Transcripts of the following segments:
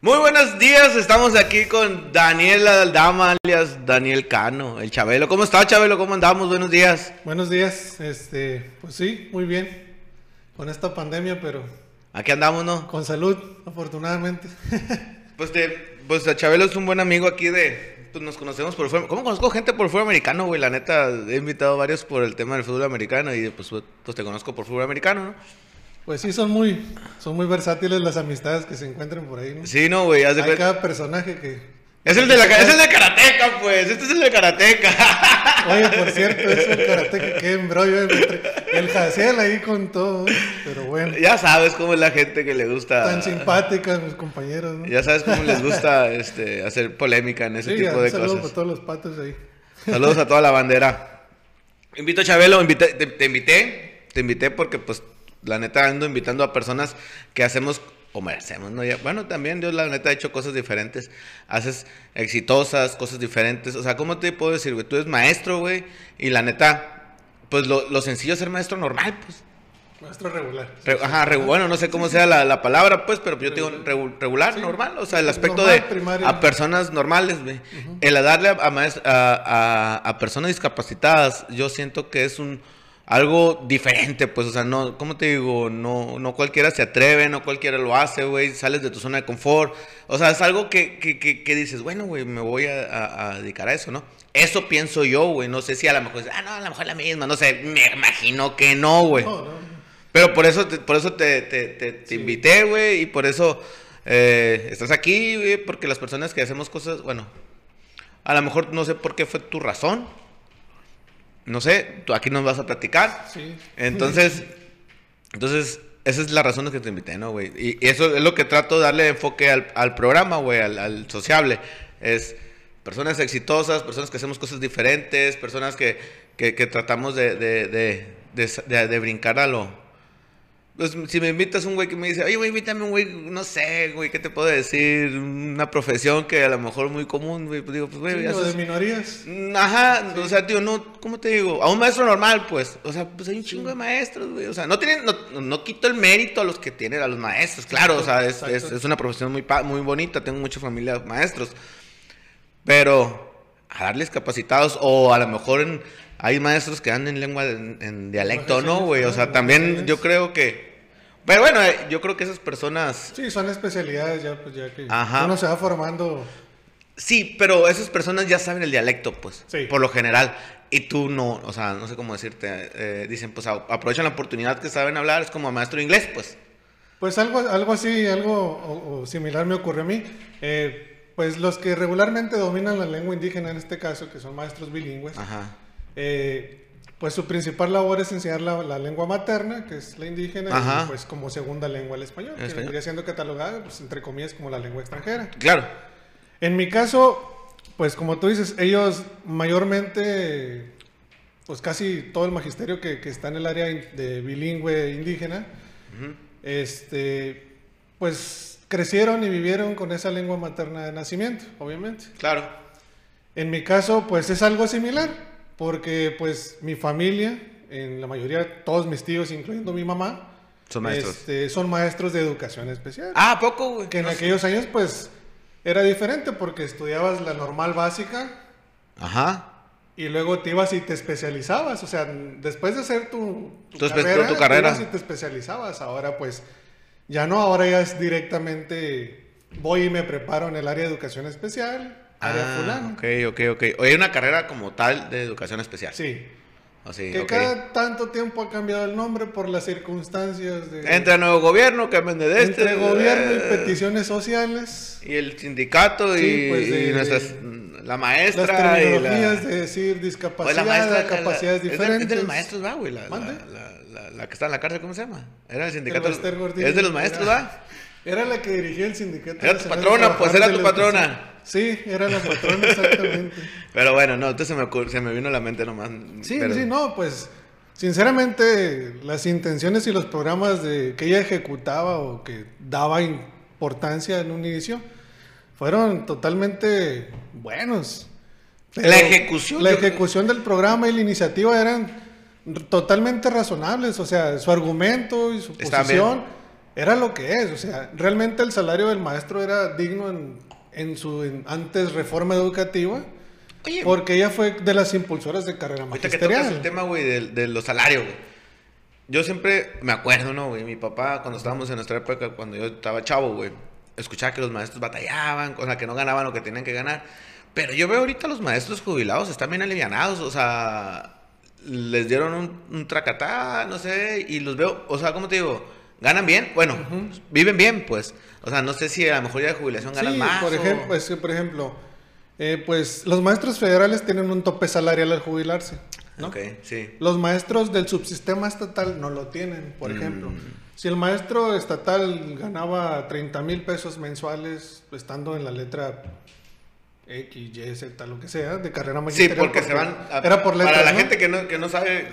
Muy buenos días, estamos aquí con Daniel Aldama, alias Daniel Cano, el Chabelo. ¿Cómo está, Chabelo? ¿Cómo andamos? Buenos días. Buenos días, este, pues sí, muy bien, con esta pandemia, pero Aquí andamos, ¿no? con salud, afortunadamente. Pues, te, pues Chabelo es un buen amigo aquí de... Pues nos conocemos por fuera... ¿Cómo conozco gente por fútbol americano, güey? La neta, he invitado varios por el tema del fútbol americano y pues, pues te conozco por fútbol americano, ¿no? Pues sí, son muy, son muy versátiles las amistades que se encuentran por ahí, ¿no? Sí, no, güey, de Hay cuenta- cada personaje que... Es el de la es el de Karateka, pues. Este es el de Karateka. Oye, por cierto, eso el karate que qué embrollo, entre- el Jaciel ahí con todo, pero bueno, ya sabes cómo es la gente que le gusta. tan simpáticas mis compañeros, ¿no? Ya sabes cómo les gusta este, hacer polémica en ese Sí, tipo de saludo cosas. para todos los patos ahí. Saludos a toda la bandera. Invito a Chabelo, invité- te, te invité, te invité porque pues la neta ando invitando a personas que hacemos o merecemos, ¿no? Bueno, también yo la neta he hecho cosas diferentes. Haces exitosas, cosas diferentes. O sea, ¿cómo te puedo decir, güey? Tú eres maestro, güey, y la neta, pues lo, lo sencillo es ser maestro normal, pues. Maestro regular. Re- ajá, bueno, no sé cómo sea la, la palabra, pues, pero yo digo regu- regular, normal, o sea, el aspecto Normal, de primario. a personas normales, güey. El a darle a, a- a- a personas discapacitadas, yo siento que es un algo diferente, pues, o sea, no, ¿cómo te digo? No, no cualquiera se atreve, no cualquiera lo hace, güey, sales de tu zona de confort, o sea, es algo que, que, que, que dices, bueno, güey, me voy a, a- a dedicar a eso, ¿no? Eso pienso yo, güey, no sé si a lo mejor, ah, no, a lo mejor la misma, no sé, me imagino que no, güey. No, no, Pero por eso te, por eso te, te, te- te Sí. invité, güey, y por eso eh, estás aquí, güey, porque las personas que hacemos cosas, bueno, a lo mejor no sé por qué fue tu razón. No sé, tú aquí nos vas a platicar. sí. Entonces, entonces, esa es la razón que te invité, ¿no, güey? Y, y eso es lo que trato de darle enfoque al, al programa, güey, al, al sociable. Es personas exitosas, personas que hacemos cosas diferentes, personas que, que, que tratamos de, de, de, de- de- de brincar a lo... Pues si me invitas un güey que me dice, oye, güey, invítame un güey, no sé, güey, ¿qué te puedo decir? Una profesión que a lo mejor es muy común, güey. Pues digo, pues, güey, Sí, ya o de minorías. Ajá, o sea, tío, no, ¿cómo te digo? A un maestro normal, pues, o sea, pues hay un chingo de maestros, güey, o sea, no tienen, no, no quito el mérito a los que tienen, a los maestros, claro, o sea, es, es, una profesión muy, muy bonita, tengo mucha familia de maestros, pero a darles capacitados, o a lo mejor en- hay maestros que dan en lengua, en, en dialecto, ¿no, güey? O sea, también yo creo que, pero bueno, eh, yo creo que esas personas... Sí, son especialidades ya, pues ya que Ajá. uno se va formando. Sí, pero esas personas ya saben el dialecto, pues, Sí. por lo general. Y tú no, o sea, no sé cómo decirte. eh, dicen, pues aprovechan la oportunidad que saben hablar, es como maestro de inglés, pues. Pues algo, algo así, algo o- o similar me ocurrió a mí. Eh, pues los que regularmente dominan la lengua indígena, en este caso, que son maestros bilingües, Ajá. eh, pues su principal labor es enseñar la, la lengua materna, que es la indígena, Ajá. y pues como segunda lengua el español, El que vendría siendo catalogada, pues entre comillas, como la lengua extranjera. Claro. En mi caso, pues como tú dices, ellos mayormente, pues casi todo el magisterio que, que está en el área de bilingüe indígena, este, pues crecieron y vivieron con esa lengua materna de nacimiento, obviamente. Claro. En mi caso, pues es algo similar, porque pues mi familia, en la mayoría, todos mis tíos, incluyendo mi mamá, Son maestros. este, son maestros de educación especial. Ah, ¿a poco, güey. Que en No sé. aquellos años, pues, era diferente porque estudiabas la normal básica Ajá. y luego te ibas y te especializabas. O sea, después de hacer tu, Tu espe- tu te carrera. ibas y te especializabas. Ahora, pues, ya no, ahora ya es directamente, voy y me preparo en el área de educación especial, área Ah, fulano. ok, ok, ok. Hay una carrera como tal de educación especial. Sí. Sí, que cada tanto tiempo ha cambiado el nombre por las circunstancias de... Entra nuevo gobierno, cambian de este. entre gobierno y eh, peticiones sociales. Y el sindicato Sí, y, pues, de- y nuestras, la maestra Las y terminologías la... de decir discapacidad, la maestra, la- capacidades la- es de- diferentes. Es de los maestros, ¿va, güey? La, que está en la cárcel, ¿cómo se llama? Era el sindicato. El es de los maestros, Era- ¿va? Era la que dirigía el sindicato. Era tu patrona, pues, era tu patrona. Sí, era la patrona, exactamente. Pero bueno, no, entonces se me, se me vino a la mente nomás. Sí, pero- sí, no, pues, sinceramente, las intenciones y los programas de, que ella ejecutaba o que daba importancia en un inicio fueron totalmente buenos. La ejecución, La yo- ejecución del programa y la iniciativa eran totalmente razonables, o sea, su argumento y su posición era lo que es. O sea, realmente el salario del maestro era digno en, en su en- antes reforma educativa. Oye, Porque ella fue de las impulsoras de carrera ahorita que tocas el magisterial. tema, güey, de, de los salarios, güey. Yo siempre me acuerdo, ¿no, güey? Mi papá, cuando estábamos en nuestra época, cuando yo estaba chavo, güey, escuchaba que los maestros batallaban, o sea, que no ganaban lo que tenían que ganar. Pero yo veo ahorita los maestros jubilados, están bien alivianados, o sea, les dieron un, un tracatá, no sé, y los veo, o sea, ¿cómo te digo? Ganan bien, bueno, viven bien, pues. O sea, no sé si a lo mejor ya de jubilación ganan Sí, más. por o- ejemplo, es que, por ejemplo, eh, pues los maestros federales tienen un tope salarial al jubilarse. ¿no? Ok, sí. Los maestros del subsistema estatal no lo tienen, por ejemplo. Mm. Si el maestro estatal ganaba 30 mil pesos mensuales estando en la letra X, Y, Z, lo que sea, de carrera Sí, magisterial. porque se van. a- era por letras, Para la ¿no? gente que no, que no sabe,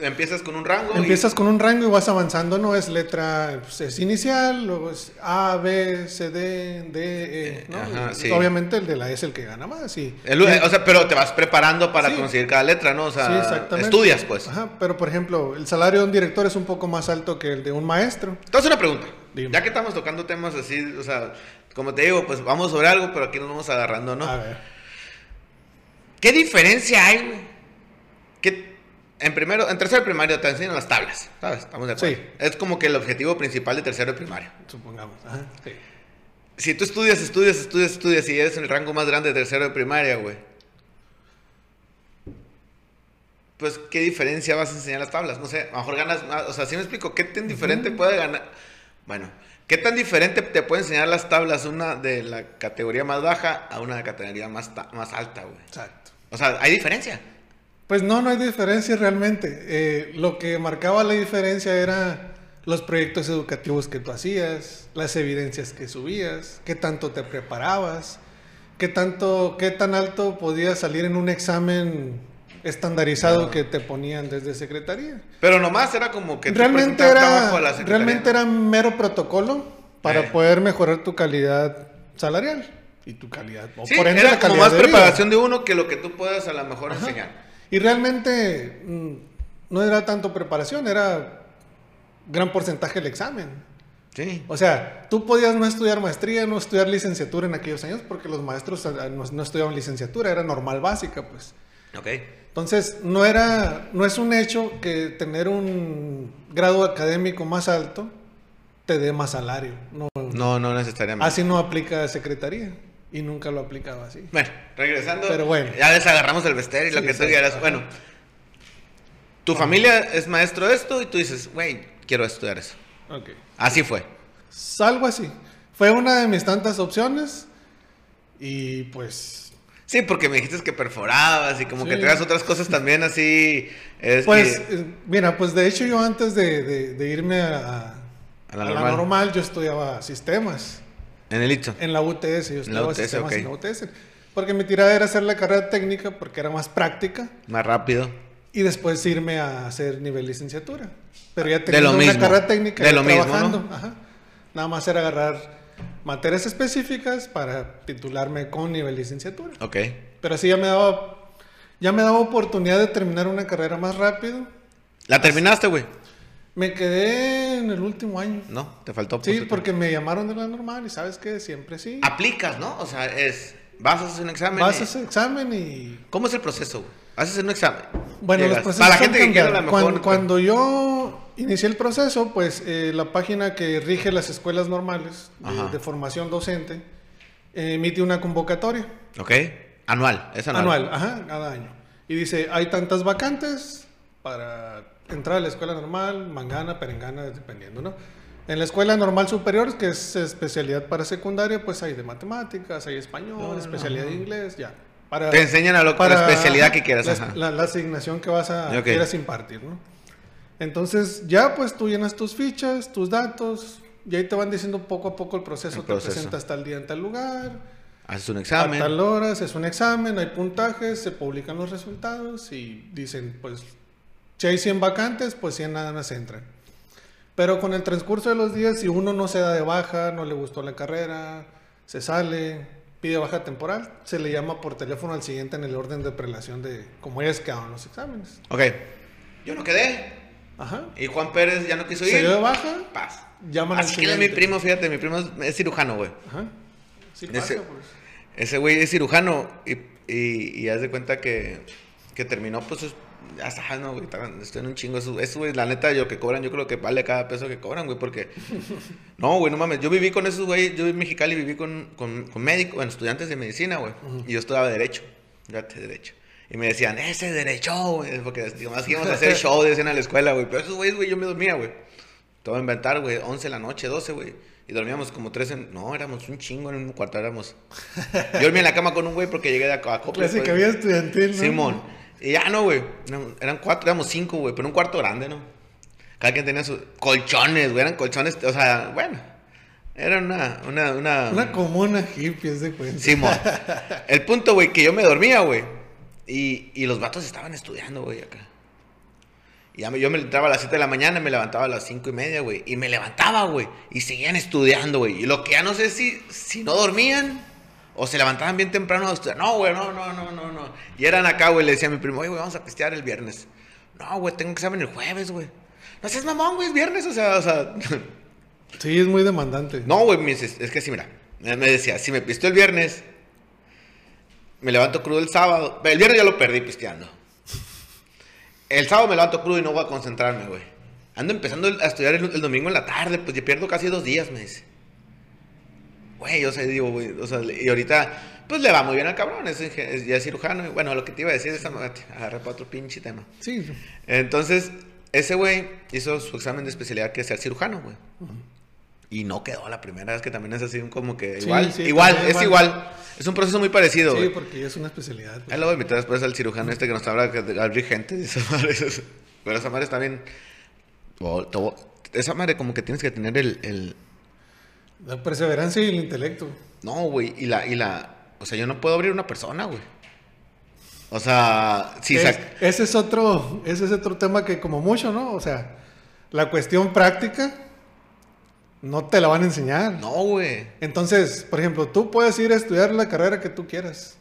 empiezas con un rango. y- Empiezas con un rango y vas avanzando, no es letra, pues, es inicial, luego es A, B, C, D, D, E, ¿no? Ajá, Y sí. Obviamente el de la E es el que gana más, y el- o sea, pero te vas preparando para Sí. conseguir cada letra, ¿no? O sea, Sí, exactamente. estudias, pues. Ajá, pero por ejemplo, el salario de un director es un poco más alto que el de un maestro. Entonces, una pregunta. Dime. Ya que estamos tocando temas así, o sea, como te digo, pues vamos sobre algo, pero aquí nos vamos agarrando, ¿no? A ver. ¿Qué diferencia hay, güey? Que en primero, en tercero de primario te enseñan las tablas, ¿sabes? Estamos de acuerdo. Sí. Es como que el objetivo principal de tercero de primario. Supongamos. Ajá, sí. Si tú estudias, estudias, estudias, estudias y eres en el rango más grande de tercero de primaria, güey. Pues, ¿qué diferencia vas a enseñar las tablas? No sé, a lo mejor ganas más. O sea, si me explico, ¿qué tan diferente puede ganar? Bueno, ¿qué tan diferente te puede enseñar las tablas una de la categoría más baja a una de la categoría más, más alta, güey? Exacto. O sea, hay diferencia. Pues no, no hay diferencia realmente. Eh, lo que marcaba la diferencia era los proyectos educativos que tú hacías, las evidencias que subías, qué tanto te preparabas, qué tanto, qué tan alto podías salir en un examen estandarizado que te ponían desde secretaría. Pero nomás era como que realmente era, trabajo a la secretaría, realmente era mero protocolo para Eh. poder mejorar tu calidad salarial y tu calidad. o Sí, por ende, era la como calidad más de vida. preparación de uno que lo que tú puedas a lo mejor Ajá. enseñar. Y realmente mm, no era tanto preparación, era gran porcentaje el examen. Sí. O sea, tú podías no estudiar maestría, no estudiar licenciatura en aquellos años porque los maestros no, no estudiaban licenciatura, era normal básica, pues. Ok. Entonces, no era, no es un hecho que tener un grado académico más alto te dé más salario. No, No, no necesariamente. así no aplica secretaría y nunca lo aplicaba así. Bueno, regresando. Pero bueno. Ya desagarramos el vestir y lo que tú quieras. Bueno, tu familia es maestro de esto y tú dices, güey, quiero estudiar eso. Ok. Así fue. Algo así. Fue una de mis tantas opciones y pues... Sí, porque me dijiste que perforabas y como que Sí. traías otras cosas también así. Es Pues, que- eh, mira, pues de hecho yo antes de, de- de irme a, A la a la normal. normal, yo estudiaba sistemas en el ITSO. en la UTS, yo En la UTS, sistemas ok. en la UTS. Porque mi tirada era hacer la carrera técnica porque era más práctica Más rápido. y después irme a hacer nivel licenciatura. Pero ya lo una mismo. carrera técnica De lo mismo, trabajando. ¿no? ajá. Nada más era agarrar materias específicas para titularme con nivel licenciatura. Ok. Pero así ya me daba ya me daba oportunidad de terminar una carrera más rápido. ¿La terminaste, güey? Me quedé en el último año. No, te faltó. Sí, porque me llamaron de la normal y sabes que siempre sí. Aplicas, ¿no? O sea, es. Vas a hacer un examen. Vas a hacer examen y ¿Cómo es el proceso, güey? Haces un examen. Bueno, Llegas. los procesos Para la gente que quiera a cambiado. lo mejor. Cuando, cuando yo inicié el proceso, pues eh, la página que rige las escuelas normales de formación docente eh, emite una convocatoria Ok. Anual. Es anual. anual, ajá, cada año. Y dice, hay tantas vacantes para entrar a la escuela normal, mangana, perengana, dependiendo, ¿no? En la escuela normal superior, que es especialidad para secundaria, pues hay de matemáticas, hay español, No, no, especialidad no. de inglés, ya. Para, Te enseñan a lo, la especialidad que quieras. La, la- la asignación que vas a quieras impartir, ¿no? Entonces, ya pues tú llenas tus fichas, tus datos, y ahí te van diciendo poco a poco el proceso. El Te presentas tal día en tal lugar, Haces un a examen. tal hora, es un examen, hay puntajes, se publican los resultados y dicen, pues, si hay 100 vacantes, pues 100 nada más entran. Pero con el transcurso de los días, si uno no se da de baja, no le gustó la carrera, se sale, pide baja temporal, se le llama por teléfono al siguiente en el orden de prelación de cómo hayas quedado en los exámenes. Ok. Yo no quedé. Ajá. Y Juan Pérez ya no quiso ir. Se dio de baja, Paz. llaman al Así que mi primo, fíjate, mi primo es, cirujano, güey. Ajá. Sí Ese- pasa, pues. Ese güey es cirujano y, y, y haz de cuenta que, que terminó, pues, es- ya está, no, güey, estoy en un chingo. Eso, eso, güey, la neta, yo que cobran, yo creo que vale cada peso que cobran, güey, porque... No, güey, no mames, yo viví con esos, güey, yo en Mexicali viví con, con, con médicos, bueno, estudiantes de medicina, güey, y yo estudiaba Derecho, fíjate, Derecho. Y me decían, ese derecho, güey, porque digo, más que íbamos a hacer show, decían a la escuela, güey, pero esos güeyes, güey, yo me dormía, güey. Te voy a inventar, güey, 11 de la noche, 12, güey. Y dormíamos como tres en... No, éramos un chingo en un cuarto, éramos... Yo dormía en la cama con un güey porque llegué de a, a Clásica pues. vida estudiantil, ¿no? Simón. Y ya no, güey. No, Eran cuatro, éramos cinco, güey, pero un cuarto grande, ¿no? Cada quien tenía sus colchones, güey, eran colchones, o sea, bueno. Era una, una, una... Una comuna hippie, de cuenta. Simón. El punto, güey, que yo me dormía, güey. Y, y los vatos estaban estudiando, güey, acá. Y ya me- yo me entraba a las 7 de la mañana, me levantaba a las 5 y media, güey. Y me levantaba, güey. Y seguían estudiando, güey. Y lo que ya no sé si, si no dormían o se levantaban bien temprano a estudiar. No, güey, no, no, no, no, no. Y eran acá, güey, le decía a mi primo, oye, güey, vamos a pistear el viernes. No, güey, tengo examen el jueves, güey. No seas mamón, güey, es viernes, o sea, o sea. Sí, es muy demandante. No, güey, es que sí, mira. Me decía, si me pisteo el viernes, me levanto crudo el sábado. El viernes ya lo perdí pisteando. El sábado me levanto crudo y no voy a concentrarme, güey. Ando empezando a estudiar el, el domingo en la tarde, pues ya pierdo casi dos días, me dice. Güey, o sea, digo, güey, o sea, y ahorita, pues le va muy bien al cabrón, es, es- ya es cirujano. y bueno, lo que te iba a decir es agarré para otro pinche tema. Sí. Entonces, ese güey hizo su examen de especialidad que es ser cirujano, güey. Y no quedó la primera vez que también es así como que igual, sí, igual, es igual. igual. Es un proceso muy parecido, Sí, porque es una especialidad. pues. Ahí lo voy a invitar después al cirujano este que nos habla de abrir gente. Esa madre, pero esa madre está bien. Esa madre como que tienes que tener el... el- La perseverancia y el intelecto. no, güey. Y la, y la... O sea, yo no puedo abrir una persona, güey. O sea, si Es- sac- ese es otro, ese es otro tema que como mucho, ¿no? O sea, la cuestión práctica no te la van a enseñar. No, güey. Entonces, por ejemplo, tú puedes ir a estudiar la carrera que tú quieras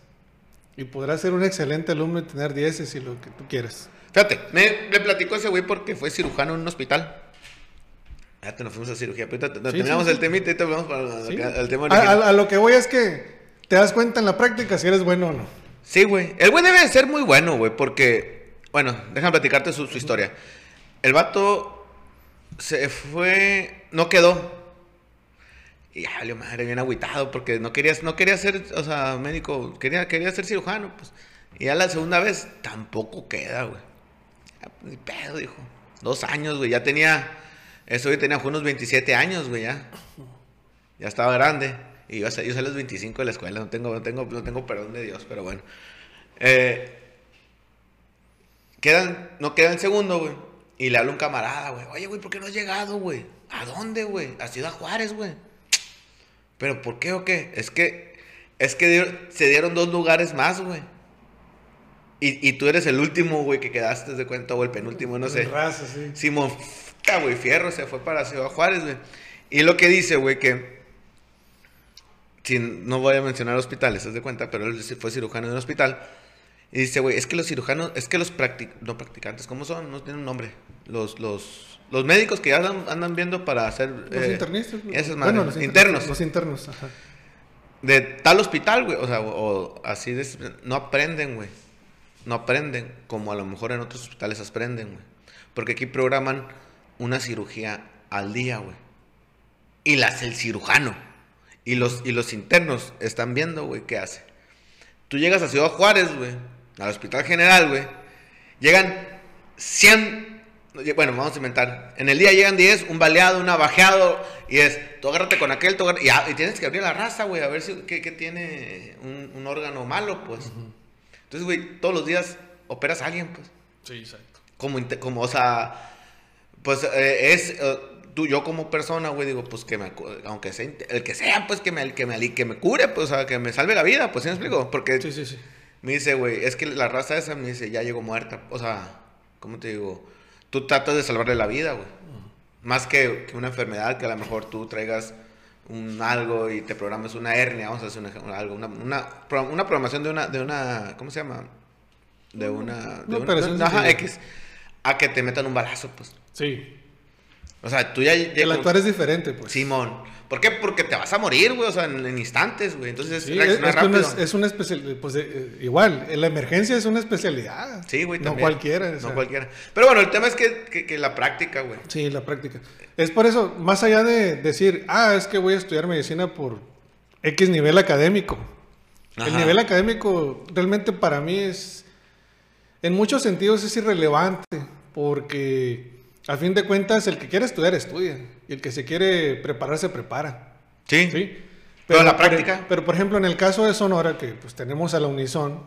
y podrás ser un excelente alumno y tener 10 y lo que tú quieras. Fíjate, me, le platicó ese güey porque fue cirujano en un hospital. Fíjate, nos fuimos a cirugía. Pero ahorita Sí, terminamos sí, el temita y ahorita vamos para ¿sí? el tema A, original. a- a lo que voy es que te das cuenta en la práctica si eres bueno o no. Sí, güey. El güey debe de ser muy bueno, güey, porque... Bueno, déjame platicarte su, su historia. El vato se fue... No quedó. Y ya, valió madre, bien agüitado, porque no quería, no quería ser, o sea, médico, quería, quería ser cirujano, pues. Y ya la segunda vez, tampoco queda, güey. Ya, pues, Ni pedo, dijo. Dos años, güey. Ya tenía... Eso güey tenía unos 27 años, güey, ya. Ya estaba grande. Y yo, yo salí a los 25 de la escuela. No tengo, no tengo, no tengo perdón de Dios, pero bueno. Eh, quedan, no queda el segundo, güey. Y le habla un camarada, güey. Oye, güey, ¿por qué no has llegado, güey? ¿A dónde, güey? A Ciudad Juárez, güey. ¿Pero por qué o qué? Es que, es que dieron- se dieron dos lugares más, güey. Y, y tú eres el último, güey, que quedaste de cuenta, o el penúltimo, no sé. Raza, sí. Simón, puta, güey, Fierro se fue para Ciudad Juárez, güey. Y lo que dice, güey, que. sin- no voy a mencionar hospitales, ¿te das cuenta? Pero él fue cirujano de un hospital. Y dice, güey, es que los cirujanos, es que los practic no practicantes, ¿cómo son? No tienen un nombre. Los, los, los médicos que ya andan, andan viendo para hacer. Los eh, internistas. Esas bueno, los internos. Los internos, ajá. De tal hospital, güey. O sea, o, o así de. No aprenden, güey. No aprenden como a lo mejor en otros hospitales aprenden, güey. Porque aquí programan una cirugía al día, güey. Y la hace el cirujano. Y los, y los internos están viendo, güey, qué hace. Tú llegas a Ciudad Juárez, güey. Al Hospital General, güey. Llegan 100. Bueno, vamos a inventar. En el día llegan 10, un baleado, un abajeado. Y es, tú agárrate con aquel, tú y, ah, y tienes que abrir la raza, güey, a ver si qué, qué tiene un, un órgano malo, pues. Entonces, güey, todos los días operas a alguien, pues. Sí, exacto. Como, como o sea, pues eh, es, eh, tú, yo como persona, güey, digo, pues que me, aunque sea, el que sea, pues que me, el que me, que me cure, pues, o sea, que me salve la vida, pues, ¿sí me explico? Porque Sí, sí, sí. me dice, güey, es que la raza esa me dice, ya llegó muerta. O sea, ¿cómo te digo? Tú tratas de salvarle la vida, güey. Más que, que una enfermedad que a lo mejor tú traigas un algo y te programes una hernia, vamos a hacer un ejemplo, algo, una, una, una programación de una, de una, ¿cómo se llama? De una, de Una operación ajá, sencilla. X. a que te metan un balazo, pues. Sí. O sea, tú ya... ya El actuar es diferente, pues. Simón. ¿Por qué? Porque te vas a morir, güey, o sea, en, en instantes, güey. Entonces, Sí, es, reaccionar es que una, rápido. es una especialidad, pues eh, eh, igual, en la emergencia es una especialidad. Sí, güey, No también. cualquiera. o No sea. cualquiera. Pero bueno, el tema es que, que, que la práctica, güey. Sí, la práctica. Es por eso, más allá de decir, ah, es que voy a estudiar medicina por X nivel académico. El nivel académico realmente para mí es, en muchos sentidos es irrelevante, porque a fin de cuentas el que quiere estudiar estudia, y el que se quiere preparar se prepara. Sí. ¿sí? Pero la práctica. Pero, por ejemplo, en el caso de Sonora, que pues tenemos a la Unison,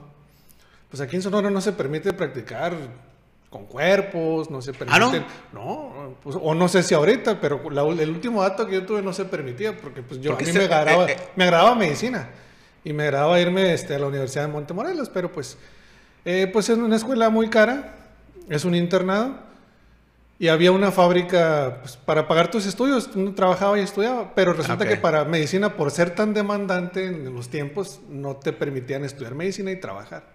pues aquí en Sonora no se permite practicar con cuerpos, no se ¿Ah, no? permite. no, pues, o no sé si ahorita, pero la- el último dato que yo tuve no se permitía, porque pues yo a Porque mí se- me agradaba, eh, eh. me agradaba medicina y me agradaba irme este, a la Universidad de Montemorelos, pero pues, eh, pues es una escuela muy cara, es un internado. Y había una fábrica pues, para pagar tus estudios, uno trabajaba y estudiaba, pero resulta que para medicina, por ser tan demandante en los tiempos, no te permitían estudiar medicina y trabajar.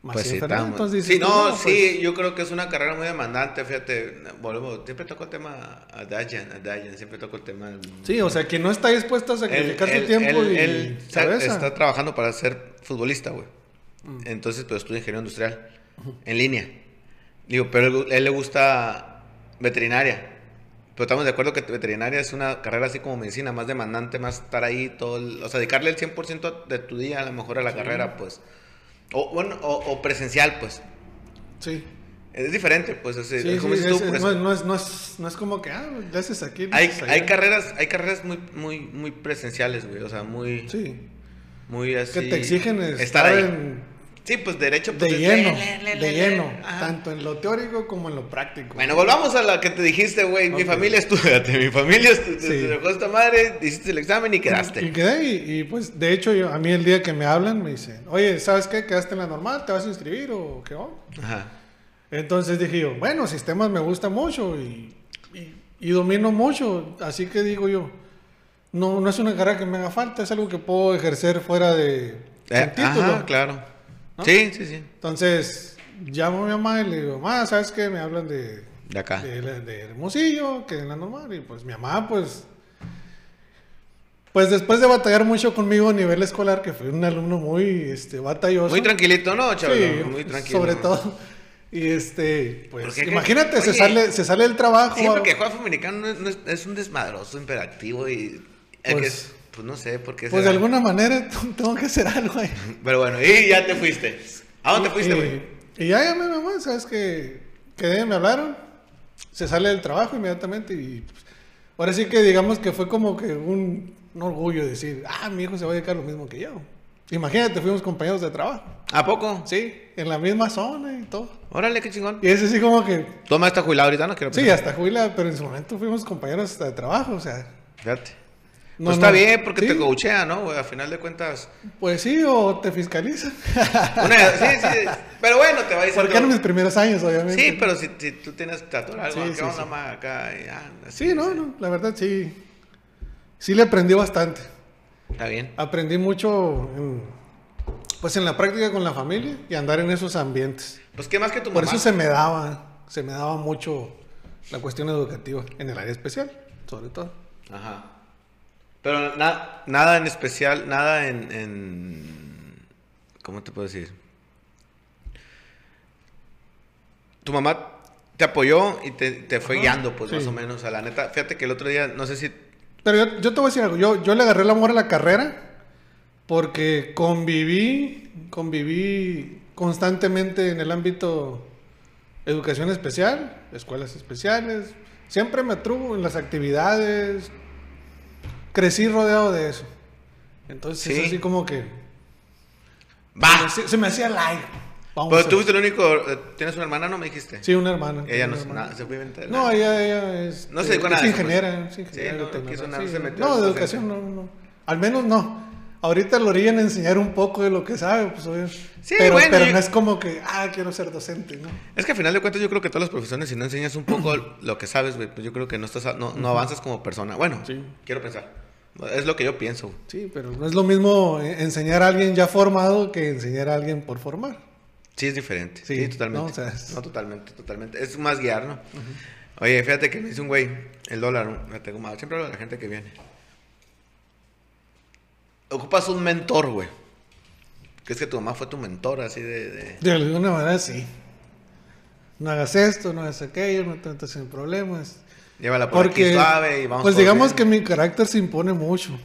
Más Pues sí, Entonces sí, no, pues, sí, yo creo que es una carrera muy demandante, fíjate, volvemos, siempre toco el tema a Dayan, a Dayan, siempre toco el tema. Sí, o sea, quien no está dispuesto a sacrificar su tiempo y él está trabajando para ser futbolista, güey. Entonces, pues estudia ingeniero industrial en línea. Digo, pero él, él le gusta veterinaria. Pero estamos de acuerdo que veterinaria es una carrera así como medicina, más demandante, más estar ahí todo, el- o sea, dedicarle el 100% de tu día a lo mejor a la carrera, pues. O, bueno, o, o presencial, pues. Sí. Es diferente, pues. es- Sí, sí, como es- tú, es- no, es, no, es, no, es, no es como que, ah, le haces aquí. hay, carreras, hay carreras muy, muy, muy presenciales, güey. O sea, muy, Sí, muy así. que te exigen estar estar ahí. en- Sí, pues derecho pues, de lleno, le, le, le, de le, lleno, ajá. tanto en lo teórico como en lo práctico. Bueno, volvamos a la que te dijiste, güey. Mi familia estudiate, mi familia estudiate. Sí. Te dejó esta madre, hiciste el examen y quedaste. Y quedé, y, y, pues de hecho yo, a mí el día que me hablan me dicen, oye, ¿sabes qué? ¿Quedaste en la normal? ¿Te vas a inscribir o qué onda? Ajá. Entonces dije yo, bueno, sistemas me gusta mucho y, y- y domino mucho, así que digo yo, no, no es una carrera que me haga falta, es algo que puedo ejercer fuera de Eh, ajá, claro. ¿No? Sí, sí, sí. Entonces llamo a mi mamá y le digo, mamá, ¿sabes qué? Me hablan de, De acá. de, de Hermosillo, que en la normal, y pues mi mamá, pues... Pues después de batallar mucho conmigo a nivel escolar, que fui un alumno muy este, batalloso. Muy tranquilito, ¿no, chaval? Sí, muy tranquilo. sobre todo. Y este, pues, Porque, imagínate, se sale, se sale del trabajo. Siempre que juega americano no es, no es- es un desmadroso imperativo y. es que Pues- es- pues no sé por qué. Pues de alguna manera tengo que hacer algo ahí. Pero bueno, y ya te fuiste. ¿A dónde fuiste, Y- güey? Y, ya llamé mamá, ¿sabes que Quedé, me hablaron, se sale del trabajo inmediatamente y pues, ahora sí que digamos que fue como que un, un orgullo decir, ah, mi hijo se va a dedicar lo mismo que yo. Imagínate, fuimos compañeros de trabajo. ¿A poco? Sí, en la misma zona y todo. Órale, qué chingón. Y es así como que, Toma esta jubilado ahorita, no quiero sí, hasta jubilada, pero en su momento fuimos compañeros hasta de trabajo, o sea. Fíjate. No, pues está no, bien porque sí, te coachea, ¿no, güey? A final de cuentas. Pues sí, o te fiscalizan. Una- sí, sí. Pero bueno, te va diciendo. Porque eran mis primeros años, obviamente. Sí, pero si, si tú tienes tatuar algo, Sí, ¿qué sí, onda, sí. ma? Acá, y, ah, Sí, no, no, la verdad sí. Sí le aprendí bastante. Está bien. Aprendí mucho en, pues en la práctica con la familia y andar en esos ambientes. Pues qué más que tu Por eso se me daba, se me daba mucho la cuestión educativa en el área especial, sobre todo. Ajá. Pero na- nada en especial, nada en, en- ¿Cómo te puedo decir? Tu mamá te apoyó y te, te fue Ajá, guiando, pues sí. más o menos. A la neta, fíjate que el otro día, no sé si. Pero yo, yo te voy a decir algo, yo, yo le agarré el amor a la carrera porque conviví, conviví constantemente en el ámbito educación especial, escuelas especiales, siempre me trubo en las actividades, crecí rodeado de eso. Entonces Sí. es así como que ¡Va! se, se me hacía like. Vamos Pero tú fuiste el único. eh, ¿Tienes una hermana, no me dijiste? Sí, una hermana. Ella no nada, se fue inventar No, ella, ella es, No se dedicó es nada ingeniera, pues. es ingeniera Sí, no, no quiso nada, sí. se metió No, de educación no, no. Al menos no. Ahorita lo orillan a enseñar un poco de lo que sabe, pues obvio. Sí, pero, bueno, pero yo- no es como que, ah, quiero ser docente, ¿no? Es que al final de cuentas yo creo que todas las profesiones, si no enseñas un poco lo que sabes, güey, pues yo creo que no, estás, no, no avanzas como persona. Bueno, Sí. quiero pensar. Es lo que yo pienso. Sí, pero no es lo mismo eh, enseñar a alguien ya formado que enseñar a alguien por formar. Sí, es diferente. Sí, Sí, totalmente. no, No, o sea, es- totalmente, totalmente. Es más guiar, ¿no? Oye, fíjate que me dice un güey, el dólar, ¿no? fíjate, como siempre hablo de la gente que viene. Ocupas un mentor, güey. Que es que tu mamá fue tu mentor, así de... de- De alguna manera sí. No hagas esto, no hagas aquello, no te metas en problemas. Llévala por aquí Porque, suave y vamos pues digamos bien. que mi carácter se impone mucho.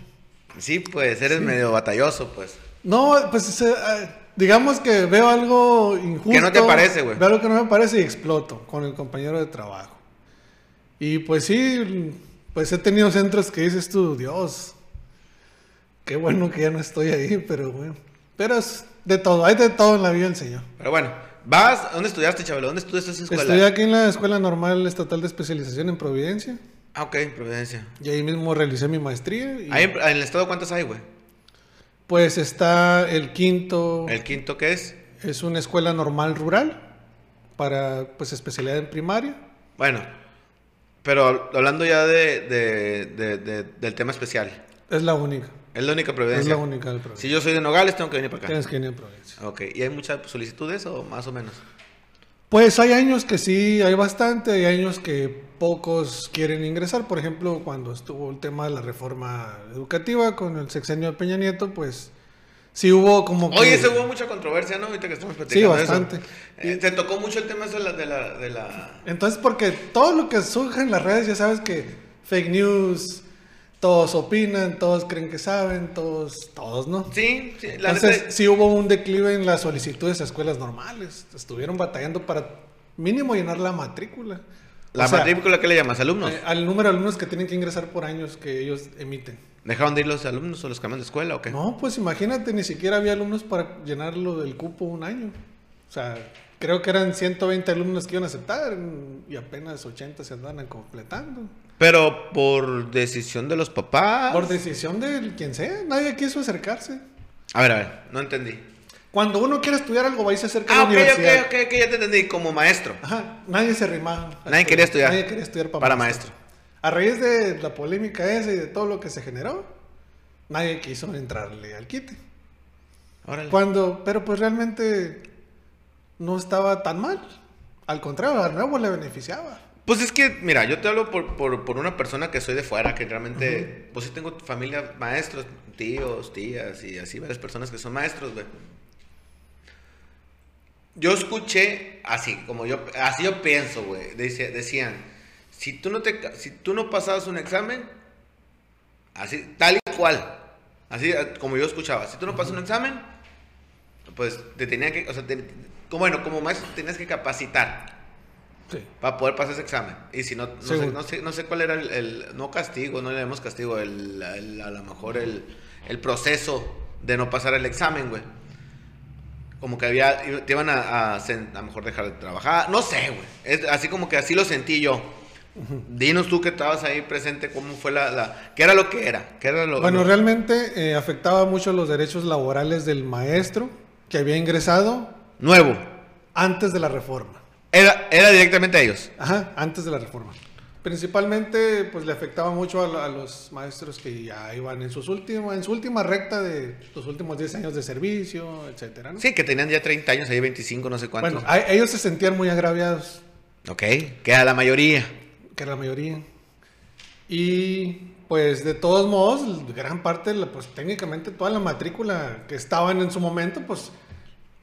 Sí, pues, eres medio batalloso, pues. No, pues eh, digamos que veo algo injusto. Que no te parece, güey. Veo algo que no me parece y exploto con el compañero de trabajo. Y pues sí, pues he tenido centros que dices tú, Dios, qué bueno que ya no estoy ahí, pero bueno. Pero es de todo, hay de todo en la vida del Señor. Pero bueno, vas... ¿Dónde estudiaste, Chabelo? ¿Dónde estudiaste esa escuela? Estoy aquí en la Escuela Normal Estatal de Especialización en Providencia. Ah, ok, Providencia. Y ahí mismo realicé mi maestría. y, Ahí en, en el estado, ¿cuántas hay, güey? Pues está el quinto. ¿El quinto qué es? Es una escuela normal rural para pues especialidad en primaria. Bueno, pero hablando ya de- de- del tema especial. Es la única. Es la única Es Providencia. la única del. Si yo soy de Nogales, tengo que venir para acá. Tienes que ir en provincia. Ok, ¿y hay muchas solicitudes o más o menos? Pues hay años que sí, hay bastante, hay años que pocos quieren ingresar. Por ejemplo, cuando estuvo el tema de la reforma educativa con el sexenio de Peña Nieto, pues sí hubo como que... Oye, se hubo mucha controversia, ¿no? Ahorita que estamos Sí, platicando eso. bastante. Eh, ¿Te tocó mucho el tema eso de la... De la, de la... Entonces, porque todo lo que surge en las redes, ya sabes que fake news, todos opinan, todos creen que saben, todos, todos, ¿no? Sí, sí, la Entonces, neta- sí hubo un declive en las solicitudes a escuelas normales. Estuvieron batallando para mínimo llenar la matrícula. La O sea, matrícula, ¿qué le llamas? ¿Alumnos? eh, al número de alumnos que tienen que ingresar por años que ellos emiten. ¿Dejaron de ir los alumnos o los cambian de escuela o qué? No, pues imagínate, ni siquiera había alumnos para llenarlo del cupo un año. O sea, creo que eran 120 alumnos que iban a aceptar y apenas 80 se andan completando. Pero por decisión de los papás. Por decisión de quien sea, nadie quiso acercarse. A ver, a ver, no entendí. Cuando uno quiere estudiar algo, va y se acerca Ah, a la universidad. ok, ok, ok, ya te entendí. Como maestro. Ajá, nadie se arrimaba. a Nadie quería estudiar. Nadie quería estudiar para, Para maestro. maestro. A raíz de la polémica esa y de todo lo que se generó, nadie quiso entrarle al quite. Órale. Cuando, pero pues realmente no estaba tan mal. Al contrario, a nuevo le beneficiaba. Pues es que, mira, yo te hablo por, por, por una persona que soy de fuera, que realmente, pues sí tengo familia, maestros, tíos, tías y así varias personas que son maestros, güey. Yo escuché así, como yo, así yo pienso, güey. Decían, si tú no te, si tú no pasabas un examen, así, tal y cual, así como yo escuchaba, si tú no pasas un examen, pues te tenía que, o sea, te- como, bueno, como maestro te tenías que capacitar Sí. para poder pasar ese examen. Y si no, no, sé, no, sé, no sé cuál era el, el- no castigo, no le llamamos castigo, el, el- a lo mejor el, el proceso de no pasar el examen, güey. Como que había, te iban a, a, mejor dejar de trabajar, no sé, güey. Es así como que así lo sentí yo. Dinos tú que estabas ahí presente, cómo fue la, la qué era lo que era, qué era lo Bueno, lo- realmente eh, afectaba mucho los derechos laborales del maestro que había ingresado nuevo. antes de la reforma. Era, era directamente a ellos. Ajá, antes de la reforma. Principalmente, pues le afectaba mucho a, a los maestros que ya iban en, sus últimos, en su última recta de los últimos 10 años de servicio, etcétera, ¿no? Sí, que tenían ya 30 años, ahí 25, no sé cuántos. Bueno, a- ellos se sentían muy agraviados, ok, que era la mayoría. que era la mayoría. Y pues de todos modos, gran parte, pues técnicamente toda la matrícula que estaban en su momento, pues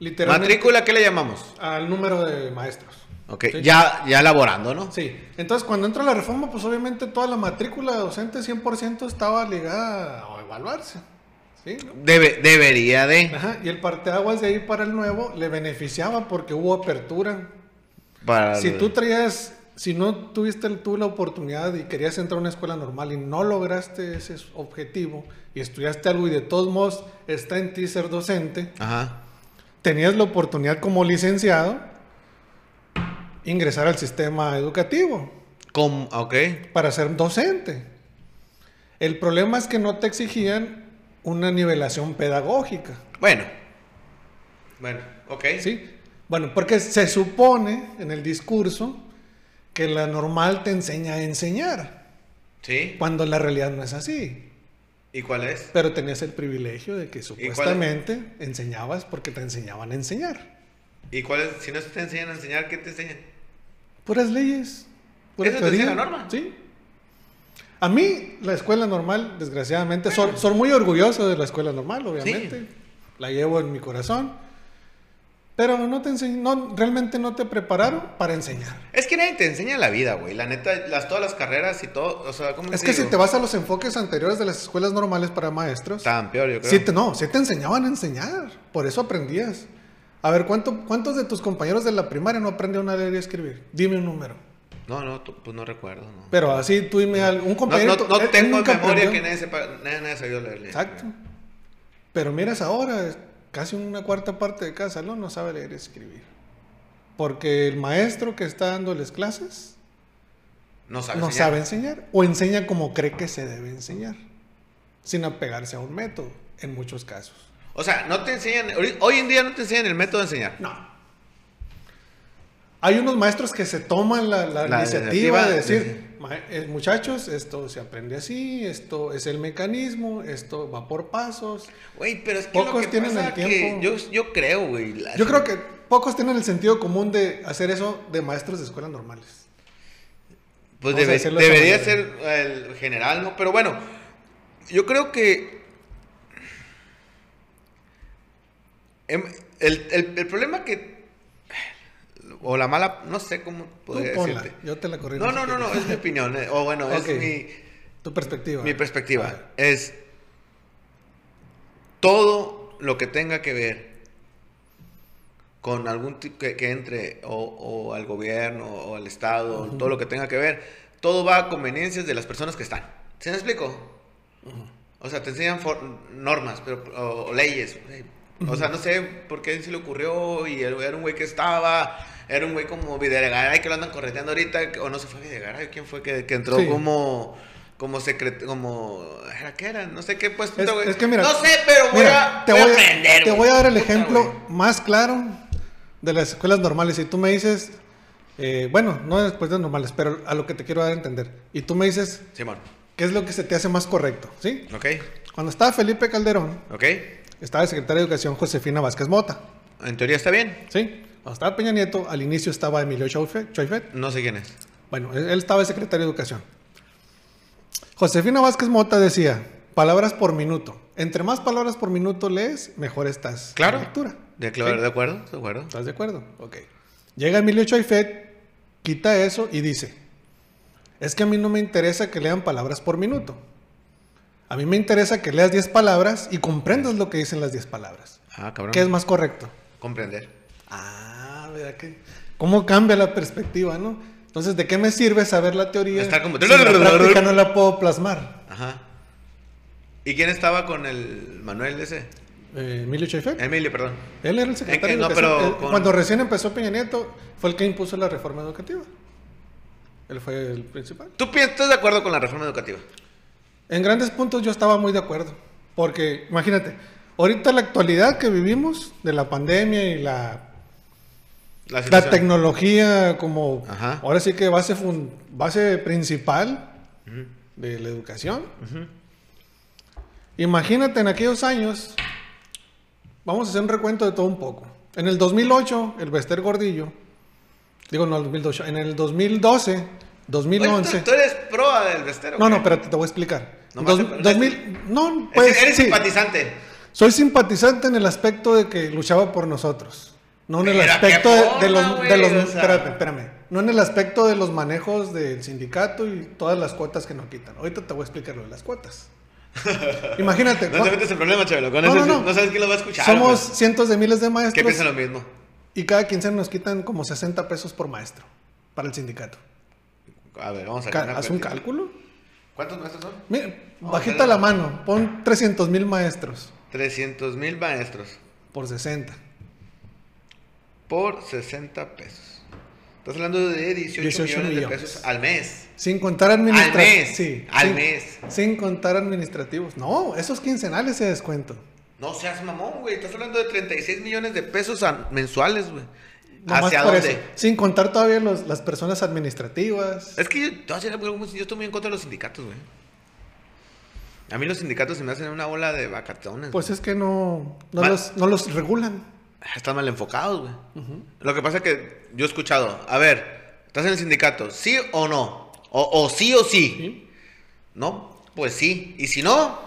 literalmente ¿Matrícula qué le llamamos? al número de maestros. Ok, Sí. ya, ya laborando, ¿no? Sí, entonces cuando entra la reforma, pues obviamente toda la matrícula docente 100% estaba ligada a evaluarse. ¿sí? Debe, debería de. Ajá, y el parteaguas de ahí para el nuevo le beneficiaba porque hubo apertura. Para Si el- tú traías, si no tuviste tú la oportunidad y querías entrar a una escuela normal y no lograste ese objetivo y estudiaste algo y de todos modos está en ti ser docente, Ajá. Tenías la oportunidad como licenciado ingresar al sistema educativo. Com- ok. para ser docente. El problema es que no te exigían una nivelación pedagógica, Bueno. Bueno, ok. ¿sí? Bueno, porque se supone en el discurso que la normal te enseña a enseñar, Sí. cuando la realidad no es así. ¿Y cuál es? Pero tenías el privilegio de que supuestamente enseñabas porque te enseñaban a enseñar. ¿Y cuál es? Si no te enseñan a enseñar, ¿qué te enseñan? Puras leyes. Pura ¿Eso te teoría. enseña la norma? Sí. A mí, la escuela normal, desgraciadamente, son, son muy orgulloso de la escuela normal, obviamente. Sí. La llevo en mi corazón. Pero no te enseñ- no, realmente no te prepararon para enseñar. Es que nadie te enseña la vida, güey. La neta, las, todas las carreras y todo, o sea, ¿cómo Es te que si te vas a los enfoques anteriores de las escuelas normales para maestros, Estaban peor, yo creo. sí te, no, sí te enseñaban a enseñar. Por eso aprendías. A ver, ¿cuánto, ¿cuántos de tus compañeros de la primaria no aprendieron a leer y escribir? Dime un número. No, no, pues no recuerdo, no. Pero así tú dime al- un No, compañero. no, no él- él tengo memoria aprendió. que nadie sepa, nadie, nadie sabido leer. Exacto. Pero miras ahora, casi una cuarta parte de cada salón no sabe leer y escribir. Porque el maestro que está dándoles clases No sabe no enseñar. sabe enseñar o enseña como cree que se debe enseñar, sin apegarse a un método en muchos casos. O sea, no te enseñan, hoy- hoy en día no te enseñan el método de enseñar. No. Hay unos maestros que se toman la, la La iniciativa de decir, "Ma- eh, muchachos, esto se aprende así, esto es el mecanismo, esto va por pasos. Güey, pero es que Pocos lo que tienen pasa el que tiempo. yo, yo creo, güey. la- Yo creo que pocos tienen el sentido común de hacer eso de maestros de escuelas normales. Pues debe- de debería ser el general, ¿no? Pero bueno, yo creo que. em, El, el- el problema que. O la mala. No sé cómo Tú podría ponla, decirte. yo te la corrijo. No, no, no, no, es mi opinión. eh, O bueno, es mi, Tu perspectiva. mi perspectiva. Es. Todo lo que tenga que ver con algún tipo que, que entre o, o al gobierno o al Estado, todo lo que tenga que ver, todo va a conveniencias de las personas que están. ¿Se me explico? O sea, te enseñan for- normas pero, o, o leyes. O sea, no sé por qué se le ocurrió y era un güey que estaba, era un güey como Videgaray que lo andan correteando ahorita, o no se fue Videgaray, ¿quién fue que, que entró Sí. como... Como secret, como... ¿Era qué era? No sé qué puesto, Es, es que mira, No sé, pero voy, mira, a, te voy a voy, a- aprender, te voy a dar el Puta, ejemplo más claro de las escuelas normales. Y tú me dices, eh, bueno, no después de normales, pero a lo que te quiero dar a entender. Y tú me dices, Simón. ¿qué es lo que se te hace más correcto? ¿Sí? ¿Ok? Cuando estaba Felipe Calderón, ¿Ok? estaba el secretario de Educación Josefina Vázquez Mota. En teoría está bien. ¿Sí? Cuando estaba Peña Nieto, al inicio estaba Emilio Choifet. No sé quién es. Bueno, él él estaba de secretario de Educación. Josefina Vázquez Mota decía, palabras por minuto. Entre más palabras por minuto lees, mejor estás Claro. en lectura. De, claro, ¿Sí? de acuerdo, de acuerdo. ¿Estás de acuerdo? Ok. Llega Emilio Choifet, quita eso y dice, es que a mí no me interesa que lean palabras por minuto. A mí me interesa que leas 10 palabras y comprendas lo que dicen las 10 palabras. Ah, cabrón. ¿Qué es más correcto? Comprender. Ah, ¿verdad que? ¿Cómo cambia la perspectiva, no? Entonces, ¿de qué me sirve saber la teoría? Estar como- si la práctica no la puedo plasmar. Ajá. ¿Y quién estaba con el Manuel ese? Eh, Emilio Choifet. Emilio, perdón. Él era el secretario de no, Educación. con- Cuando recién empezó Peña Nieto, fue el que impuso la reforma educativa. Él fue el principal. ¿Tú estás de acuerdo con la reforma educativa? En grandes puntos yo estaba muy de acuerdo. Porque, imagínate, ahorita la actualidad que vivimos de la pandemia y la, La, la tecnología como, Ajá. ahora sí que base, base principal de la educación. Imagínate en aquellos años, vamos a hacer un recuento de todo un poco. En el 2008, el Bester Gordillo, digo no, el 2008, en el 2012, Oye, 2011. ¿tú, tú eres pro del vestero. No, no, espérate, te voy a explicar. No Dos- más te- 2000, no, Es pues eres sí. simpatizante. Soy simpatizante en el aspecto de que luchaba por nosotros. No en el aspecto ¿qué de, los, güey? de los- O sea- espérame, espérame. No en el aspecto de los manejos del sindicato y todas las cuotas que nos quitan. Ahorita te voy a explicar lo de las cuotas. Imagínate. No te metes en problema, Chabelo. Con No, no, no. no sabes quién lo va a escuchar. Somos pues. cientos de miles de Que maestros piensan lo mismo. y cada quincena nos quitan como 60 pesos por maestro para el sindicato. A ver, vamos a Ca- ganar Haz un cálculo. ¿Cuántos maestros son? Mira, Vamos bajita la mano. Pon 300 mil maestros 300 mil maestros por 60. Por 60 pesos. Estás hablando de 18, 18 millones, millones. de pesos al mes. Sin contar administrativos. Al mes, Sí, al sin- mes. Sin contar administrativos. No, esos quincenales se descuento. No seas mamón, güey. Estás hablando de 36 millones de pesos mensuales, güey. Nomás ¿Hacia dónde? eso. Sin contar todavía los- las personas administrativas. Es que yo, yo estoy muy en contra de los sindicatos, güey. A mí los sindicatos se me hacen una bola de vacaciones. Pues es que no, no, los, no los regulan. Están mal enfocados, güey. Lo que pasa es que yo he escuchado, a ver, ¿estás en el sindicato? ¿Sí o no? O, o sí o sí. ¿Sí? No, pues sí. Y si no,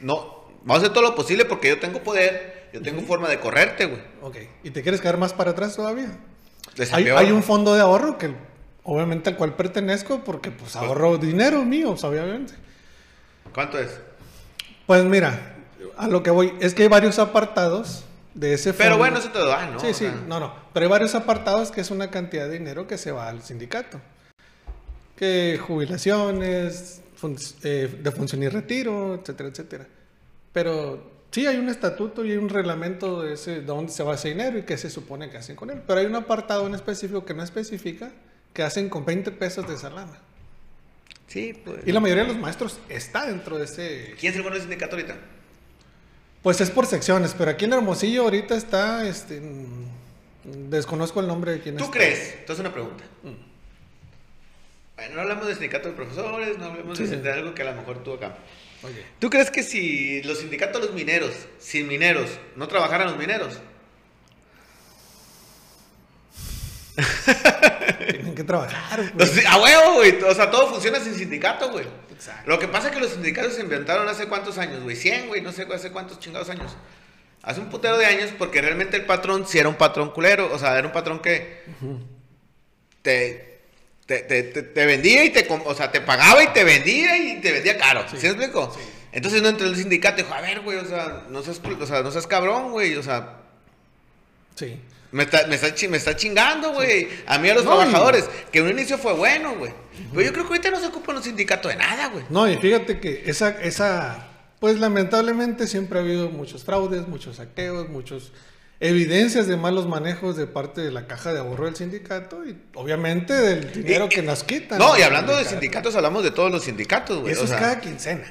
no. Vamos a hacer todo lo posible porque yo tengo poder, yo tengo forma de correrte, güey. Ok. ¿Y te quieres quedar más para atrás todavía? Hay, un fondo de ahorro que obviamente al cual pertenezco porque pues ahorro dinero mío, pues, obviamente. ¿Cuánto es? Pues mira, a lo que voy es que hay varios apartados de ese fondo. Pero bueno, eso te lo dan, ¿no? Sí, sí, no, no. Pero hay varios apartados que es una cantidad de dinero que se va al sindicato. Que jubilaciones, fun- eh, de función y retiro, etcétera, etcétera. Pero sí hay un estatuto y hay un reglamento de, ese, de dónde se va ese dinero y qué se supone que hacen con él. Pero hay un apartado en específico que no especifica que hacen con 20 pesos de esa lana. Sí, pues. Y la mayoría de los maestros está dentro de ese... ¿Quién es el bueno del sindicato ahorita? Pues es por secciones, pero aquí en Hermosillo ahorita está, este, desconozco el nombre de quién ¿Tú está. crees? Entonces una pregunta. Bueno, no hablamos del sindicato de profesores, no hablemos Sí. de, de algo que a lo mejor tú acá. ¿Tú crees que si los sindicatos de los mineros, sin mineros, no trabajaran los mineros? Tienen que trabajar. Sea, a huevo, güey. O sea, todo funciona sin sindicato, güey. Exacto. Lo que pasa es que los sindicatos se inventaron hace cuántos años, güey. 100, güey. No sé hace cuántos chingados años. Hace un putero de años porque realmente el patrón sí era un patrón culero. O sea, era un patrón que te, te, te, te- te vendía y te... O sea, te pagaba y te vendía y te vendía caro. ¿Sí, me explico? Entonces no entró el sindicato y dijo, a ver, güey, o sea, no seas, o sea, no seas cabrón, güey. O sea, Sí. Me está, me está, me está chingando, güey. A mí a los No, trabajadores, que en un inicio fue bueno, güey. Pero yo creo que ahorita no se ocupan los sindicatos de nada, güey. No, y fíjate que esa, esa, pues lamentablemente siempre ha habido muchos fraudes, muchos saqueos, muchos evidencias de malos manejos de parte de la caja de ahorro del sindicato y obviamente del dinero Y- que nos quitan. No, y hablando de sindicato. sindicatos, hablamos de todos los sindicatos, güey. eso o es sea, cada quincena.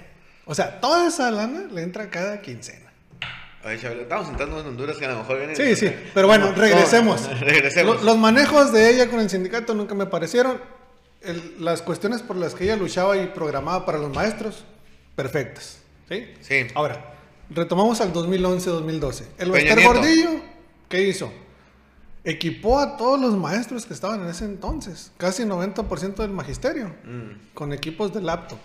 O sea, toda esa lana le entra cada quincena. Ay, estamos sentando en Honduras que a lo mejor vienen. Sí, sí, pero bueno, No, regresemos. no, regresemos. Lo- Los manejos de ella con el sindicato nunca me parecieron. El- las cuestiones por las que ella luchaba y programaba para los maestros, perfectas. ¿Sí? Sí. Ahora, retomamos al 2011-2012. El Bester. Gordillo, ¿qué hizo? Equipó a todos los maestros que estaban en ese entonces, casi 90% del magisterio, Mm. con equipos de laptop.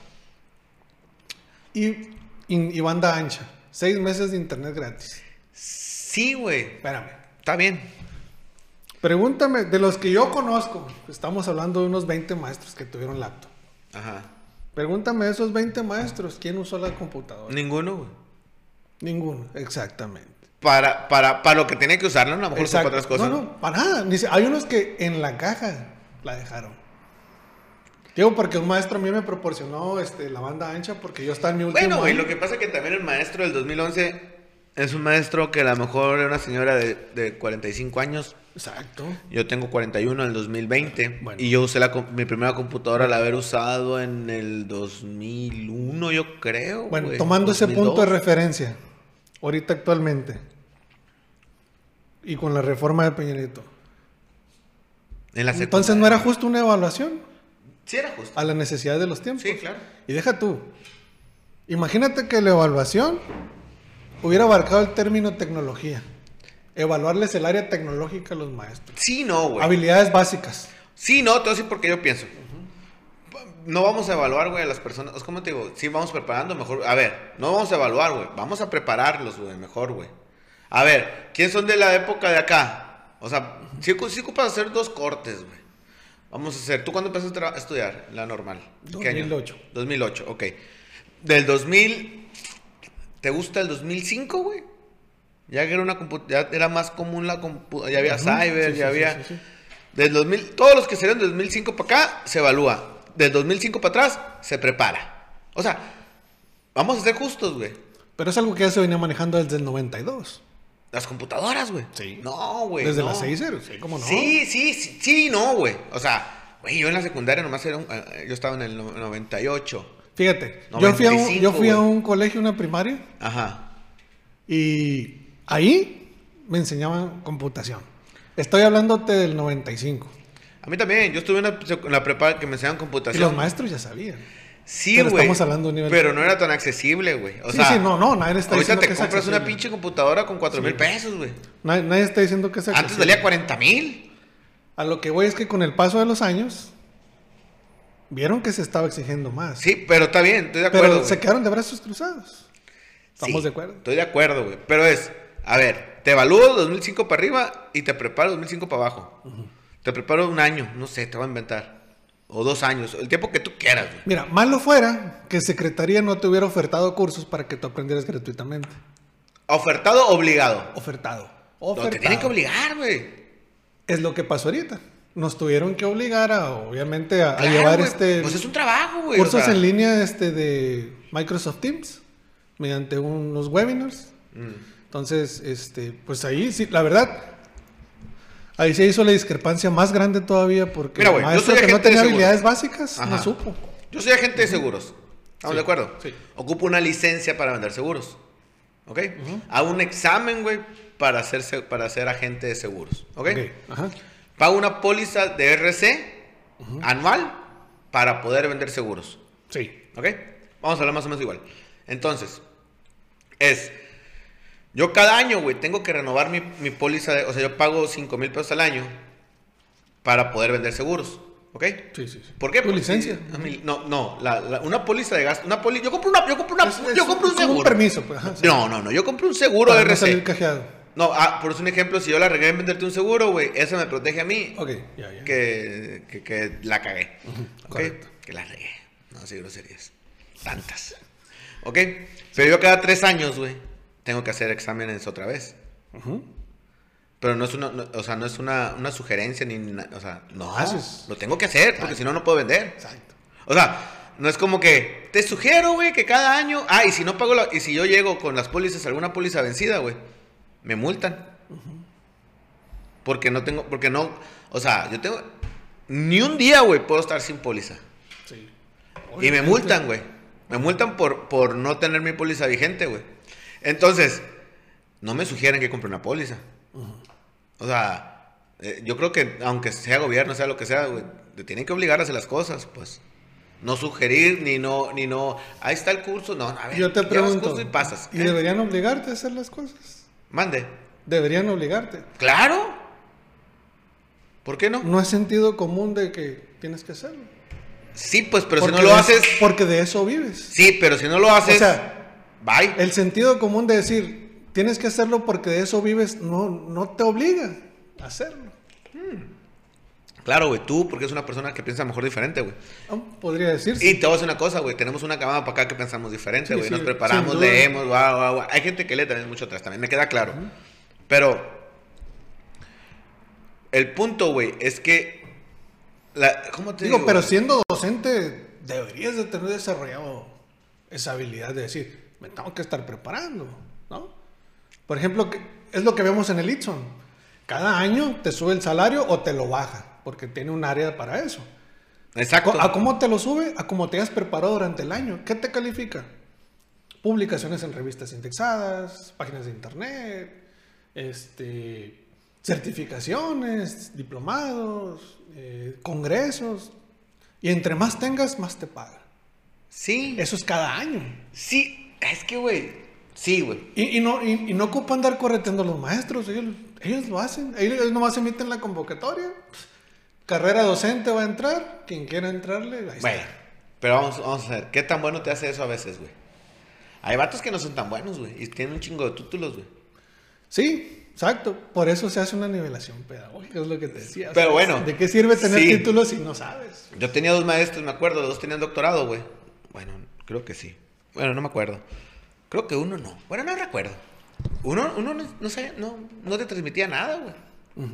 Y, y, y banda ancha. Seis meses de internet gratis. Sí, güey. Espérame. Está bien. Pregúntame, de los que yo conozco, estamos hablando de unos 20 maestros que tuvieron laptop. Ajá. Pregúntame esos 20 maestros, ¿quién usó la computadora? Ninguno, güey. Ninguno, exactamente. Para, para, para lo que tenía que usarlo, a lo mejor para otras cosas. No, no, para nada. Hay unos que en la caja la dejaron. Digo, porque un maestro a mí me proporcionó este, la banda ancha porque yo estaba en mi último Bueno, güey, año. lo que pasa es que también el maestro del 2011 es un maestro que a lo mejor era una señora de, de 45 años. Exacto. Yo tengo 41 en el 2020. Bueno. Y yo usé la, mi primera computadora la haber usado en el 2001, yo creo. Bueno, tomando ese punto de 2002. referencia, ahorita actualmente, y con la reforma de Peña Nieto, En la entonces no era justo una evaluación Sí, era justo. a la necesidad de los tiempos. Sí, claro. Y deja tú. Imagínate que la evaluación hubiera abarcado el término tecnología. Evaluarles el área tecnológica a los maestros. Sí, no, güey. Habilidades básicas. Sí, no, te voy a decir por qué yo pienso. No vamos a evaluar, güey, a las personas. Es como te digo, sí vamos preparando mejor. A ver, no vamos a evaluar, güey. Vamos a prepararlos, güey, mejor, güey. A ver, ¿quiénes son de la época de acá? O sea, sí, sí ocupas hacer dos cortes, güey. Vamos a hacer. ¿Tú cuándo empezaste a estudiar? La normal. ¿Qué año? 2008. 2008, ok. Del 2000. ¿Te gusta el 2005, güey? Ya que era una ya era más común la compu ya había cyber, Sí, ya sí, había sí. del 2000, todos los que salieron del 2005 para acá se evalúa. Del 2005 para atrás se prepara. O sea, vamos a ser justos, güey. Pero es algo que ya se venía manejando desde el 92. Las computadoras, güey. Sí. No, güey. desde no. la 6 sí, ¿cómo no? Sí, sí, sí, sí, no, güey. O sea, güey, yo en la secundaria nomás era un, eh, yo estaba en el no- 98. Fíjate, yo fui, a un, 95, yo fui a un colegio, una primaria, Ajá. y ahí me enseñaban computación. Estoy hablándote del 95. A mí también, yo estuve en la, en la prepa que me enseñaban Y computación. los maestros ya sabían. Sí, Pero güey. estamos hablando de un nivel- Pero no era tan accesible, güey. O sí, sea, sí, no, no, nadie está ahorita diciendo te que es compras una pinche computadora con 4 mil pesos, güey. Nadie, nadie está diciendo que es Antes accesible. valía 40 mil. A lo que voy es que con el paso de los años, vieron que se estaba exigiendo más. Sí, pero está bien, estoy de acuerdo. pero se quedaron de brazos cruzados. Estamos Sí, de acuerdo. Estoy de acuerdo, güey. Pero es, a ver, te evalúo 2005 para arriba y te preparo 2005 para abajo. Te preparo un año, no sé, te voy a inventar. O dos años, el tiempo que tú quieras, güey. Mira, malo fuera que Secretaría no te hubiera ofertado cursos para que tú aprendieras gratuitamente. Ofertado, obligado. Ofertado. No, Ofertado. te tienen que obligar, güey. Es lo que pasó ahorita. Nos tuvieron que obligar a, obviamente, a, llevar güey. este Pues es un trabajo, güey. cursos o sea. en línea este de Microsoft Teams mediante unos webinars. Mm. Entonces, este, pues ahí sí, la verdad, ahí se hizo la discrepancia más grande todavía porque Mira, el maestro que no tenía habilidades básicas Ajá. no supo. Yo soy agente de seguros. ¿Estamos Sí, de acuerdo? sí. Ocupo una licencia para vender seguros. ¿Ok? Hago un examen, güey, para ser, se- para ser agente de seguros. ¿Ok? Ok, Ajá. Pago una póliza de RC anual para poder vender seguros. Sí. ¿Ok? Vamos a hablar más o menos igual. Entonces, es. Yo cada año, güey, tengo que renovar mi, mi póliza. De, o sea, yo pago 5 mil pesos al año para poder vender seguros. ¿Ok? Sí, sí, sí. ¿Por qué? Tu Porque- licencia. mí- no, no, la- la- una póliza de gasto. Una poli, yo compro una, yo compro una, Es- yo compro un seguro. un permiso, pues. ajá, sí. No, no, no, yo compro un seguro de RC. salir cajeado. No, ah, por un ejemplo, si yo la regué en venderte un seguro, güey, eso me protege a mí. Ok, ya, ya. Que, que, que la cagué. ¿ok? correcto. Que la regué. No, así groserías. Tantas. ¿Ok? Pero yo cada tres años, güey, tengo que hacer exámenes otra vez. Ujú. Pero no es una, no- o sea, no es una, una sugerencia ni, na- o sea, no, Haces. lo tengo que hacer porque si no, no puedo vender. Exacto. O sea, no es como que te sugiero, güey, que cada año, ah, y si no pago la, y si yo llego con las pólizas, alguna póliza vencida, güey, me multan. Porque no tengo, porque no, o sea, yo tengo, ni un día, güey, puedo estar sin póliza. Sí. Y me multan, güey. Me multan por, por no tener mi póliza vigente, güey. Entonces, no me sugieren que compre una póliza. O sea, eh, yo creo que aunque sea gobierno, sea lo que sea, güey, te tienen que obligar a hacer las cosas, pues. No sugerir, ni no, ni no, ahí está el curso, no, a ver, Yo te pregunto, curso y pasas. ¿y ¿eh? deberían obligarte a hacer las cosas? Mande. Deberían obligarte. Claro. ¿Por qué no? No es sentido común de que tienes que hacerlo. Sí, pues, pero si no lo haces, Porque de eso vives. sí, pero si no lo haces, O sea, bye. el sentido común de decir, tienes que hacerlo porque de eso vives, no, no te obliga a hacerlo. Claro, güey, tú, porque es una persona que piensa mejor diferente, güey. Ah, Podría decirse. Y te voy a decir una cosa, güey. Tenemos una camada para acá que pensamos diferente, güey. sí, Nos preparamos, leemos, guau, guau, guau. Hay gente que lee también mucho atrás, también me queda claro. Pero el punto, güey, es que. La, ¿Cómo te Digo, digo? pero siendo docente, deberías de tener desarrollado esa habilidad de decir, me tengo que estar preparando, ¿no? Por ejemplo, es lo que vemos en el Itson. Cada año te sube el salario o te lo baja, porque tiene un área para eso. Exacto. ¿A cómo te lo sube? A cómo te has preparado durante el año. ¿Qué te califica? Publicaciones en revistas indexadas, páginas de internet, este, certificaciones, diplomados, eh, congresos. Y entre más tengas, más te paga. Sí, Eso es cada año. sí. Es que, güey. Sí, güey. Y, y no, y, y no ocupa andar correteando a los maestros. Ellos, ellos lo hacen. Ellos nomás emiten la convocatoria. Carrera docente va a entrar. Quien quiera entrarle, ahí está. Bueno, pero vamos, vamos a ver. ¿Qué tan bueno te hace eso a veces, güey? Hay vatos que no son tan buenos, güey. Y tienen un chingo de títulos, güey. Sí, exacto. Por eso se hace una nivelación pedagógica, es lo que te decía. O Pero sea, bueno, ¿De qué sirve tener sí. títulos si no sabes? Yo tenía dos maestros, me acuerdo, los dos tenían doctorado, güey. Bueno, creo que sí. Bueno, no me acuerdo. Creo que uno no. Bueno, no recuerdo. Uno, uno no, no, sabía- no, no te transmitía nada, güey.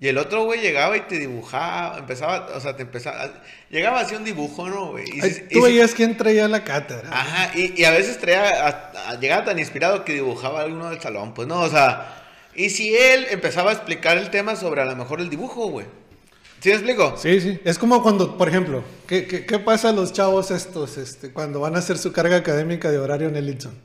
Y el otro, güey, llegaba y te dibujaba, empezaba, o sea, te empezaba, llegaba así un dibujo, ¿no, güey? Y Ay, y tú si- veías quién traía la cátedra. Ajá, y, y a veces traía, a- a- llegaba tan inspirado que dibujaba alguno del salón, pues no, o sea, y si él empezaba a explicar el tema sobre a lo mejor el dibujo, güey. ¿Sí me explico? Sí, sí. Es como cuando, por ejemplo, ¿qué, qué, qué pasa a los chavos estos este, cuando van a hacer su carga académica de horario en el Itson?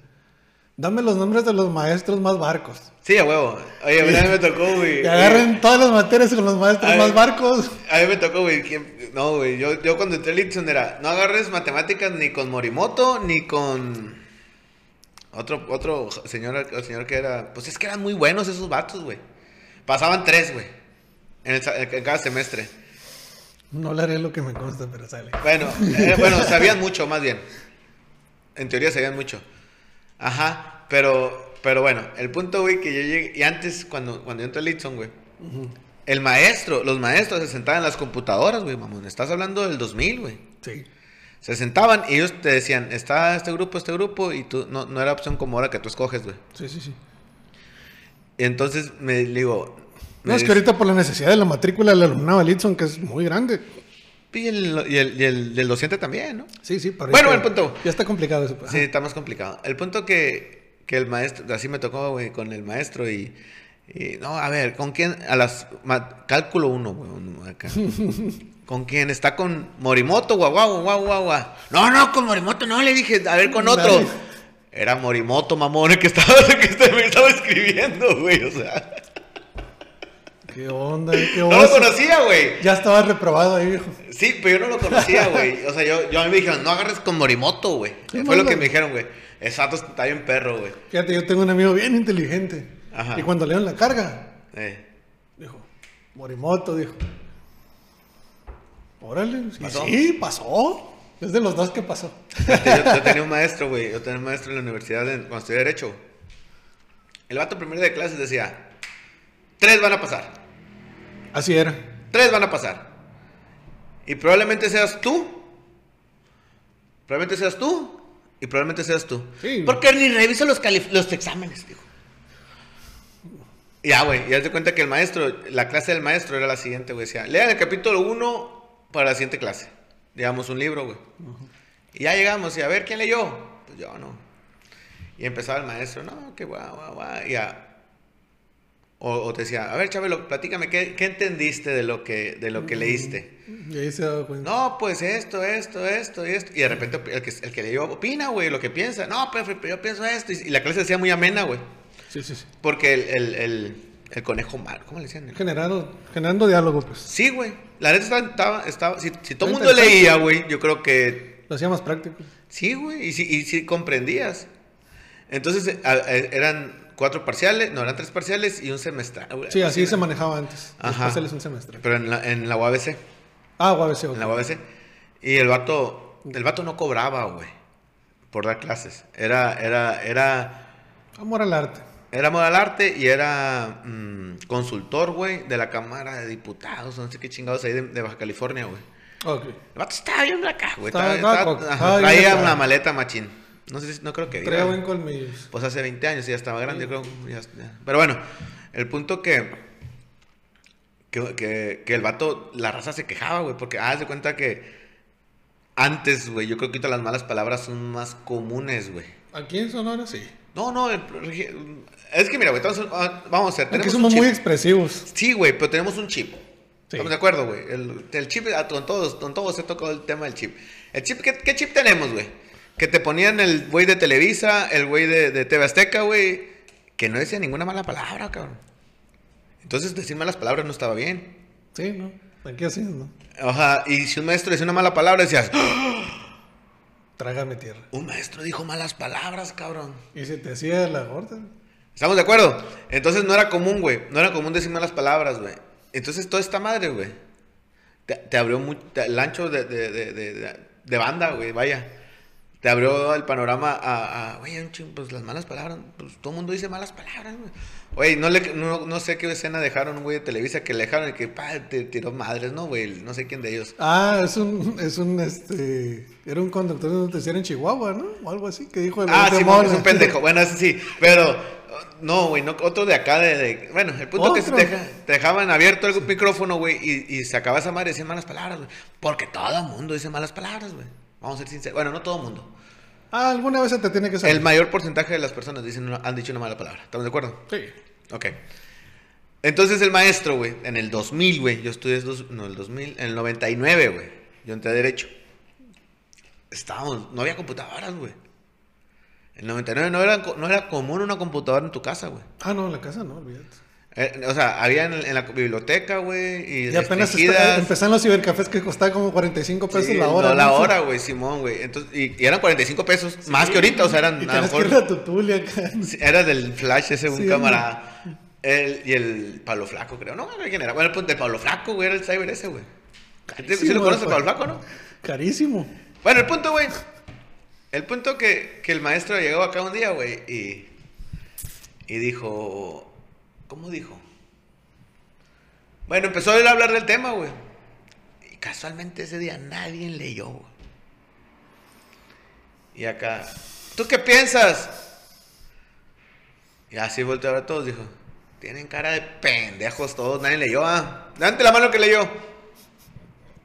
Dame los nombres de los maestros más barcos. Sí, a huevo. Oye, a mí me tocó, güey. Que agarren todas las materias con los maestros más barcos. A mí me tocó, güey. ¿quién- No, güey. Yo, yo cuando entré a Litson era, no agarres matemáticas ni con Morimoto ni con otro, otro señor, señor que era, pues es que eran muy buenos esos vatos, güey. Pasaban tres, güey. En, el en cada semestre. No hablaré lo que me consta, pero sale. Bueno, eh, bueno, sabían mucho, más bien. En teoría sabían mucho. Ajá, pero, pero bueno, el punto, güey, que yo llegué, y antes, cuando, cuando yo entré a Litson, güey, el maestro, los maestros se sentaban en las computadoras, güey, mamón. Estás hablando del 2000, güey. Sí. Se sentaban y ellos te decían, está este grupo, este grupo, y tú, no, no era opción como ahora que tú escoges, güey. Sí, sí, sí. Y entonces me digo... No, es que ahorita por la necesidad de la matrícula del alumnado de Litson, que es muy grande. Y el, y el, y el- docente también, ¿no? Sí, sí, pero Bueno, el punto. Ya está complicado eso. pues. Sí, está más complicado. El punto que, que el maestro, así me tocó, güey, con el maestro y, y, no, a ver, ¿con quién? A las, ma- cálculo uno, güey, uno acá. ¿Con quién? ¿Está con Morimoto? Guau, guau, guau, guau, guau. No, no, con Morimoto no, le dije, a ver, con otro. Dale. Era Morimoto, mamón, el que estaba, el que estaba escribiendo, güey, o sea. ¿Qué onda? ¿Qué No lo conocía, güey. Ya estaba reprobado ahí, viejo. Sí, pero yo no lo conocía, güey. O sea, yo, yo a mí me dijeron, no agarres con Morimoto, güey. Fue lo que me dijeron, güey. Exacto, está bien perro, güey. Fíjate, yo tengo un amigo bien inteligente. Ajá. Y cuando le dieron la carga, Eh. dijo, Morimoto, dijo. Órale, sí, ¿Pasó? sí, pasó. Es de los dos que pasó. Yo, yo tenía un maestro, güey. Yo tenía un maestro en la universidad cuando estudié Derecho. El vato primero de clases decía: Tres van a pasar. Así era. Tres van a pasar. Y probablemente seas tú. Probablemente seas tú. Y probablemente seas tú. Sí. Porque ni reviso los, los exámenes, dijo. Ya, güey. Ya te cuenta que el maestro, la clase del maestro era la siguiente, güey. Decía: Lean el capítulo 1 para la siguiente clase. Digamos un libro, güey. Y ya llegamos y a ver quién leyó. Pues yo no. Y empezaba el maestro, no, que guau, guau, guau. Y ya. O, o te decía, a ver, Chabelo, platícame, ¿qué, qué entendiste de lo que, de lo que leíste? Y ahí se daba cuenta. No, pues esto, esto, esto y esto. Y de repente el que, el que leyó opina, güey, lo que piensa. No, pero, pero yo pienso esto. Y, y la clase decía muy amena, güey. Sí, sí, sí. Porque el, el, el, el conejo mal, ¿cómo le decían? Generando, generando diálogo, pues. Sí, güey. La neta estaba, estaba, estaba- si, si todo el mundo leía, güey, yo creo que Lo hacía más práctico. Sí, güey, y sí, y sí comprendías. Entonces a- eh, eran cuatro parciales, no, eran tres parciales y un semestral. güey. Sí, así se manejaba antes. Ajá. Después él es un semestre. Pero en la, en la UABC, Ah, UABC, ok. en la UABC. Y el vato, el vato no cobraba, güey, por dar clases. Era, era, era, Amor al arte. era amor al arte y era mm, consultor, güey, de la Cámara de Diputados, no sé qué chingados ahí de, de Baja California, güey. Ok. El vato estaba bien acá, güey. Estaba- traía una maleta machín. No sé si, no creo que Traía diga. buen colmillo. Pues hace 20 años ya estaba grande, creo. ya- ya. Pero bueno, el punto que, que, que, que el vato, la raza se quejaba, güey, porque haz de cuenta que antes, güey, yo creo que las malas palabras son más comunes, güey. Aquí en Sonora sí. No, no, el- es que mira, güey, vamos a- vamos a hacer, tenemos somos un muy expresivos. Sí, güey, pero tenemos un chip. Sí. Estamos de acuerdo, güey. El, el chip, a- con todos, con todos se tocó el tema del chip. El chip, ¿qué, qué chip tenemos, güey? Que te ponían el güey de Televisa, el güey de, de TV Azteca, güey, que no decía ninguna mala palabra, cabrón. Entonces decir malas palabras no estaba bien. Sí, ¿no? Aquí así, ¿no? Ajá, y si un maestro decía una mala palabra, decías, "¡Ah! Trágame tierra. un maestro dijo malas palabras, cabrón. Y se te hacía la gorda. ¿Estamos de acuerdo? Entonces no era común, güey. No era común decir malas palabras, güey. Entonces toda esta madre, güey. Te, te abrió mu- te- el ancho de, de- de- de banda, güey, vaya. Te abrió el panorama a, a ching- pues las malas palabras. Pues todo el mundo dice malas palabras, güey. No, le, no, no sé qué escena dejaron, güey, de Televisa que le dejaron y que pa, te tiró madres, ¿no, güey? No sé quién de ellos. Ah, es un, es un, este, era un conductor de noticiero en Chihuahua, ¿no? O algo así, que dijo el Ah, sí, es un pendejo. Bueno, ese sí, pero no, güey, no, otro de acá de, de- bueno, el punto es que se Otro. te, deja- te dejaban abierto el micrófono, güey, y, y se acababa esa madre y decían malas palabras, güey. Porque todo el mundo dice malas palabras, güey. Vamos a ser sinceros. Bueno, no todo el mundo. Ah, alguna vez se te tiene que saber. El mayor porcentaje de las personas dicen, han dicho una mala palabra. ¿Estamos de acuerdo? Sí. Ok. Entonces el maestro, güey, en el 2000, güey, yo estudié, dos- no, el 2000, en el 99, güey, yo entré a Derecho. Estábamos, no había computadoras, güey. El 99 no era, no era común una computadora en tu casa, güey. Ah, no, en la casa no, olvídate. Eh, o sea, había en, en la biblioteca, güey. Y, Y apenas está- empezaron los cibercafés que costaba como 45 pesos Sí, la hora. No, la ¿no? hora, güey, Simón, güey. Entonces, y, y eran 45 pesos, más que ahorita, o sea, eran Y a lo que mejor. ir a tu tule acá. Sí, Era del Flash ese, un Sí, camarada. El, y el Pablo Flaco, creo. No, no, ¿quién era? Bueno, el punto de Pablo Flaco, güey, era el cyber ese, güey. ¿Sí, sí Carísimo, lo conoces, pues. Pablo Flaco, no? Carísimo. Bueno, el punto, güey. El punto que, que el maestro llegó acá un día, güey, y, y dijo... ¿Cómo dijo? Bueno, empezó a él a hablar del tema, güey. Y casualmente ese día nadie leyó, güey. Y acá... ¿Tú qué piensas? Y así volteó a ver a todos, dijo... Tienen cara de pendejos todos, nadie leyó, ah. Levante la mano que leyó.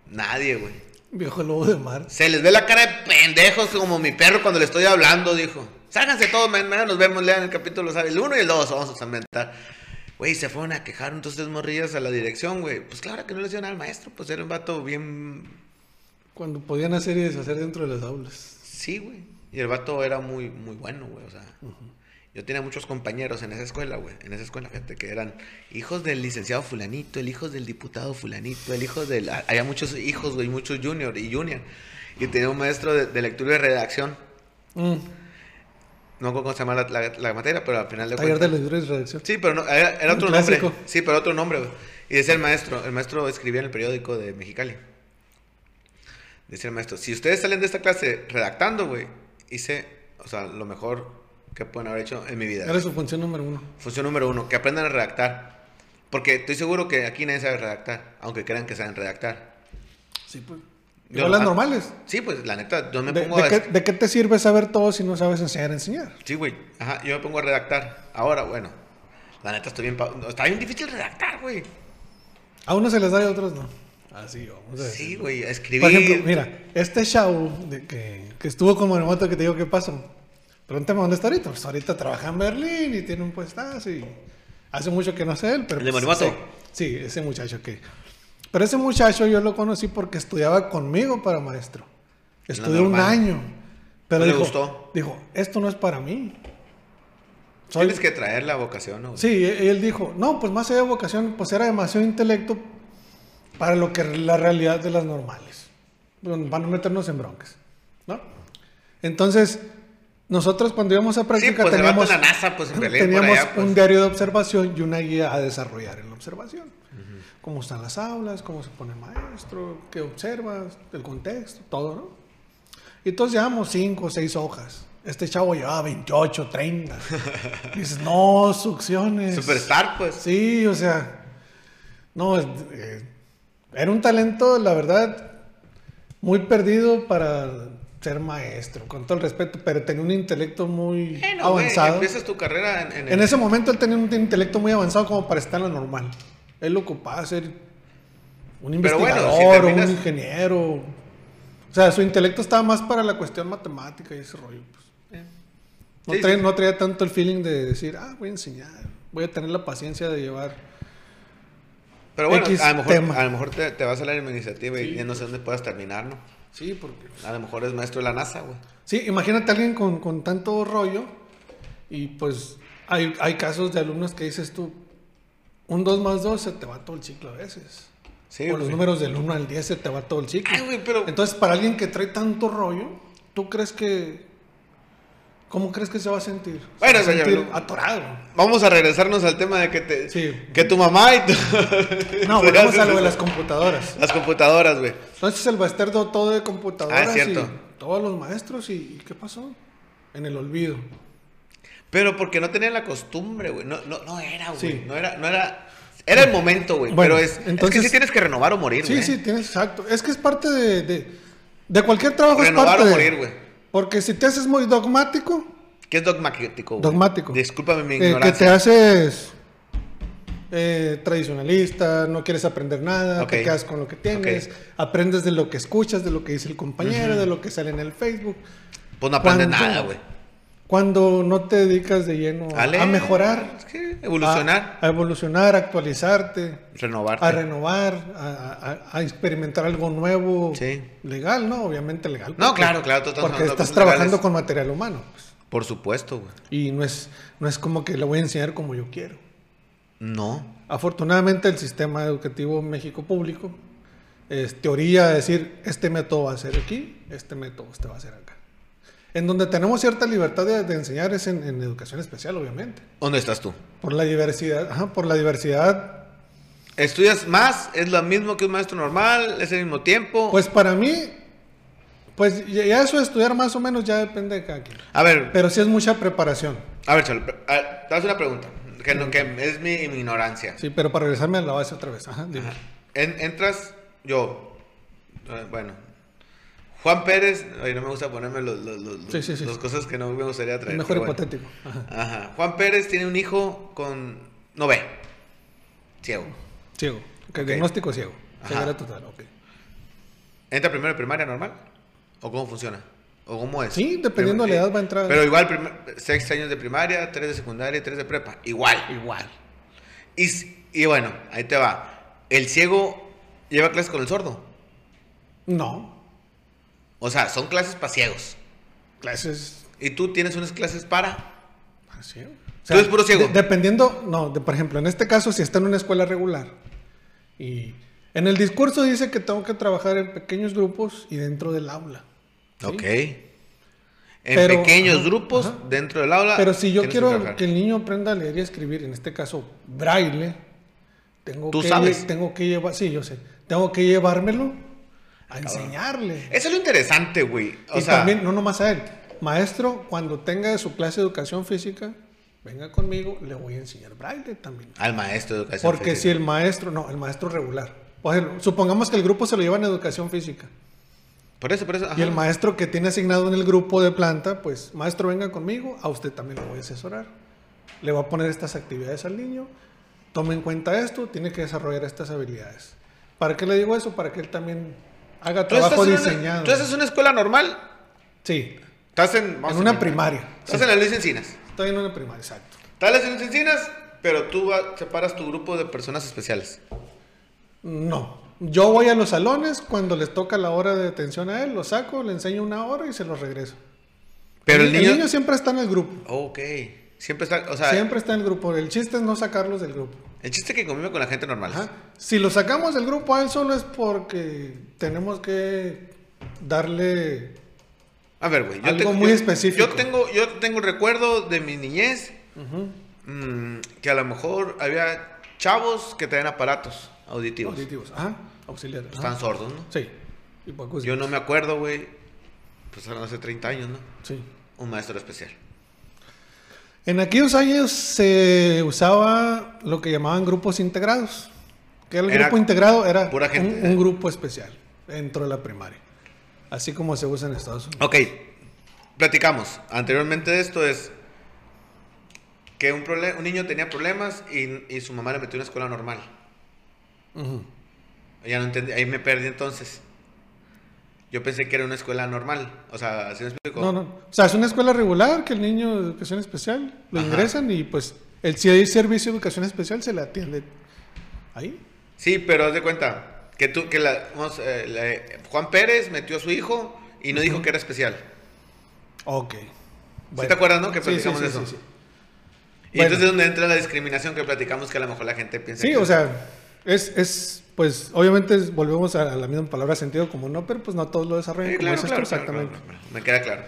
Nadie, güey. Viejo lobo de mar. Se les ve la cara de pendejos como mi perro cuando le estoy hablando, dijo. Ságanse todos, mañana nos vemos, lean el capítulo, ¿sabes? El 1 y el 2, vamos a inventar. Güey, se fueron a quejar entonces morrillas a la dirección, güey. Pues claro que no le hicieron al maestro, pues era un vato bien... Cuando podían hacer y deshacer dentro de las aulas. Sí, güey. Y el vato era muy, muy bueno, güey, o sea... Yo tenía muchos compañeros en esa escuela, güey. En esa escuela, gente, que eran hijos del licenciado fulanito, el hijo del diputado fulanito, el hijo del... Había muchos hijos, güey, muchos junior y junior. Y tenía un maestro de, de lectura y redacción. Mm. No recuerdo cómo se llama la, la- la materia, pero al final de Taller de cuentas... lectura y redacción. Sí, pero no, era, era otro clásico. nombre. Sí, pero otro nombre, güey. Y decía el maestro, el maestro escribía en el periódico de Mexicali. Decía el maestro, si ustedes salen de esta clase redactando, güey, hice, o sea, lo mejor que pueden haber hecho en mi vida. Era su función número uno. Función número uno, que aprendan a redactar. Porque estoy seguro que aquí nadie sabe redactar, aunque crean que saben redactar. Sí, pues. Yo- Igual las ah, normales. Sí, pues la neta, yo me ¿De, pongo de a... qué, de qué te sirve saber todo si no sabes enseñar a enseñar? Sí, güey. Ajá, yo me pongo a redactar. Ahora, bueno, la neta estoy bien... pa- Está bien difícil redactar, güey. A unos se les da y a otros no. Así vamos a decir. Sí, güey, a escribir. Por ejemplo, mira, este show de que, que estuvo con Moremoto que te digo qué pasó. Pregúntame dónde está ahorita. Pues ahorita trabaja en Berlín y tiene un puestazo y hace mucho que no sé él. Pero ¿El de pues, Morimoto? Sí, sí, ese muchacho que... Pero ese muchacho yo lo conocí porque estudiaba conmigo para maestro. Estudió un año. Pero ¿No le dijo, gustó? dijo, esto no es para mí. Soy- Tienes que traer la vocación, ¿no? Sí, él dijo, no, pues más allá de vocación, pues era demasiado intelecto para lo que la realidad de las normales. Van a meternos en broncas, ¿no? Entonces, nosotros cuando íbamos a Sí, práctica pues el vato teníamos, en la NASA, pues en teníamos allá, pues. un diario de observación y una guía a desarrollar en la observación. Cómo están las aulas, cómo se pone el maestro, qué observas, el contexto, todo, ¿no? Y entonces llevamos cinco o seis hojas. Este chavo llevaba 28, 30. Y dices, no, succiones. Superstar, pues. Sí, o sea, no, eh, era un talento, la verdad, muy perdido para ser maestro, con todo el respeto, pero tenía un intelecto muy Bueno, güey, avanzado. empiezas tu carrera en, en, En ese momento él tenía un intelecto muy avanzado como para estar en lo normal. Él ocupaba ser un bueno, investigador, si o terminas- un ingeniero. O sea, su intelecto estaba más para la cuestión matemática y ese rollo. pues. No, Sí, traía, sí. no traía tanto el feeling de decir, ah, voy a enseñar, voy a tener la paciencia de llevar. Pero bueno, X a lo mejor, tema. a lo mejor te, te va a la iniciativa y ya no sé dónde puedas terminar, ¿no? Sí, porque. A lo mejor es maestro de la NASA, güey. Sí, imagínate a alguien con, con tanto rollo y pues hay, hay casos de alumnos que dices tú, un 2 más 2 se te va todo el ciclo a veces. Sí, o los números del 1 al 10 se te va todo el ciclo. Ay, güey, pero... Entonces, para alguien que trae tanto rollo, ¿tú crees que... ¿Cómo crees que se va a sentir? Se Bueno, va a señor, sentir atorado. Vamos a regresarnos al tema de que te... Sí. Que tu mamá y tu... No, volvemos a lo de las computadoras. Las computadoras, güey. Entonces el Basterdo todo de computadoras Ah, es cierto. y todos los maestros y, ¿y qué pasó? En el olvido. Pero porque no tenían la costumbre, güey. No, no, no era, güey. Sí. No era, no era... Era el momento, güey. Bueno, pero es, es entonces- que sí tienes que renovar o morir, Sí, güey. sí, tienes exacto. Es que es parte de, de, de cualquier trabajo. es Renovar parte o morir, güey. Porque si te haces muy dogmático, ¿Qué es dogmático, güey? Dogmático. Discúlpame mi eh, que te ignorancia. haces eh, tradicionalista, no quieres aprender nada, te quedas con lo que tienes, aprendes de lo que escuchas, de lo que dice el compañero, de lo que sale en el Facebook. Pues no aprendes nada, güey. Cuando no te dedicas de lleno a, Ale, a mejorar, que evolucionar, a, a evolucionar, a actualizarte, renovarte. a renovar, a, a- a experimentar algo nuevo, Sí. legal, ¿no? Obviamente legal. No, claro, claro, estás Porque estás trabajando legales. con material humano. pues. Por supuesto, güey. Y no es, no es como que le voy a enseñar como yo quiero. No. Afortunadamente el sistema educativo México público es teoría de decir, este método va a ser aquí, este método este va a ser acá. En donde tenemos cierta libertad de, de enseñar es en, en educación especial, obviamente. ¿Dónde estás tú? Por la diversidad, ajá, por la diversidad. ¿Estudias más? ¿Es lo mismo que un maestro normal? ¿Es el mismo tiempo? Pues para mí, pues ya eso de estudiar más o menos ya depende de cada quien. a ver, Pero sí es mucha preparación. a ver, Chalo, te hago una pregunta. Que, no- que es mi, mi ignorancia. Sí, pero para regresarme a la base otra vez. Ajá, dime. Ajá. En- entras, yo, eh, bueno, Juan Pérez, ay, no me gusta ponerme los, los, los- Sí, sí, sí. las cosas que no me gustaría traer. Mejor bueno. hipotético. Ajá. Ajá. Juan Pérez tiene un hijo con, no ve, ciego. Ciego. Diagnóstico ciego. Ceguera total, ok. ¿Entra primero en primaria normal? ¿O cómo funciona? ¿O cómo es? Sí, dependiendo de la edad va a entrar. Pero igual, primer- seis años de primaria, tres de secundaria y tres de prepa. Igual. Igual. Y, y bueno, ahí te va. El ciego lleva clases con el sordo. No. O sea, son clases para ciegos. Clases Y tú tienes unas clases para... así. O ¿Tú eres puro ciego? de- dependiendo, no, de- por ejemplo, en este caso, si está en una escuela regular y en el discurso dice que tengo que trabajar en pequeños grupos y dentro del aula. ¿sí? Ok. En Pero- pequeños ajá, grupos, ajá. dentro del aula. Pero si yo que quiero que el niño aprenda a leer y a escribir, en este caso braille, tengo ¿Tú que sabes? tengo que llevar, sí, yo sé, tengo que llevármelo a enseñarle. Eso es lo interesante, güey. O y sea, también, no nomás a él, maestro, cuando tenga su clase de educación física, venga conmigo, le voy a enseñar braille también. al maestro de educación Porque física. si el maestro, no, el maestro regular. Por ejemplo, supongamos que el grupo se lo lleva en educación física. Por eso, por eso. Y el maestro que tiene asignado en el grupo de planta, pues, maestro, venga conmigo, a usted también lo voy a asesorar. Le va a poner estas actividades al niño, tome en cuenta esto, tiene que desarrollar estas habilidades. ¿Para qué le digo eso? Para que él también haga ¿Tú estás, trabajo una, diseñado. ¿Tú estás en una escuela normal? Sí, Estás en... en una primaria. Estás en la Luis Encinas. Estoy en una primaria, exacto. Estás en la Luis Encinas, pero tú va- separas tu grupo de personas especiales. No. Yo voy a los salones, cuando les toca la hora de atención a él, lo saco, le enseño una hora y se los regreso. Pero el niño... siempre está en el grupo. Ok. Siempre está... O sea, Siempre está en el grupo. El chiste es no sacarlos del grupo. El chiste es que convive con la gente normal. Ajá. Si lo sacamos del grupo a él solo es porque tenemos que darle... A ver, güey. Algo tengo- muy yo- específico. Yo tengo, yo tengo el recuerdo de mi niñez mm, que a lo mejor había chavos que traían aparatos auditivos. Auditivos. Ajá. Auxiliares. ajá. Están sordos, ¿no? Sí. Y Yo no me acuerdo, güey. Pues eran hace 30 años, ¿no? Sí. Un maestro especial. En aquellos años se usaba lo que llamaban grupos integrados. Que el Era grupo integrado era pura gente. Un, un grupo especial dentro de la primaria. Así como se usa en Estados Unidos. Ok, platicamos. Anteriormente de esto es que un, niño tenía problemas y, y su mamá le metió en una escuela normal. Ya no entendí, ahí me perdí entonces. Yo pensé que era una escuela normal. O sea, ¿sí me explico? No, no. O sea, es una escuela regular que el niño de educación especial lo Ajá. ingresan y pues el, si hay servicio de educación especial se le atiende ahí. Sí, pero haz de cuenta que tú, que la, vamos, eh, la- Juan Pérez metió a su hijo y no dijo que era especial. Ok. ¿Sí te acuerdas, no? Que sí, platicamos sí, eso. sí. Y Bueno. entonces es donde entra la discriminación que platicamos que a lo mejor la gente piensa Sí, que o sea, es, es pues obviamente volvemos a la misma palabra sentido como no, pero pues no todos lo desarrollan Sí, claro, claro, claro, exactamente. Me queda claro.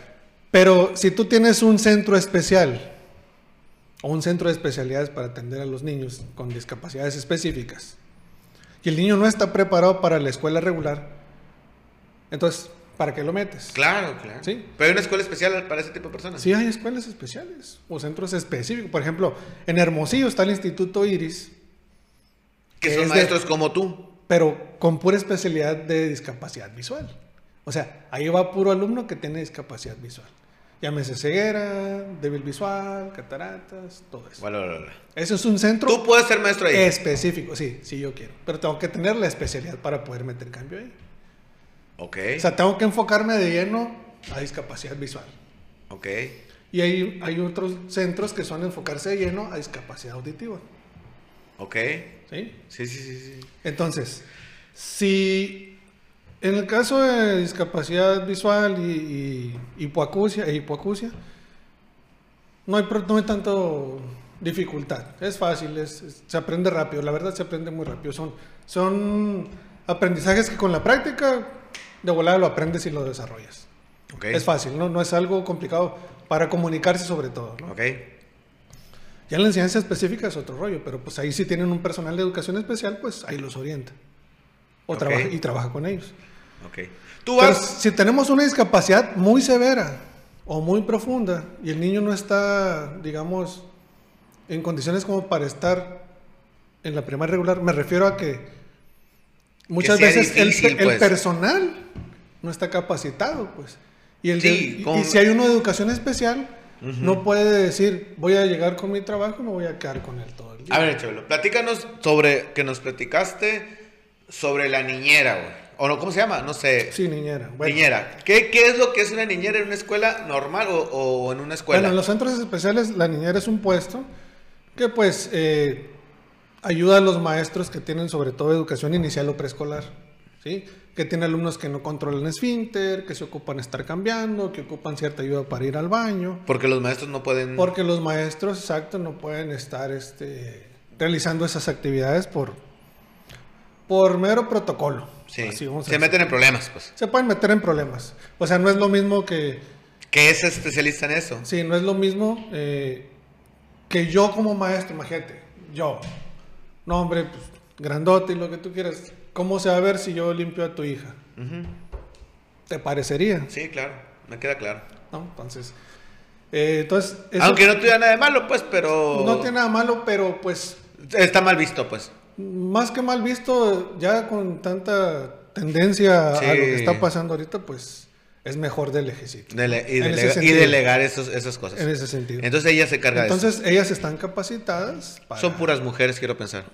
Pero si tú tienes un centro especial o un centro de especialidades para atender a los niños con discapacidades específicas y el niño no está preparado para la escuela regular, entonces, ¿para qué lo metes? Claro, claro. Sí. Pero hay una escuela especial para ese tipo de personas. Sí hay escuelas especiales o centros específicos. Por ejemplo, en Hermosillo está el Instituto Iris, Que son de- maestros como tú. pero con pura especialidad de discapacidad visual. O sea, ahí va puro alumno que tiene discapacidad visual. Llámese ceguera, débil visual, cataratas, todo eso. Vale, vale, vale. Eso es un centro Tú puedes ser maestro ahí. específico, sí, sí yo quiero. Pero tengo que tener la especialidad para poder meter cambio ahí. Ok. O sea, tengo que enfocarme de lleno a discapacidad visual. ok. Y hay, hay otros centros que son enfocarse de lleno a discapacidad auditiva. Ok. ¿Sí? Sí, sí, sí, sí. Entonces, si en el caso de discapacidad visual y, y hipoacusia, e hipoacusia, no hay, no hay tanto dificultad. Es fácil, es- es- se aprende rápido. La verdad se aprende muy rápido. Son, son aprendizajes que con la práctica de volada lo aprendes y lo desarrollas. Ok. Es fácil, ¿no? no es algo complicado para comunicarse sobre todo. ¿no? Ok. Ya en la enseñanza específica es otro rollo, pero pues ahí si tienen un personal de educación especial, pues ahí los orienta. O Ok. trabaja, y trabaja con ellos. Ok. Tú Pero vas. si tenemos una discapacidad muy severa o muy profunda y el niño no está, digamos, en condiciones como para estar en la primaria regular, me refiero a que muchas sea veces el- difícil, el, pues. personal no está capacitado, pues. Y, el de- Sí, y- como- y si hay uno de educación especial, no puede decir, voy a llegar con mi trabajo y me voy a quedar con él todo el día. A ver, Chabelo, platícanos sobre. Que nos platicaste sobre la niñera, güey. O no, ¿cómo se llama? No sé. Sí, niñera. Bueno, Niñera. ¿Qué, ¿Qué es lo que es una niñera en una escuela normal o, o en una escuela? Bueno, en los centros especiales la niñera es un puesto que pues eh, ayuda a los maestros que tienen sobre todo educación inicial o preescolar, ¿sí? Que tienen alumnos que no controlan esfínter, que se ocupan estar cambiando, que ocupan cierta ayuda para ir al baño, Porque los maestros no pueden. porque los maestros, exacto, no pueden estar este, realizando esas actividades por, por mero protocolo. Sí. Así vamos a Se meten en problemas, pues. Se pueden meter en problemas. O sea, no es lo mismo que... ¿Qué es especialista en eso? Sí, no es lo mismo eh, que yo como maestro, imagínate, yo, no hombre, pues, grandote y lo que tú quieras, ¿cómo se va a ver si yo limpio a tu hija? ¿Te parecería? Sí, claro. Me queda claro. ¿No? Entonces, eh, entonces eso Aunque no tuviera nada de malo, pues, pero. no tiene nada malo, pero pues Está mal visto, pues. más que mal visto, ya con tanta tendencia Sí. a lo que está pasando ahorita, pues es mejor del ejército. Dele- y, delega- delegar esos, esas cosas. En ese sentido. Entonces ella se carga de Entonces, ellas están capacitadas para... Son puras mujeres, quiero pensar.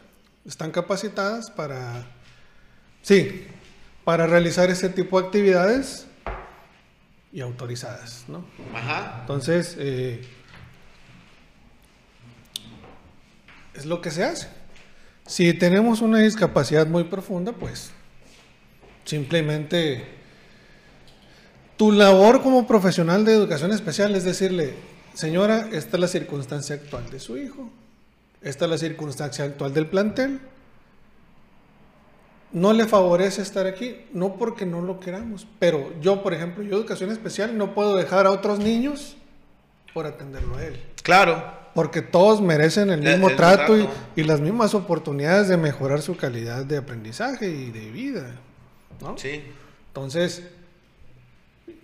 están capacitadas para, sí, para realizar ese tipo de actividades y autorizadas, ¿no? Ajá. Entonces, eh, es lo que se hace. Si tenemos una discapacidad muy profunda, pues simplemente tu labor como profesional de educación especial es decirle, señora, esta es la circunstancia actual de su hijo, esta es la circunstancia actual del plantel. No le favorece estar aquí, no porque no lo queramos, pero yo, por ejemplo, yo educación especial no puedo dejar a otros niños por atenderlo a él. Claro. Porque todos merecen el El mismo trato y, las mismas oportunidades de mejorar su calidad de aprendizaje y de vida. ¿no? Sí. Entonces,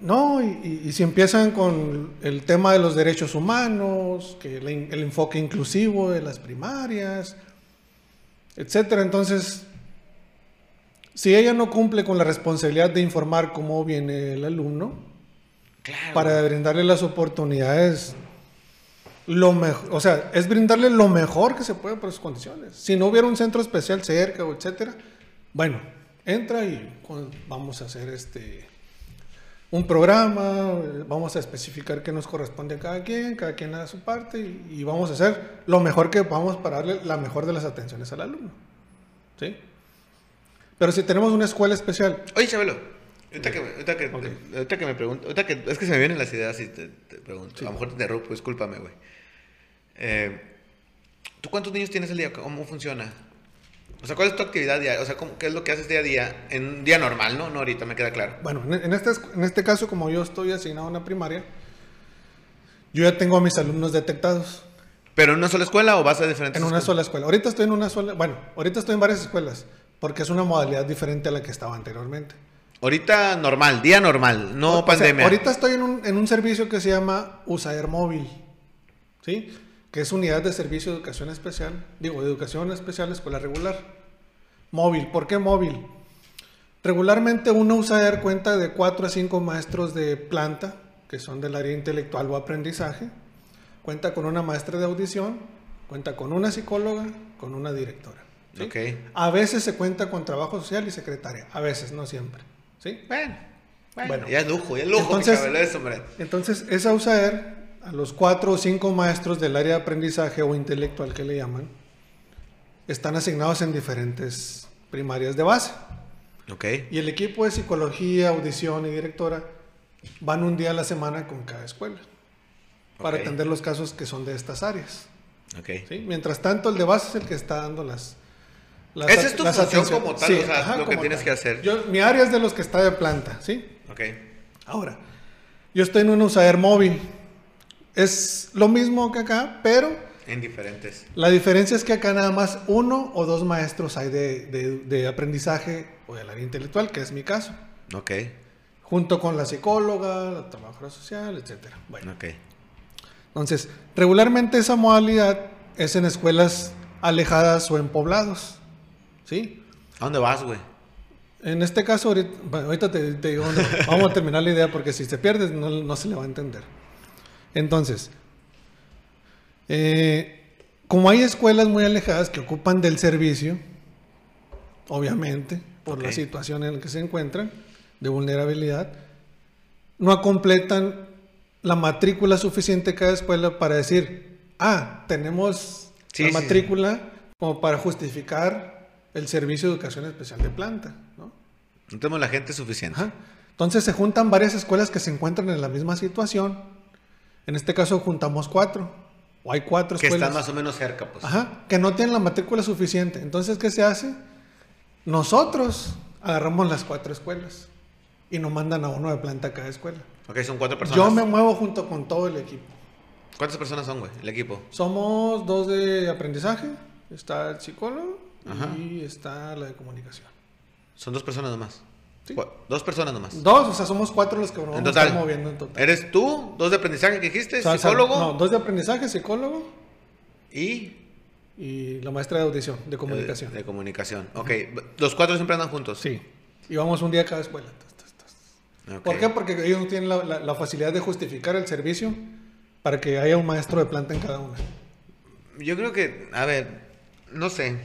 no, y, si empiezan con el tema de los derechos humanos, que el, el enfoque inclusivo de las primarias, etcétera, entonces, si ella no cumple con la responsabilidad de informar cómo viene el alumno, Claro. para brindarle las oportunidades lo mejor, o sea, es brindarle lo mejor que se puede por sus condiciones. Si no hubiera un centro especial cerca o etcétera, bueno, entra y vamos a hacer este un programa, vamos a especificar qué nos corresponde a cada quien, cada quien a su parte y, y vamos a hacer lo mejor que podamos para darle la mejor de las atenciones al alumno. ¿Sí? Pero si tenemos una escuela especial, Oye, Chabelo, ahorita que, ahorita que, Ok. ahorita que me pregunto, ahorita que, es que se me vienen las ideas y te, te pregunto, Sí. a lo mejor te interrumpo, discúlpame, güey. Eh, ¿Tú cuántos niños tienes al día? ¿Cómo funciona? O sea, ¿cuál es tu actividad diaria? O sea, ¿cómo- ¿qué es lo que haces día a día? En un día normal, ¿no? No ahorita, me queda claro. Bueno, en en este, en este caso, como yo estoy asignado a una primaria, yo ya tengo a mis alumnos detectados ¿Pero en una sola escuela o vas a diferentes en una escuelas? sola escuela. Ahorita estoy en una sola, bueno, ahorita estoy en varias escuelas, porque es una modalidad diferente a la que estaba anteriormente. Ahorita normal, día normal, no O- o sea, pandemia. ahorita estoy en un, en un servicio que se llama USAER Móvil, ¿sí? Que es Unidad de Servicio de Educación Especial, digo, de Educación Especial Escuela Regular. Móvil, ¿por qué móvil? Regularmente una USAER cuenta de 4 a 5 maestros de planta, que son del área intelectual o aprendizaje, cuenta con una maestra de audición, cuenta con una psicóloga, con una directora. ¿Sí? Ok. A veces se cuenta con trabajo social y secretaria, a veces, no siempre. ¿sí? Bueno, bueno, Bueno. ya es lujo, ya es lujo, Entonces- hombre. Entonces, esa USAER, a los cuatro o cinco maestros del área de aprendizaje o intelectual que le llaman, están asignados en diferentes primarias de base. Ok. Y el equipo de psicología, audición y directora van un día a la semana con cada escuela. para Ok. atender los casos que son de estas áreas. Ok. ¿sí? Mientras tanto, el de base es el que está dando las... las Esa es tu función como tal, o sea, lo que tienes tal. que hacer. Yo, mi área es de los que está de planta, ¿sí? Ok. Ahora, yo estoy en un usader móvil. Es lo mismo que acá, pero En diferentes. la diferencia es que acá nada más uno o dos maestros hay de, de- de aprendizaje o del área intelectual, que es mi caso, Ok. junto con la psicóloga, la trabajadora social, etcétera. Bueno, Ok. entonces, regularmente esa modalidad es en escuelas alejadas o en poblados, ¿sí? ¿A dónde vas, güey? En este caso, ahorita, bueno, ahorita te, te digo, vamos a terminar la idea porque si se pierde no, no se le va a entender. Entonces, eh, como hay escuelas muy alejadas que ocupan del servicio, obviamente, por la Ok. situación en la que se encuentran, de vulnerabilidad, no completan la matrícula suficiente cada escuela para decir, ah, tenemos Sí, la sí. matrícula como para justificar el servicio de educación especial de planta, ¿no? No tenemos la gente suficiente. Ajá. Entonces se juntan varias escuelas que se encuentran en la misma situación. En este caso juntamos cuatro, o hay cuatro Que escuelas. están más o menos cerca, pues. Ajá, que no tienen la matrícula suficiente. Entonces, ¿qué se hace? Nosotros agarramos las cuatro escuelas y nos mandan a uno de planta a cada escuela. Ok, son cuatro personas. Yo me muevo junto con todo el equipo. ¿Cuántas personas son, güey? El equipo. Somos dos de aprendizaje, está el psicólogo Ajá. y está la de comunicación. Son dos personas nomás. Sí. Dos personas nomás. Dos, o sea, somos cuatro los que nos vamos a total. estar moviendo en total. ¿Eres tú? ¿Dos de aprendizaje que dijiste? O sea, ¿Psicólogo? No, dos de aprendizaje, psicólogo Y. y la maestra de audición, de comunicación. De, de comunicación. Ok. Los cuatro siempre andan juntos. Sí. Y vamos un día a cada escuela. ¿Por qué? Porque ellos no tienen la, la- la facilidad de justificar el servicio para que haya un maestro de planta en cada una. Yo creo que, a ver, no sé.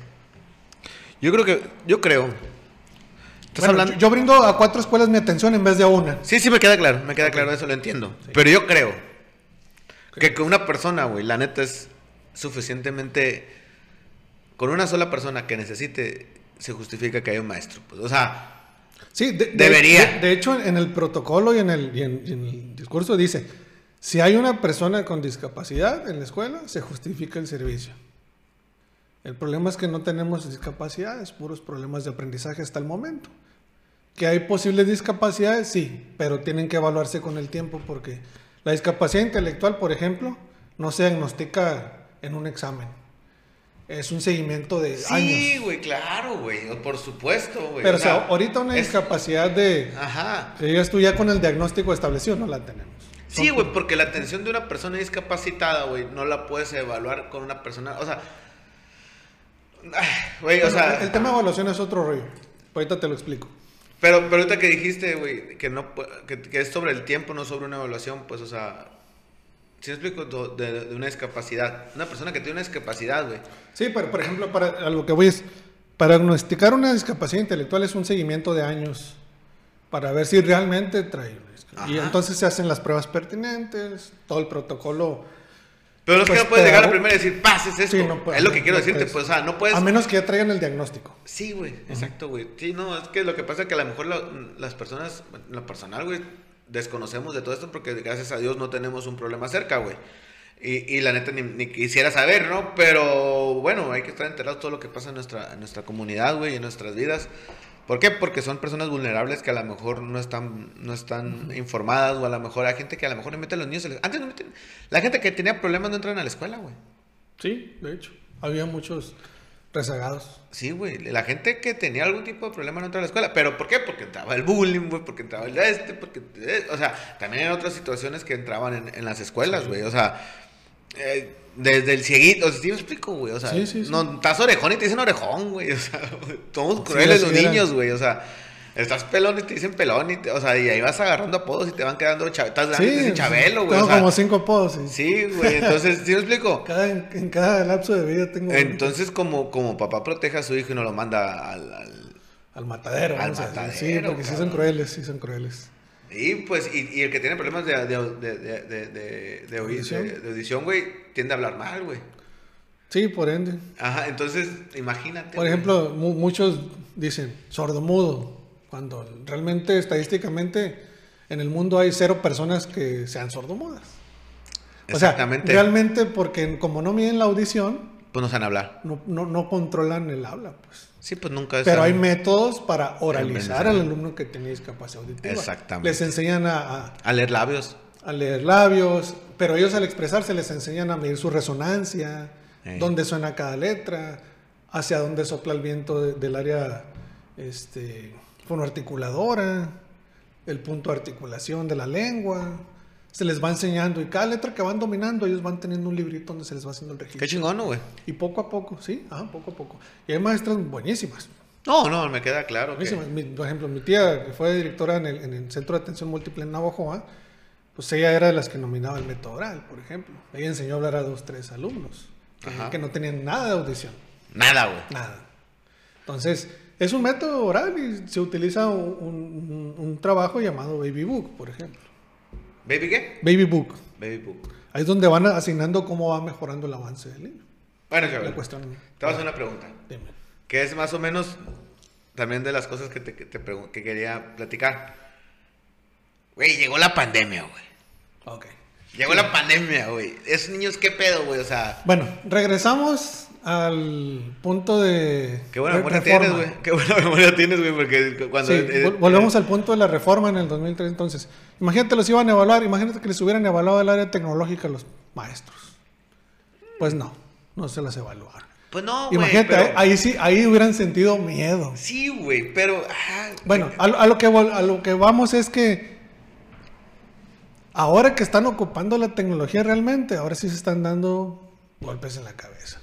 Yo creo que, yo creo. Estás Bueno, hablando. yo, yo brindo a cuatro escuelas mi atención en vez de a una. Sí, sí, me queda claro, me queda claro, eso lo entiendo. Pero yo creo que con una persona, güey, la neta es suficientemente. Con una sola persona que necesite, se justifica que haya un maestro. Pues, o sea, Sí, de- de- Debería. De, de hecho, en el protocolo y en el, y en- y en el discurso dice, si hay una persona con discapacidad en la escuela, se justifica el servicio. El problema es que no tenemos discapacidades, puros problemas de aprendizaje hasta el momento. Que hay posibles discapacidades, sí, pero tienen que evaluarse con el tiempo porque la discapacidad intelectual, por ejemplo, no se diagnostica en un examen. Es un seguimiento de años. sí, güey, claro, güey, por supuesto, güey. Pero o sea, ahorita una es- discapacidad de Ajá. que digas tú ya con el diagnóstico establecido, no la tenemos. Sí, güey, porque la atención de una persona discapacitada, güey, no la puedes evaluar con una persona, o sea, güey, o sea, el tema de evaluación es otro rollo. Ahorita te lo explico. pero, pero ahorita que dijiste, güey, que no, que, que es sobre el tiempo, no sobre una evaluación, pues, o sea, si me explico de, de una discapacidad, una persona que tiene una discapacidad, güey, Sí, pero por ejemplo, para a lo que voy es, para diagnosticar una discapacidad intelectual es un seguimiento de años para ver si realmente trae una discapacidad. Y Ajá. entonces se hacen las pruebas pertinentes, todo el protocolo. Pero no es Pues, que no puedes llegar a la pero- primera y decir, pases esto, Sí, no puede- es lo que quiero no decirte, puedes. pues, o sea, no puedes... A menos que ya traigan el diagnóstico. Sí, güey, exacto, güey. Sí, no, es que lo que pasa es que a lo mejor la- las personas, lo personal, güey, desconocemos de todo esto porque gracias a Dios no tenemos un problema cerca, güey. Y, y la neta ni, ni quisiera saber, ¿no? Pero bueno, hay que estar enterados de todo lo que pasa en nuestra, en nuestra comunidad, güey, en nuestras vidas. ¿Por qué? Porque son personas vulnerables que a lo mejor no están, no están informadas o a lo mejor hay gente que a lo mejor no mete a los niños. a la- Antes no meten, la gente que tenía problemas no entran a la escuela, güey. Sí, de hecho. Había muchos rezagados. Sí, güey. La gente que tenía algún tipo de problema no entraba a la escuela. ¿Pero por qué? Porque entraba el bullying, güey. Porque entraba el este, porque... eh, o sea, también hay otras situaciones que entraban en, en las escuelas, güey. O sea, eh, desde el cieguito... O sea, ¿sí me explico, güey? O sea, Sí, sí, sí. no, estás orejón y te dicen orejón, güey. O sea, somos Sí, crueles los niños, güey. O sea... Estás pelón y te dicen pelón y te- o sea, y ahí vas agarrando apodos y te van quedando cha- estás grande y te dicen chabelo, güey. Tengo o sea, como cinco apodos. sí. Sí, güey, entonces, ¿sí me explico? Cada, en, en cada lapso de vida tengo Entonces, como, como papá protege a su hijo y no lo manda al- al, al matadero. Al decir. Sí, matadero, porque sí son cabrón. crueles, sí son crueles. Y pues, y, y el que tiene problemas de, de, de, de, ¿Audición? de- de audición, güey, tiende a hablar mal, güey. Sí, por ende. Ajá, entonces, imagínate. Por ejemplo, mu- muchos dicen sordomudo, cuando realmente estadísticamente en el mundo hay cero personas que sean sordomudas. Exactamente. O sea, realmente porque como no miden la audición, Pues no saben hablar. no, no, no controlan el habla, pues. Sí, pues nunca Pero hay métodos para oralizar al alumno que tiene discapacidad auditiva. Exactamente. Les enseñan a, a- A leer labios. a leer labios, pero ellos al expresarse les enseñan a medir su resonancia, Ey. dónde suena cada letra, hacia dónde sopla el viento de- del área este, fonoarticuladora, el punto de articulación de la lengua. Se les va enseñando y cada letra que van dominando, ellos van teniendo un librito donde se les va haciendo el registro. Qué chingón, ¿no, güey. Y poco a poco, sí, ah, poco a poco. Y hay maestras buenísimas. No, no, me queda claro que... buenísimas. Mi- por ejemplo, mi tía, que fue directora en el, en el Centro de Atención Múltiple en Navajoa, pues ella era de las que nominaba el método oral, por ejemplo. Ella enseñó a hablar a dos, tres alumnos que, no tenían nada de audición, Nada, güey. nada. Entonces, es un método oral y se utiliza un, un- un trabajo llamado Baby Book, por ejemplo. ¿Baby qué? Baby Book. Baby book. Ahí es donde van asignando cómo va mejorando el avance del niño. Bueno, chaval. Te voy a hacer una pregunta. Dime. Que es más o menos también de las cosas que te, que te que quería platicar. Güey, llegó la pandemia, güey. Ok. Llegó la pandemia, güey. Esos niños, ¿qué pedo, güey? O sea, Bueno, regresamos al punto de. qué buena memoria tienes, güey. Qué buena memoria tienes, güey, porque cuando... Sí, eh, vol- volvemos al punto de la reforma en el 2003. Entonces, imagínate, los iban a evaluar. Imagínate que les hubieran evaluado el área tecnológica a los maestros. Pues no, no se las evaluaron. Pues no, güey. Imagínate, pero- ahí sí, ahí hubieran sentido miedo. Sí, güey, pero... ah, Bueno, a, lo- a lo que, a lo que vamos es que ahora que están ocupando la tecnología realmente, ahora sí se están dando golpes en la cabeza.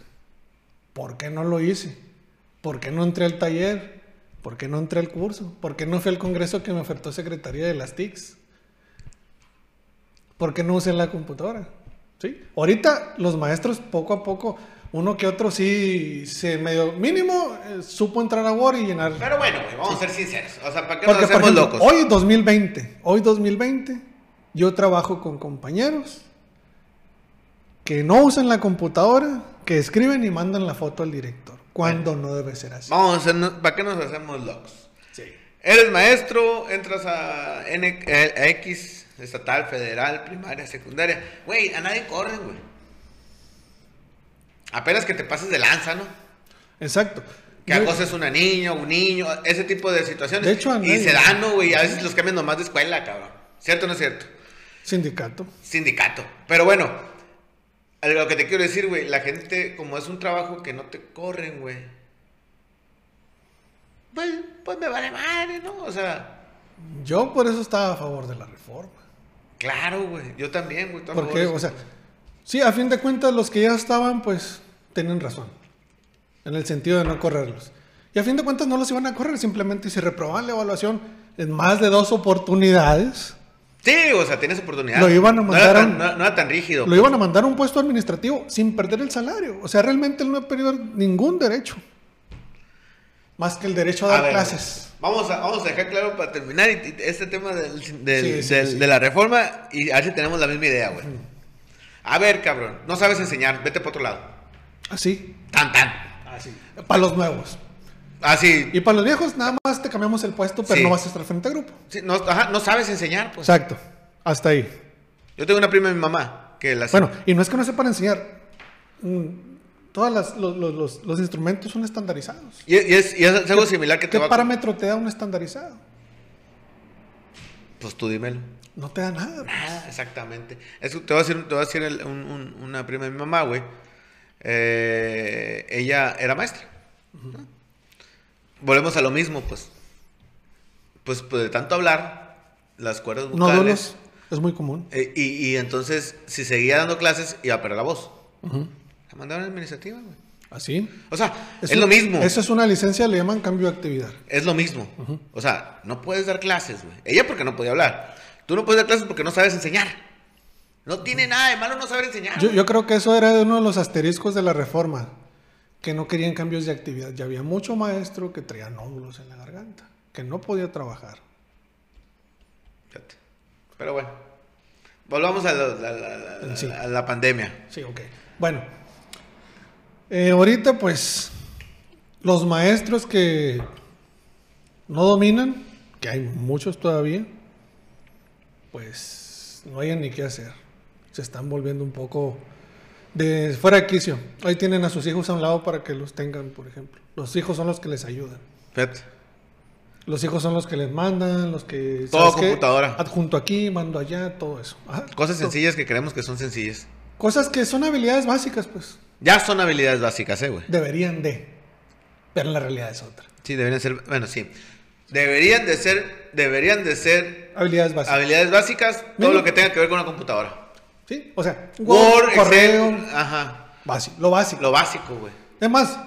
¿Por qué no lo hice? ¿Por qué no entré al taller? ¿Por qué no entré al curso? ¿Por qué no fui al congreso que me ofertó Secretaría de las TICs? ¿Por qué no usé la computadora? ¿Sí? Ahorita los maestros poco a poco, uno que otro sí se medio mínimo eh, supo entrar a Word y llenar Pero bueno, vamos a ser sinceros. O sea, ¿para qué nos porque, por hacemos ejemplo, locos? hoy 2020, hoy 2020, yo trabajo con compañeros que no usan la computadora, que escriben y mandan la foto al director, cuando no debe ser así. Vamos. ¿Para qué nos hacemos locos? Sí. Eres maestro, entras a, N, eh, a X, estatal, federal, primaria, secundaria. Güey, a nadie corren, güey. Apenas que te pases de lanza, ¿no? Exacto. Que acoses una niña, un niño, ese tipo de situaciones. De hecho, a y nadie- se dan, ¿no, güey? A veces los cambian nomás de escuela, cabrón. ¿Cierto o no es cierto? Sindicato. Sindicato. Pero bueno, lo que te quiero decir, güey, la gente, como es un trabajo que no te corren, güey. Pues, pues me vale madre, ¿no? O sea, Yo por eso estaba a favor de la reforma. claro, güey. Yo también, güey. Porque, o sea, sí, a fin de cuentas los que ya estaban, pues, tienen razón. En el sentido de no correrlos. Y a fin de cuentas no los iban a correr, simplemente si reprobaban la evaluación en más de dos oportunidades, Sí, o sea, tienes oportunidad. Lo iban a No mandar a un- no, no era tan rígido. lo iban a mandar a un puesto administrativo sin perder el salario. O sea, realmente él no ha perdido ningún derecho. Más que el derecho a dar ver, clases. Vamos a, vamos a dejar claro para terminar y- y este tema del- del- Sí, sí, del- sí. de la reforma y a ver si tenemos la misma idea, güey. A ver, cabrón, no sabes enseñar, vete para otro lado. Así. Tan, tan. Así. Para los nuevos. Así. Y para los viejos, nada más te cambiamos el puesto, pero Sí. no vas a estar frente a grupo. Sí, no, ajá, no sabes enseñar, pues. Exacto. Hasta ahí. Yo tengo una prima de mi mamá que la Bueno, y no es que no sepan enseñar. Mm, Todos los, los- los- los instrumentos son estandarizados. Y, y es, y es algo similar que te ¿Qué va a- parámetro te da un estandarizado? Pues tú dímelo. No te da nada. Nada, exactamente. Eso te voy a decir, te voy a decir el- un- un- una prima de mi mamá, güey. Eh, ella era maestra. ¿no? Volvemos a lo mismo, pues. Pues, pues, de tanto hablar, las cuerdas vocales. Nódulos es muy común. eh, y, y entonces, si seguía dando clases, iba a perder la voz. Ujú. La mandaron a administrativa, güey. Así. O sea, es, un- lo mismo. Eso es una licencia, le llaman cambio de actividad. Es lo mismo. O sea, no puedes dar clases, güey. Ella porque no podía hablar. Tú no puedes dar clases porque no sabes enseñar. No tiene nada de malo no saber enseñar. Yo, yo creo que eso era uno de los asteriscos de la reforma, que no querían cambios de actividad. Ya había mucho maestro que traía nódulos en la garganta, que no podía trabajar. Pero bueno. Volvamos a, lo- la- la- la- Sí. a la pandemia. Sí, ok. Bueno, eh, ahorita pues los maestros que no dominan, que hay muchos todavía, pues no hayan ni qué hacer. se están volviendo un poco de fuera de quicio. Ahí tienen a sus hijos a un lado para que los tengan, por ejemplo. Los hijos son los que les ayudan. Fíjate. Los hijos son los que les mandan, los que... Todo computadora. Adjunto aquí, mando allá, todo eso. Ajá. Cosas sencillas que creemos que son sencillas. Cosas que son habilidades básicas, pues. Ya son habilidades básicas, ¿eh, güey? Deberían de. Pero la realidad es otra. Sí, deberían ser, bueno, sí. Deberían de ser, deberían de ser Habilidades básicas. habilidades básicas, todo lo que tenga que ver con una computadora. ¿Sí? O sea, Word, correo, Excel, ajá. básico, lo básico. Lo básico, güey. Es más,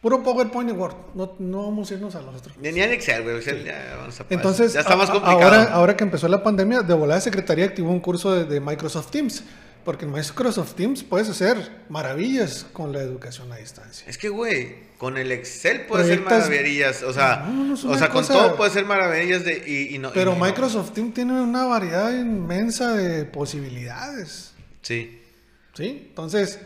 puro PowerPoint y Word. No, no vamos a irnos a los otros. Ni, ni en Excel, güey. Excel ya vamos a Entonces, ya está más complicado. Ahora, ahora que empezó la pandemia, de volada Secretaría activó un curso de, de Microsoft Teams. Porque en Microsoft Teams puedes hacer maravillas con la educación a distancia. Es que, güey, con el Excel puede ser Proyectas- maravillas. O sea, No, no o con todo puede ser maravillas de, y, y no. Pero y. Microsoft Teams tiene una variedad inmensa de posibilidades. Sí. ¿Sí? Entonces,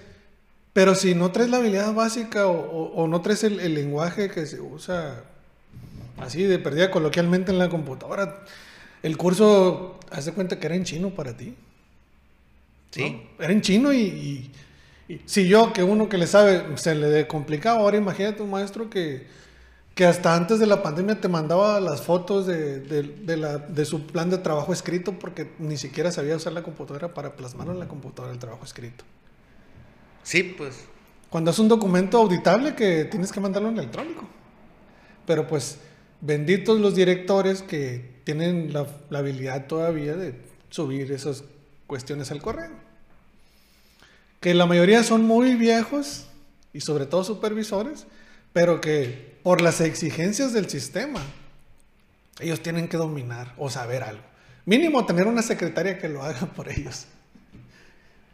pero si no traes la habilidad básica o, o- o no traes el, el lenguaje que se usa así de perdida coloquialmente en la computadora, el curso, haz de cuenta que era en chino para ti. Sí. ¿no? Era en chino y, y- y si yo, que uno que le sabe, se le complicaba, ahora imagínate un maestro que, que hasta antes de la pandemia te mandaba las fotos de, de- de la- de su plan de trabajo escrito porque ni siquiera sabía usar la computadora para plasmarlo en la computadora el trabajo escrito. Sí, pues. Cuando es un documento auditable que tienes que mandarlo en electrónico. Pero pues, benditos los directores que tienen la, la habilidad todavía de subir esas cuestiones al correo. Que la mayoría son muy viejos y sobre todo supervisores, pero que por las exigencias del sistema, ellos tienen que dominar o saber algo. Mínimo tener una secretaria que lo haga por ellos.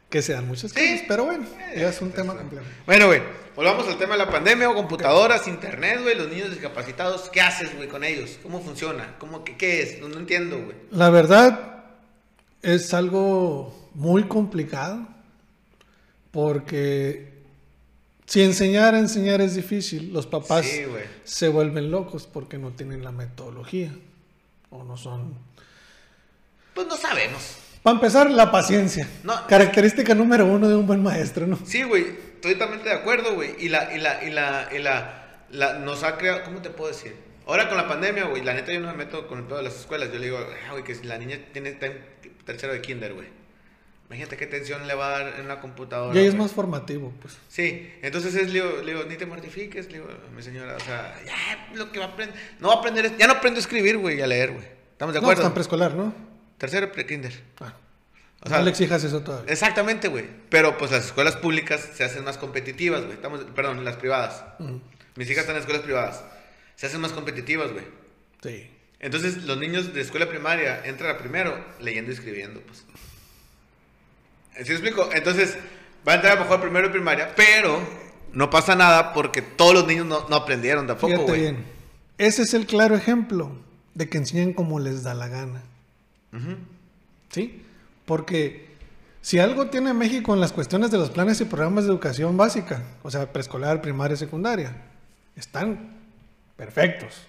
Que sean muchos Sí. cosas, pero bueno, ya es un tema complejo. Bueno, güey, volvamos al tema de la pandemia, o computadoras, internet, güey, los niños discapacitados, ¿qué haces, güey, con ellos? ¿Cómo funciona? ¿Cómo, qué, qué es? No, no entiendo, güey. La verdad es algo muy complicado porque si enseñar a enseñar es difícil, los papás Sí, se vuelven locos porque no tienen la metodología o no son... Pues no sabemos. Para empezar, la paciencia. No. Característica número uno de un buen maestro, ¿no? Sí, güey, estoy totalmente de acuerdo, güey. Y la, y la, y la, y la, la- nos ha creado, ¿cómo te puedo decir? Ahora con la pandemia, güey, la neta yo no me meto con el pedo de las escuelas. Yo le digo, "Ah, güey, que si la niña tiene está en tercero de kinder, güey. Imagínate qué tensión le va a dar en la computadora. Y ahí es más formativo, pues. Sí, entonces es, le digo, le digo, ni te mortifiques, le digo, mi señora, o sea, ya lo que va a aprender, no va a aprender, es- ya no aprendo a escribir, güey, y a leer, güey. ¿Estamos de No, acuerdo? está en preescolar, ¿no? Tercero pre-kinder. Ah, O sea, no le exijas eso todavía. Exactamente, güey. Pero pues las escuelas públicas se hacen más competitivas, güey. Estamos, perdón, las privadas. Mis hijas están en escuelas privadas. Se hacen más competitivas, güey. Sí. Entonces los niños de escuela primaria entran a primero leyendo y escribiendo, pues. ¿Sí explico? Entonces va a entrar a lo mejor primero de primaria, pero no pasa nada porque todos los niños no, no aprendieron tampoco, Fíjate bien. Ese es el claro ejemplo de que enseñan como les da la gana. ¿Sí? Porque si algo tiene México en las cuestiones de los planes y programas de educación básica, o sea, preescolar, primaria, secundaria, están perfectos.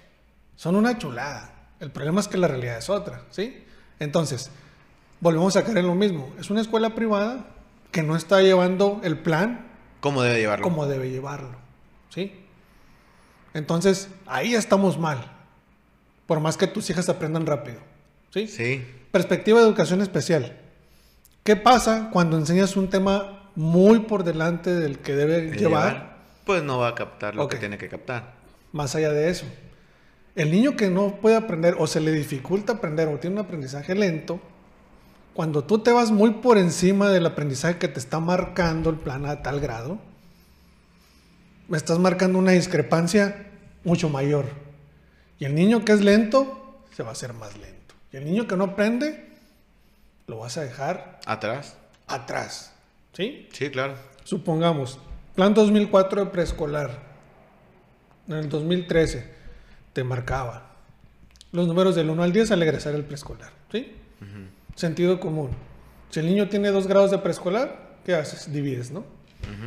Son una chulada. El problema es que la realidad es otra, ¿sí? Entonces, volvemos a caer en lo mismo. Es una escuela privada que no está llevando el plan ¿Cómo debe llevarlo? como debe llevarlo, ¿sí? Entonces, ahí estamos mal. Por más que tus hijas aprendan rápido, ¿sí? Sí. Perspectiva de educación especial. ¿Qué pasa cuando enseñas un tema muy por delante del que debe de llevar, Pues no va a captar lo que tiene que captar. más allá de eso? El niño que no puede aprender o se le dificulta aprender o tiene un aprendizaje lento, cuando tú te vas muy por encima del aprendizaje que te está marcando el plan a tal grado, me estás marcando una discrepancia mucho mayor. Y el niño que es lento, se va a hacer más lento. Y el niño que no aprende, lo vas a dejar ¿Atrás? atrás. ¿Sí? Sí, claro. Supongamos, plan 2004 de preescolar. En el 2013 te marcaba los números del 1 al 10 al egresar al preescolar. ¿Sí? Sentido común. Si el niño tiene dos grados de preescolar, ¿qué haces? Divides, ¿no?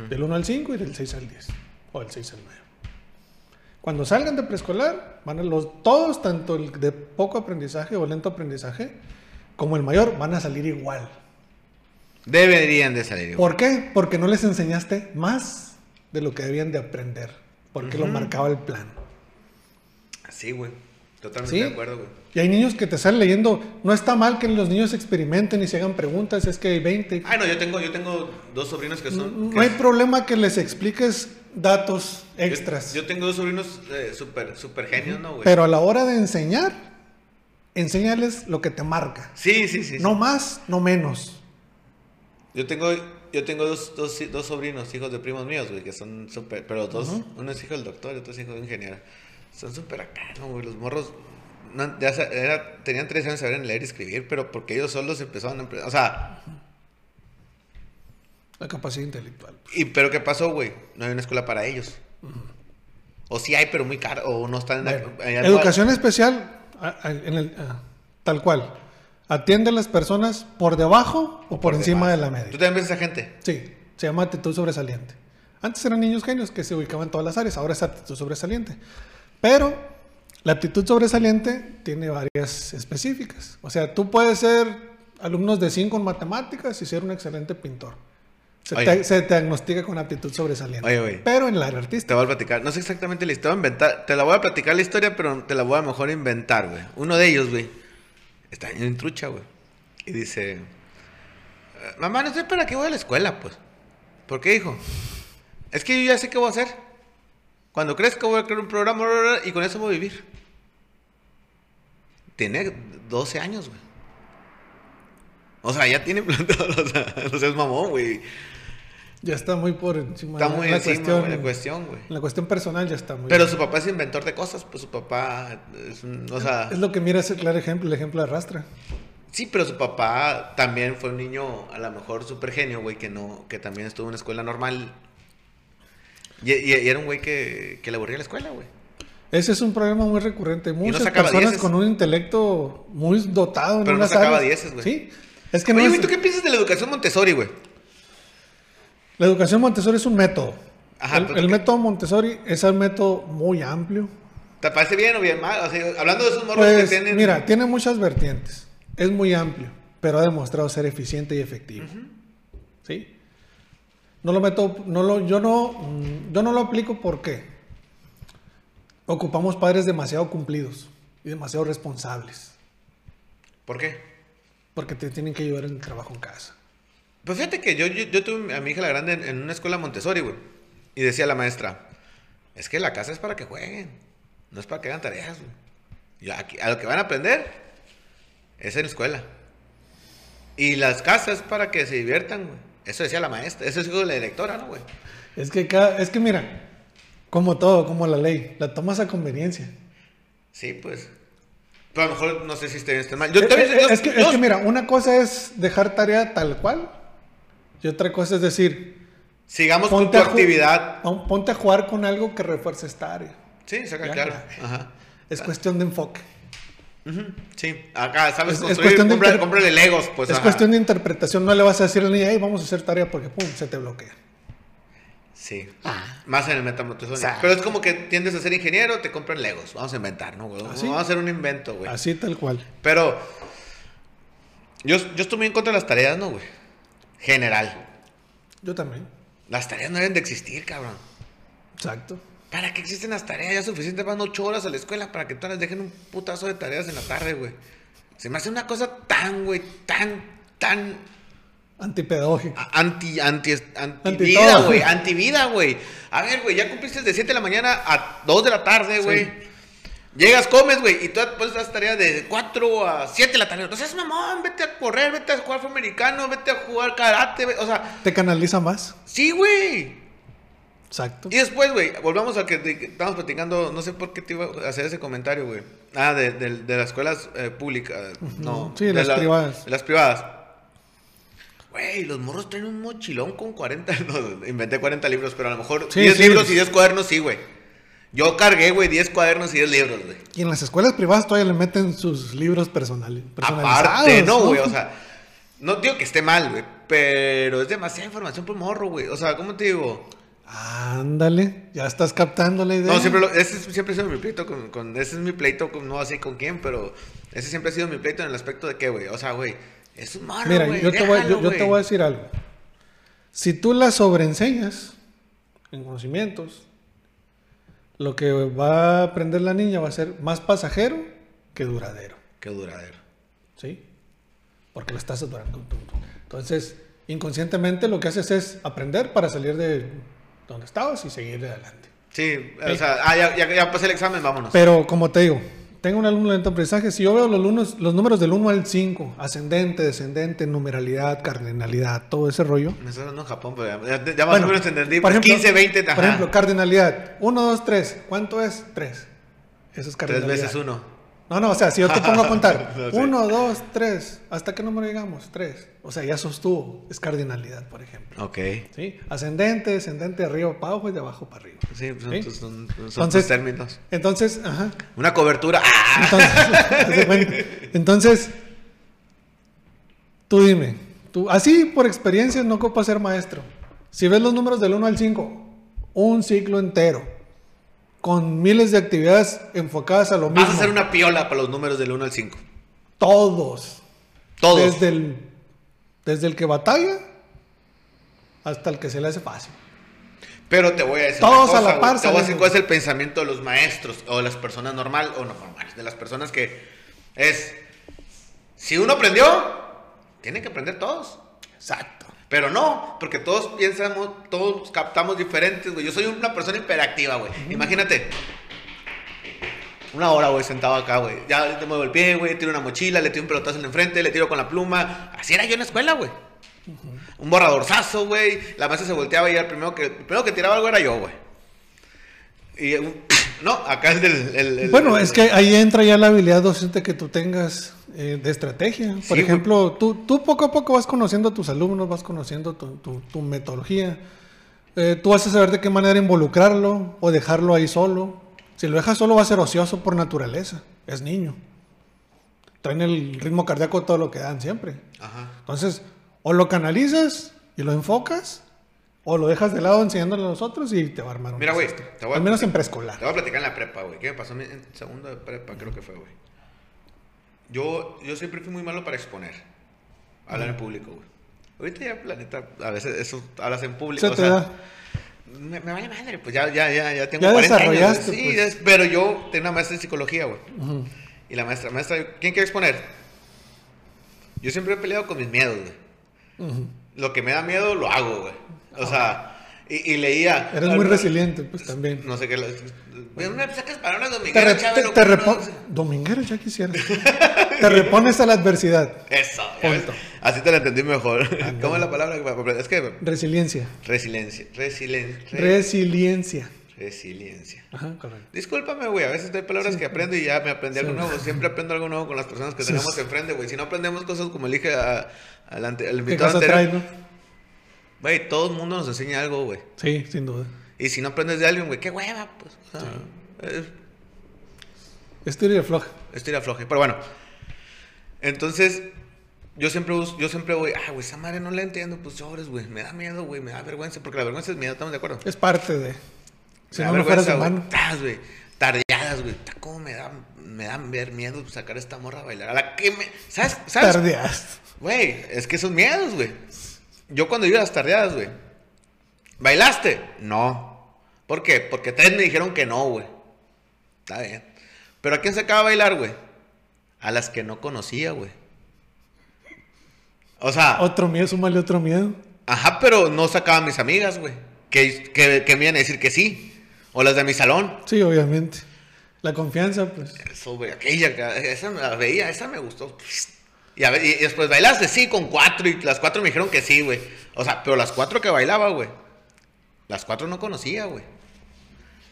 Del 1 al 5 y del 6 al 10. O del 6 al 9. Cuando salgan de preescolar, van a los todos, tanto el de poco aprendizaje o lento aprendizaje, como el mayor, van a salir igual. Deberían de salir igual. ¿Por qué? Porque no les enseñaste más de lo que debían de aprender. Porque lo marcaba el plan. Sí, güey. Totalmente ¿Sí? de acuerdo, güey. Y hay niños que te salen leyendo. No está mal que los niños experimenten y se hagan preguntas. Es que hay 20. Ay, no, yo tengo, yo tengo dos sobrinos que son. que No hay problema que les expliques datos extras. Yo, yo tengo dos sobrinos eh, super, super genios, ¿no, güey? Pero a la hora de enseñar, enséñales lo que te marca. Sí, sí, sí. sí. No más, no menos. Yo tengo, yo tengo dos, dos, dos sobrinos, hijos de primos míos, güey, que son súper. Pero dos, uno es hijo del doctor y otro es hijo de ingeniero. Son súper acá, ¿no, güey? Los morros. no, ya sa- era- tenían tres años de saber leer y escribir, pero porque ellos solos empezaron a. empre- O sea, La capacidad intelectual. y, pero ¿qué pasó, güey? No hay una escuela para ellos. O sí hay, pero muy caro. O no están en la- educación especial, en el- ah, tal cual. Atiende a las personas por debajo o por, encima de la ¿Tú media. también ves a esa gente? Sí, se llama actitud sobresaliente. Antes eran niños genios que se ubicaban en todas las áreas, ahora es actitud sobresaliente. Pero la actitud sobresaliente tiene varias específicas. O sea, tú puedes ser alumnos de 5 en matemáticas y ser un excelente pintor. Se, Oye. te, se te diagnostica con aptitud sobresaliente. Oye. Pero en el área Te voy a platicar. No sé exactamente la historia. inventar. Te la voy a platicar la historia, pero te la voy a mejor inventar, güey. Uno de ellos, güey, está en trucha, güey. Y dice: "Eh, Mamá, no sé para qué voy a la escuela, pues. ¿Por qué, hijo? Es que yo ya sé qué voy a hacer. Cuando crezca voy a crear un programa y con eso voy a vivir. Tiene 12 años, güey. O sea, ya tiene plantado. O sea, no seas mamón, güey. Ya está muy por encima Está de muy la encima, cuestión. güey, la cuestión, güey. en la cuestión personal ya está muy Pero su papá es inventor de cosas, pues su papá es un, o sea, Es lo que mira ese claro ejemplo, el ejemplo de Rastra. sí, pero su papá también fue un niño a lo mejor súper genio, güey, que no, que también estuvo en una escuela normal. Y, y- y era un güey que, que le aburría la escuela, güey. Ese es un problema muy recurrente. Muchas sacaba personas dieces. con un intelecto muy dotado en Pero no unas sacaba dieces, güey. Sí. Es que no Oye, es- ¿tú qué piensas de la educación Montessori, güey? La educación Montessori es un método. Ajá, el ¿qué- método Montessori es un método muy amplio. ¿Te parece bien o bien mal? O sea, hablando de esos morros que Pues, tienen... mira, tiene muchas vertientes. Es muy amplio, pero ha demostrado ser eficiente y efectivo. ¿Sí? No lo meto, no lo, yo no, yo no lo aplico porque ocupamos padres demasiado cumplidos y demasiado responsables, ¿Por qué? porque te tienen que ayudar en el trabajo en casa. Pues fíjate que yo, yo, yo tuve a mi hija la grande en, en una escuela Montessori, güey. Y decía la maestra, es que la casa es para que jueguen, no es para que hagan tareas, güey. Y aquí- a lo que van a aprender es en la escuela. Y las casas para que se diviertan, güey. Eso decía la maestra, eso es hijo de la directora, ¿no, güey? Es que cada, es que mira, como todo, como la ley, la tomas a conveniencia. Sí, pues. Pero a lo mejor no sé si esté bien mal. Yo Eh, también- eh, yo- es, que, es que mira, una cosa es dejar tarea tal cual y otra cosa es decir, sigamos con tu actividad. pon- ponte a jugar con algo que refuerce esta área. Sí, saca claro. Ajá. Es cuestión de enfoque. Sí, acá, ¿sabes? Es- es construir, cómprale Legos, pues. es ajá. cuestión de interpretación. No le vas a decir al niño, hey, vamos a hacer tarea porque pum, se te bloquea. Sí. Ah. Más en el. Exacto. Pero es como que tiendes a ser ingeniero, te compran Legos. Vamos a inventar, ¿no. Vamos a hacer un invento, güey. Así tal cual. Pero yo, yo estoy muy en contra de las tareas, ¿no, güey? General. Yo también. Las tareas no deben de existir, cabrón. Exacto. ¿Para qué existen las tareas? Ya suficiente van ocho horas a la escuela para que todas les dejen un putazo de tareas en la tarde, güey. Se me hace una cosa tan, güey, tan, tan Antipedagógico. a- anti, anti, anti, Anti vida, todo. güey, anti vida, güey. A ver, güey, ya cumpliste de 7 de la mañana a 2 de la tarde, güey. Llegas, comes, güey, y tú pones las tareas de 4 a 7 de la tarde. Seas mamón, vete a correr, vete a jugar fútbol americano, vete a jugar karate, güey. O sea, Te canaliza más. sí, güey. Exacto. Y después, güey, volvamos a que, estábamos platicando, no sé por qué te iba a hacer ese comentario, güey. Ah, de, de- de las escuelas eh, públicas, no. Sí, de las la- privadas. de las privadas. Güey, los morros traen un mochilón con 40, no, inventé 40 libros, pero a lo mejor Sí, 10 sí. libros y 10 cuadernos, sí, güey. Yo cargué, güey, 10 cuadernos y 10 libros, güey. Y en las escuelas privadas todavía le meten sus libros personales. Aparte, no, güey, o sea, no digo que esté mal, güey, pero es demasiada información por morro, güey. O sea, ¿cómo te digo? Ándale, ya estás captando la idea. No, siempre, lo- ese es- siempre ha sido mi pleito con, con- Ese es mi pleito, con, no así con quién, pero ese siempre ha sido mi pleito en el aspecto de que, güey. O sea, güey, Es un malo, Mira, yo, te voy, yo, yo te voy a decir algo. Si tú la sobreenseñas en conocimientos, lo que va a aprender la niña va a ser más pasajero que duradero. Qué duradero. ¿Sí? Porque la estás saturando. Entonces, inconscientemente lo que haces es aprender para salir de donde estabas y seguir adelante. Sí, o sea, ah, ya, ya, ya pasé el examen, vámonos. Pero como te digo, tengo un alumno de lento aprendizaje. Si yo veo los, lunos- los números del 1 al 5, ascendente, descendente, numeralidad, cardinalidad, todo ese rollo. Me estás dando en Japón, pero ya, ya, más Bueno, o menos entendí. por ejemplo- 15, 20, ajá. Por ejemplo, cardinalidad. 1, 2, 3. ¿Cuánto es? 3. Eso es Tres cardinalidad. veces uno. No, no, o sea, si yo te pongo a contar. No sé. 1, 2, 3. ¿Hasta qué número llegamos? 3. O sea, ya sostuvo. Es cardinalidad, por ejemplo. Ok. ¿Sí? Ascendente, descendente, de arriba para abajo y de abajo para arriba. Sí, pues son, son, son Entonces- tus términos. Entonces, ajá. Una cobertura. Entonces, tú dime, tú, así por experiencia no ocupa ser maestro. Si ves los números del 1 al 5, un ciclo entero, con miles de actividades enfocadas a lo mismo. Vas a hacer una piola para los números del 1 al 5. Todos. Todos. Desde el, desde el que batalla hasta el que se le hace fácil. Pero te voy a decir. Todos una a la par. Te voy a decir salimos. cuál es el pensamiento de los maestros o de las personas normales o no normales. De las personas que es. Si uno aprendió, tienen que aprender todos. Exacto. Pero no, porque todos piensamos, todos captamos diferentes, güey. Yo soy una persona hiperactiva, güey. Imagínate. Una hora, güey, sentado acá, güey. Ya te muevo el pie, güey, tiro una mochila, le tiro un pelotazo en la enfrente, le tiro con la pluma. Así era yo en la escuela, güey. Un borradorzazo, güey. La maestra se volteaba y el primero que, el primero que tiraba algo era yo, güey. Y un- no, acá es el, el- el- Bueno, el- es que ahí entra ya la habilidad docente que tú tengas eh, de estrategia. Por Sí, ejemplo, tú, tú poco a poco vas conociendo a tus alumnos, vas conociendo tu, tu- tu metodología. Eh, tú vas a saber de qué manera involucrarlo o dejarlo ahí solo. Si lo dejas solo va a ser ocioso por naturaleza. Es niño. Traen el ritmo cardíaco todo lo que dan siempre. Ajá. Entonces, o lo canalizas y lo enfocas, o lo dejas de lado enseñándole a los otros y te va a armar un Mira, güey, desastre. te voy a- Al menos en preescolar. Te voy a platicar en la prepa, güey. ¿Qué me pasó en segundo de prepa? Creo que fue, güey. Yo, yo siempre fui muy malo para exponer. Hablar en público, güey. Ahorita ya, la neta, a veces eso hablas en público. Se o te sea, da. Me, me vale madre, pues ya, ya, ya, ya tengo Ya 40 años. desarrollaste. Sí, pues. es- pero yo tengo una maestra en psicología, güey. Y la maestra, maestra, ¿quién quiere exponer? Yo siempre he peleado con mis miedos, güey. Ujú. Lo que me da miedo, lo hago, güey. O sea, y, y leía. Eres muy resiliente, pues también. No sé qué. me sacas palabras domingueras, te, te no, repo- no sé. Dominguero ya quisieras. te repones a la adversidad. Eso. Así te la entendí mejor. ¿Cómo es la palabra? Es que Resiliencia. resiliencia. Resiliencia. Resiliencia. Resiliencia. Ajá, correcto. Discúlpame, güey. A veces hay palabras que aprendo y ya me aprendí algo nuevo. Siempre aprendo algo nuevo con las personas que Sí. tenemos enfrente, güey. Si no aprendemos cosas como le dije al, ante- al ¿Qué invitado anterior, trae, no? güey, todo el mundo nos enseña algo, güey. Sí, sin duda. Y si no aprendes de alguien, güey, qué hueva, pues. O sea, es- Estira y afloja. Estira floje. Pero bueno. Entonces, yo siempre, yo siempre voy, ah, güey, esa madre no la entiendo, pues sobres, güey. Me da miedo, güey, me da vergüenza. Porque la vergüenza es miedo, ¿estamos de acuerdo? Es parte de. Si no, fueras humano. güey. Tardeadas, güey. ¿Cómo me da, me da ver miedo sacar a esta morra a bailar? A la que me. ¿Sabes? ¿Sabes? Tardeas. Güey, es que son miedos, güey. Yo cuando iba a las tardeadas, güey. ¿Bailaste? No. ¿Por qué? Porque tres me dijeron que no, güey. Está bien. ¿Pero a quién sacaba a bailar, güey? A las que no conocía, güey. O sea, Otro miedo, súmale otro miedo. ajá, pero no sacaba a mis amigas, güey. Que, que, que me iban a decir que sí. O las de mi salón. Sí, obviamente. La confianza, pues. Eso, güey, aquella, que- esa me la veía, esa me gustó. Y, a ver, y después bailaste, sí, con cuatro, y las cuatro me dijeron que sí, güey. O sea, pero las cuatro que bailaba, güey, las cuatro no conocía, güey.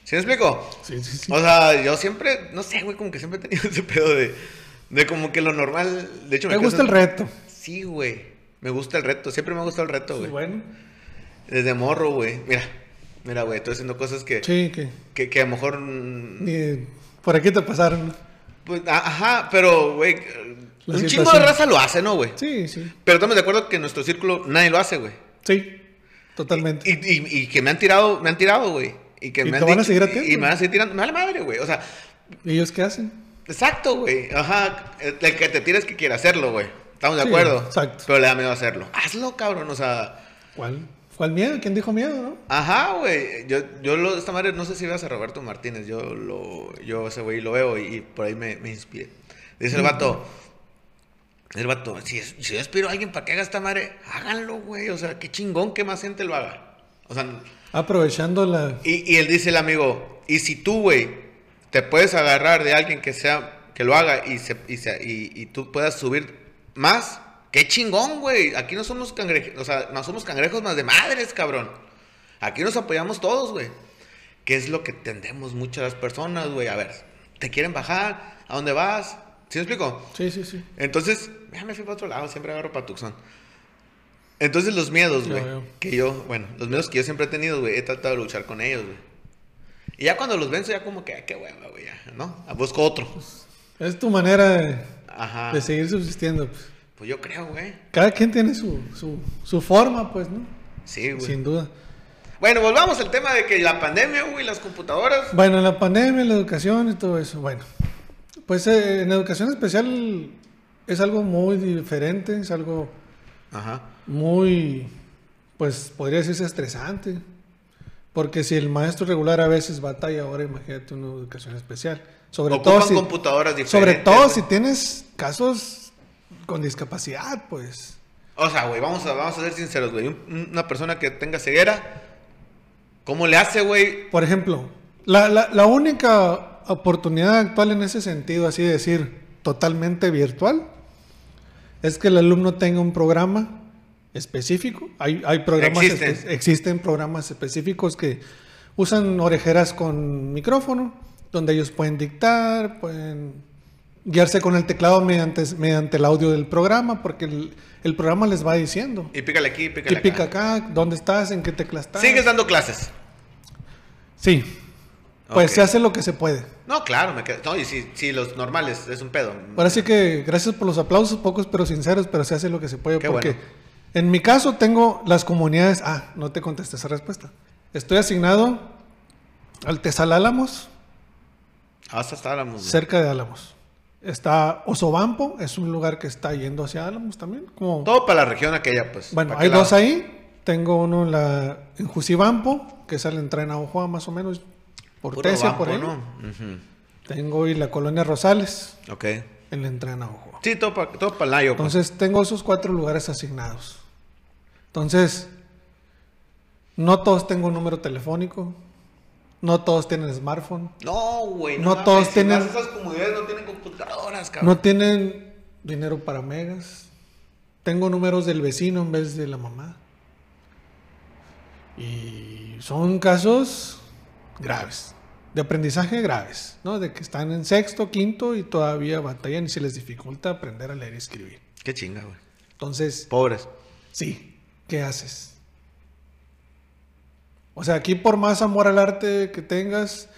¿Sí me explico? Sí, sí, sí. O sea, yo siempre, no sé, güey, como que siempre he tenido ese pedo de, de como que lo normal, de hecho Me gusta el reto. Sí, güey, me gusta el reto, siempre me ha gustado el reto, güey. Bueno. Desde morro, güey, mira, mira, güey, estoy haciendo cosas que, Sí, que. que, que a lo mejor... ni- por aquí te pasaron. Pues, ajá, pero, güey, La un chingo de raza lo hace, ¿no, güey? Sí, sí. Pero estamos de acuerdo que en nuestro círculo nadie lo hace, güey. Sí. Totalmente. Y, y- y que me han tirado, me han tirado, güey. Y que Y me te han van a seguir Y me van a seguir tirando. Me vale madre, güey. O sea, ¿Y ellos qué hacen? exacto, güey. Ajá. El, que te tira es que quiere hacerlo, güey. Estamos de Sí, acuerdo. exacto. Pero le da miedo hacerlo. Hazlo, cabrón. O sea, ¿Cuál? ¿Cuál miedo? ¿Quién dijo miedo, no? ajá, güey. Yo, yo lo, esta madre, no sé si veas a Roberto Martínez. Yo lo, yo ese güey lo veo y, y por ahí me, me inspiré. Dice el vato. El vato, si, si yo aspiro a alguien para que haga esta madre, háganlo, güey. O sea, qué chingón que más gente lo haga. O sea, Aprovechando la... y, y él dice el amigo, y si tú, güey, te puedes agarrar de alguien que sea, que lo haga y, se, y, se- y- y tú puedas subir más, qué chingón, güey. Aquí no somos cangrejos, o sea, no somos cangrejos más de madres, cabrón. Aquí nos apoyamos todos, güey. ¿Qué es lo que tendemos muchas las personas, güey? A ver, ¿te quieren bajar? ¿A dónde vas? ¿Sí me explico? Sí, sí, sí. Entonces, ya me fui para otro lado, siempre agarro para Tucson. Entonces los miedos, güey, que yo, bueno, los miedos que yo siempre he tenido, güey, he tratado de luchar con ellos, güey. Y ya cuando los venzo, ya como que, ay, qué hueva, güey, ya, ¿no? Busco otro. Es tu manera de, Ajá. de seguir subsistiendo. Pues. Pues yo creo, güey. Cada quien tiene su, su, su forma, pues, ¿no? Sí, güey. Sin duda. Bueno, volvamos al tema de que la pandemia, güey, las computadoras. Bueno, la pandemia, la educación y todo eso. Bueno, pues eh, en educación especial es algo muy diferente, es algo Ajá. muy, pues podría decirse estresante. Porque si el maestro regular a veces batalla, ahora imagínate una educación especial. Sobre Ocupan todo si, computadoras diferentes. sobre todo si tienes casos con discapacidad, pues. O sea, güey, vamos a, vamos a ser sinceros, güey. Un- Una persona que tenga ceguera, ¿cómo le hace, güey? Por ejemplo, la, la- la única oportunidad actual en ese sentido, así de decir, totalmente virtual, es que el alumno tenga un programa específico. Hay, hay programas, Existen. espe- existen programas específicos que usan orejeras con micrófono, donde ellos pueden dictar, pueden guiarse con el teclado mediante, mediante el audio del programa, porque el, el programa les va diciendo. Y pícale aquí, pícale ¿Qué pica acá. acá? ¿Dónde estás? ¿En qué tecla estás? Sigues dando clases. Sí. Pues se hace lo que se puede. No, claro, me quedo. No, y si, si los normales es un pedo. Ahora sí que gracias por los aplausos, pocos pero sinceros, pero se hace lo que se puede. Qué porque bueno. en mi caso tengo las comunidades. Ah, no te contesté esa respuesta. Estoy asignado al Tesal Álamos, Hasta estábamos. cerca de Álamos. Está Osobampo, es un lugar que está yendo hacia Álamos también. Como, Todo para la región aquella, pues. bueno, ¿Para hay dos lado? ahí. Tengo uno en, la, en Jusibampo, que sale en Tren Aojoa más o menos, por Puro Tesia, por ahí. Tengo y la colonia Rosales, Ok. en la entrada en Aojoa. Sí, todo para todo pa Nayo, pues. Entonces tengo esos cuatro lugares asignados. Entonces, no todos tengo un número telefónico, no todos tienen smartphone, No, güey. No todos tienen- Esas comunidades no tienen computadoras, cabrón. no tienen dinero para megas. Tengo números del vecino en vez de la mamá. Y son casos graves, de aprendizaje graves, ¿no? De que están en sexto, quinto y todavía batallan y se les dificulta aprender a leer y escribir. Qué chinga, güey. Entonces, Pobres. Sí, ¿qué haces? O sea, aquí por más amor al arte que tengas,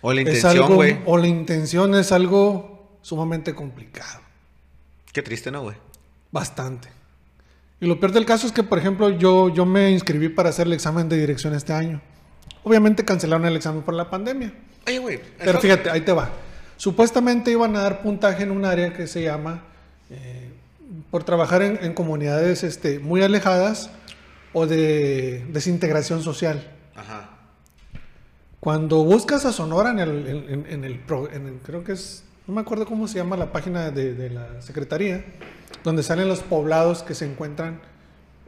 O la intención, güey. o la intención es algo sumamente complicado, Qué triste, ¿no, güey? bastante. Y lo peor del caso es que, por ejemplo, yo, yo me inscribí para hacer el examen de dirección este año. Obviamente cancelaron el examen por la pandemia. Oye, güey. Pero fíjate, ahí te va. Supuestamente iban a dar puntaje en un área que se llama, eh, por trabajar en, en comunidades este, muy alejadas o de desintegración social. Ajá. Cuando buscas a Sonora en el, en, en- en el, pro- en el- creo que es, no me acuerdo cómo se llama la página de, de la Secretaría, donde salen los poblados que se encuentran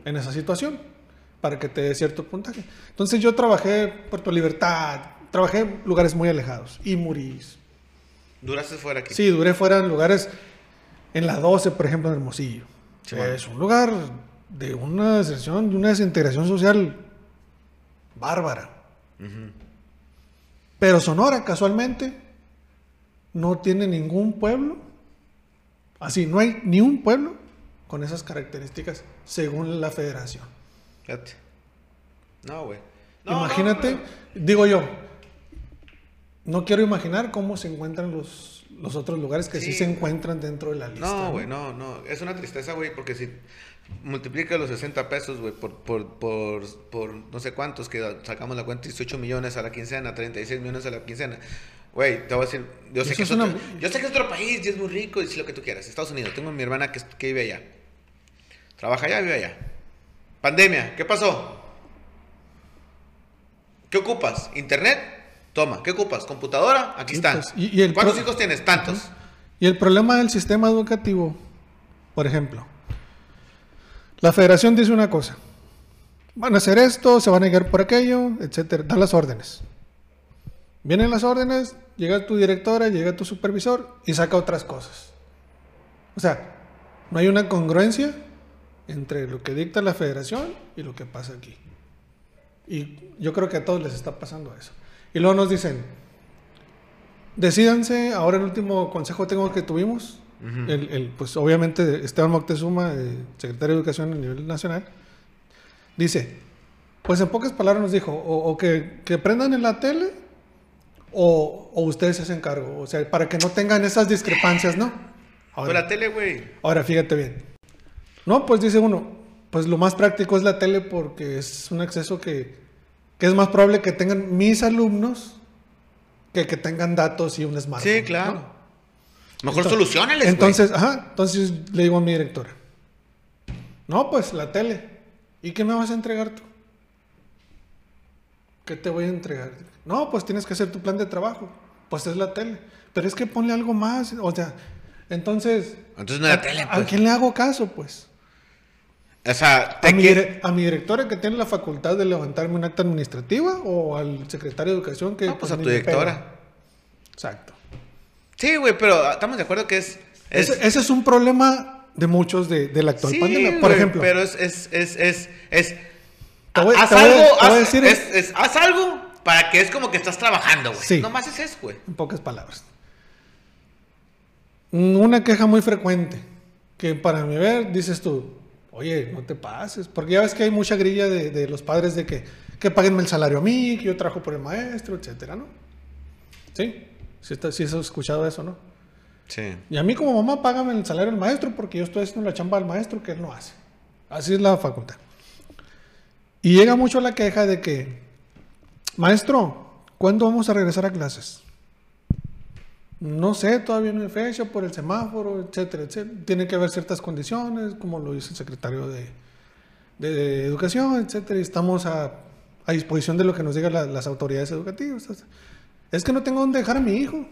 en esa situación, para que te dé cierto puntaje. Entonces yo trabajé Puerto Libertad, trabajé en lugares muy alejados, y Murís. Duraste fuera aquí. Sí, duré fuera en lugares, en la 12, por ejemplo, en Hermosillo. Sí, bueno. es un lugar de una deserción, de una desintegración social bárbara. Pero Sonora, casualmente, no tiene ningún pueblo. Así, no hay ni un pueblo con esas características, según la federación. Fíjate. No, güey. No, Imagínate, no, digo yo, no quiero imaginar cómo se encuentran los, los otros lugares que sí, Sí, se encuentran dentro de la lista. No, güey, no, no. Es una tristeza, güey, porque si multiplica los 60 pesos, güey, por, por, por, por no sé cuántos, que sacamos la cuenta, 18 millones a la quincena, 36 millones a la quincena. Güey, te voy a decir, yo sé, que es es otro, una- yo sé que es otro país y es muy rico y es lo que tú quieras. Estados Unidos, tengo a mi hermana que, que vive allá. Trabaja allá, vive allá. Pandemia, ¿qué pasó? ¿Qué ocupas? ¿Internet? Toma. ¿Qué ocupas? ¿Computadora? Aquí están. y- y el ¿Cuántos pro- hijos tienes? Tantos. Y el problema del sistema educativo, por ejemplo, la federación dice una cosa, van a hacer esto, se van a negar por aquello, etcétera, da las órdenes. Vienen las órdenes, llega tu directora, llega tu supervisor y saca otras cosas. O sea, no hay una congruencia entre lo que dicta la federación y lo que pasa aquí. Y yo creo que a todos les está pasando eso. Y luego nos dicen, Decídanse, ahora el último consejo tengo que tuvimos, el, el, pues obviamente Esteban Moctezuma, eh, secretario de Educación a nivel nacional, dice, pues en pocas palabras nos dijo, o, o que, que prendan en la tele o, o ustedes se hacen cargo, o sea, para que no tengan esas discrepancias, ¿no? Ahora, la tele, güey. ahora fíjate bien. No, pues dice uno, pues lo más práctico es la tele porque es un acceso que, que es más probable que tengan mis alumnos que que tengan datos y un smartphone. Sí, claro. ¿no? Mejor Entonces- solucionales, güey. Entonces, ajá, entonces le digo a mi directora, no, pues la tele. ¿Y qué me vas a entregar tú? ¿Qué te voy a entregar? No, pues tienes que hacer tu plan de trabajo. Pues es la tele. Pero es que ponle algo más. O sea, entonces... Entonces no era ¿a- tele, ¿A pues. quién le hago caso, pues? O sea, ¿A te mi, que- dire- a mi directora que tiene la facultad de levantarme un acta administrativa o al secretario de educación que... No, pues a ni tu directora. Exacto. Sí, güey, pero estamos de acuerdo que es. es- Ese, ese es un problema de muchos de, de la actual Sí, pandemia. Por ejemplo, Pero es. es, es, es, es- voy- haz algo. voy haz, decir- es- haz algo para que es como que estás trabajando, güey. Sí. Nomás es eso, güey. en pocas palabras. Una queja muy frecuente, que para mi ver dices tú, oye, no te pases, porque ya ves que hay mucha grilla de, de los padres de que, que paguenme el salario a mí, que yo trabajo por el maestro, etcétera, ¿no? ¿Sí? Si está, sí has escuchado eso, ¿no? Sí. Y a mí como mamá, págame el salario del maestro porque yo estoy haciendo la chamba del maestro que él no hace. Así es la facultad. Y llega mucho la queja de que, maestro, ¿cuándo vamos a regresar a clases? No sé, todavía no hay fecha por el semáforo, etcétera, etcétera. Tiene que haber ciertas condiciones, como lo dice el secretario de, de Educación, etcétera. Y estamos a, a disposición de lo que nos digan la- las autoridades educativas. Es que no tengo dónde dejar a mi hijo.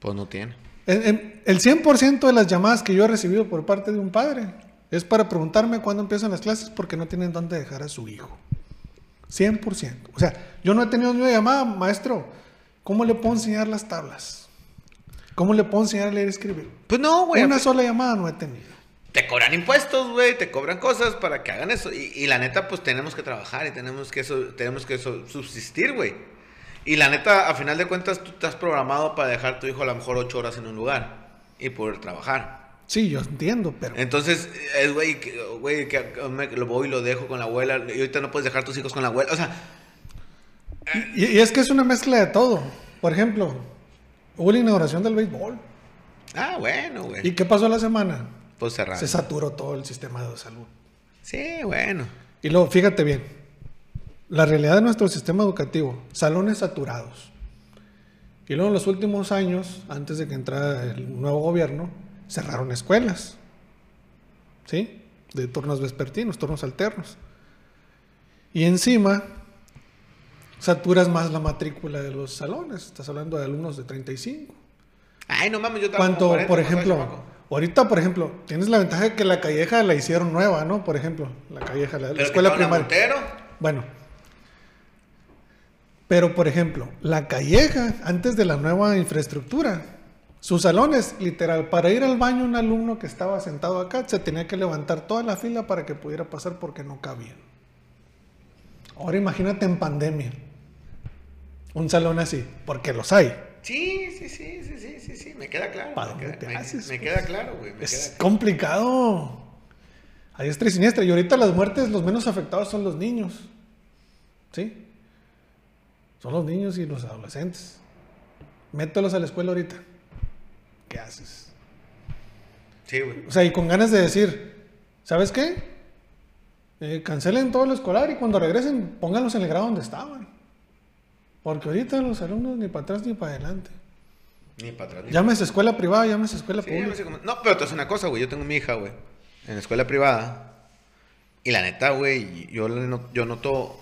Pues no tiene. En- en- el 100% de las llamadas que yo he recibido por parte de un padre es para preguntarme cuándo empiezan las clases porque no tienen dónde dejar a su hijo. 100%. O sea, yo no he tenido ni una llamada, maestro, ¿cómo le puedo enseñar las tablas? ¿Cómo le puedo enseñar a leer y escribir? Pues no, güey. una pues, sola llamada no he tenido. Te cobran impuestos, güey. Te cobran cosas para que hagan eso. Y, y la neta, pues tenemos que trabajar y tenemos que, eso, tenemos que subsistir, güey. Y la neta, a final de cuentas, tú estás programado para dejar a tu hijo a lo mejor ocho horas en un lugar y poder trabajar. Sí, yo entiendo, pero... Entonces, es, güey, que, güey, que me- lo voy y lo dejo con la abuela. Y ahorita no puedes dejar a tus hijos con la abuela. O sea, Y, y es que es una mezcla de todo. Por ejemplo, hubo la inauguración del béisbol. ah, bueno, güey. ¿Y qué pasó la semana? Pues cerrado. Se saturó todo el sistema de salud. Sí, bueno. Y luego, fíjate bien, la realidad de nuestro sistema educativo, salones saturados. Y luego en los últimos años, antes de que entrara el nuevo gobierno, cerraron escuelas. ¿Sí? De turnos vespertinos, turnos alternos. Y encima, saturas más la matrícula de los salones. Estás hablando de alumnos de 35. Ay, no mames, yo trabajo 40, por ¿no sabes, ejemplo? Ahorita, por ejemplo, tienes la ventaja de que la calleja la hicieron nueva, ¿no? Por ejemplo, la calleja, la, la escuela primaria. Montero. Bueno. Pero, por ejemplo, la calleja, antes de la nueva infraestructura, sus salones, literal, para ir al baño un alumno que estaba sentado acá, se tenía que levantar toda la fila para que pudiera pasar porque no cabían. Ahora imagínate en pandemia, un salón así, porque los hay. Sí, sí, sí, sí, sí, sí, sí, me queda claro. ¿Para me dónde queda, te me- haces, Me pues? queda claro, güey. me Es queda complicado. A diestra y siniestra. Y ahorita las muertes, los menos afectados son los niños. ¿Sí? Son los niños y los adolescentes. Mételos a la escuela ahorita. ¿Qué haces? Sí, güey. O sea, y con ganas de decir, ¿sabes qué? Eh, cancelen todo lo escolar y cuando regresen, pónganlos en el grado donde estaban. Porque ahorita los alumnos ni para atrás ni para adelante. Ni para atrás. Ni Llámese escuela privada, llámese escuela Sí, pública. no pero te hace una cosa, güey. Yo tengo mi hija, güey, en escuela privada. Y la neta, güey, yo, yo noto.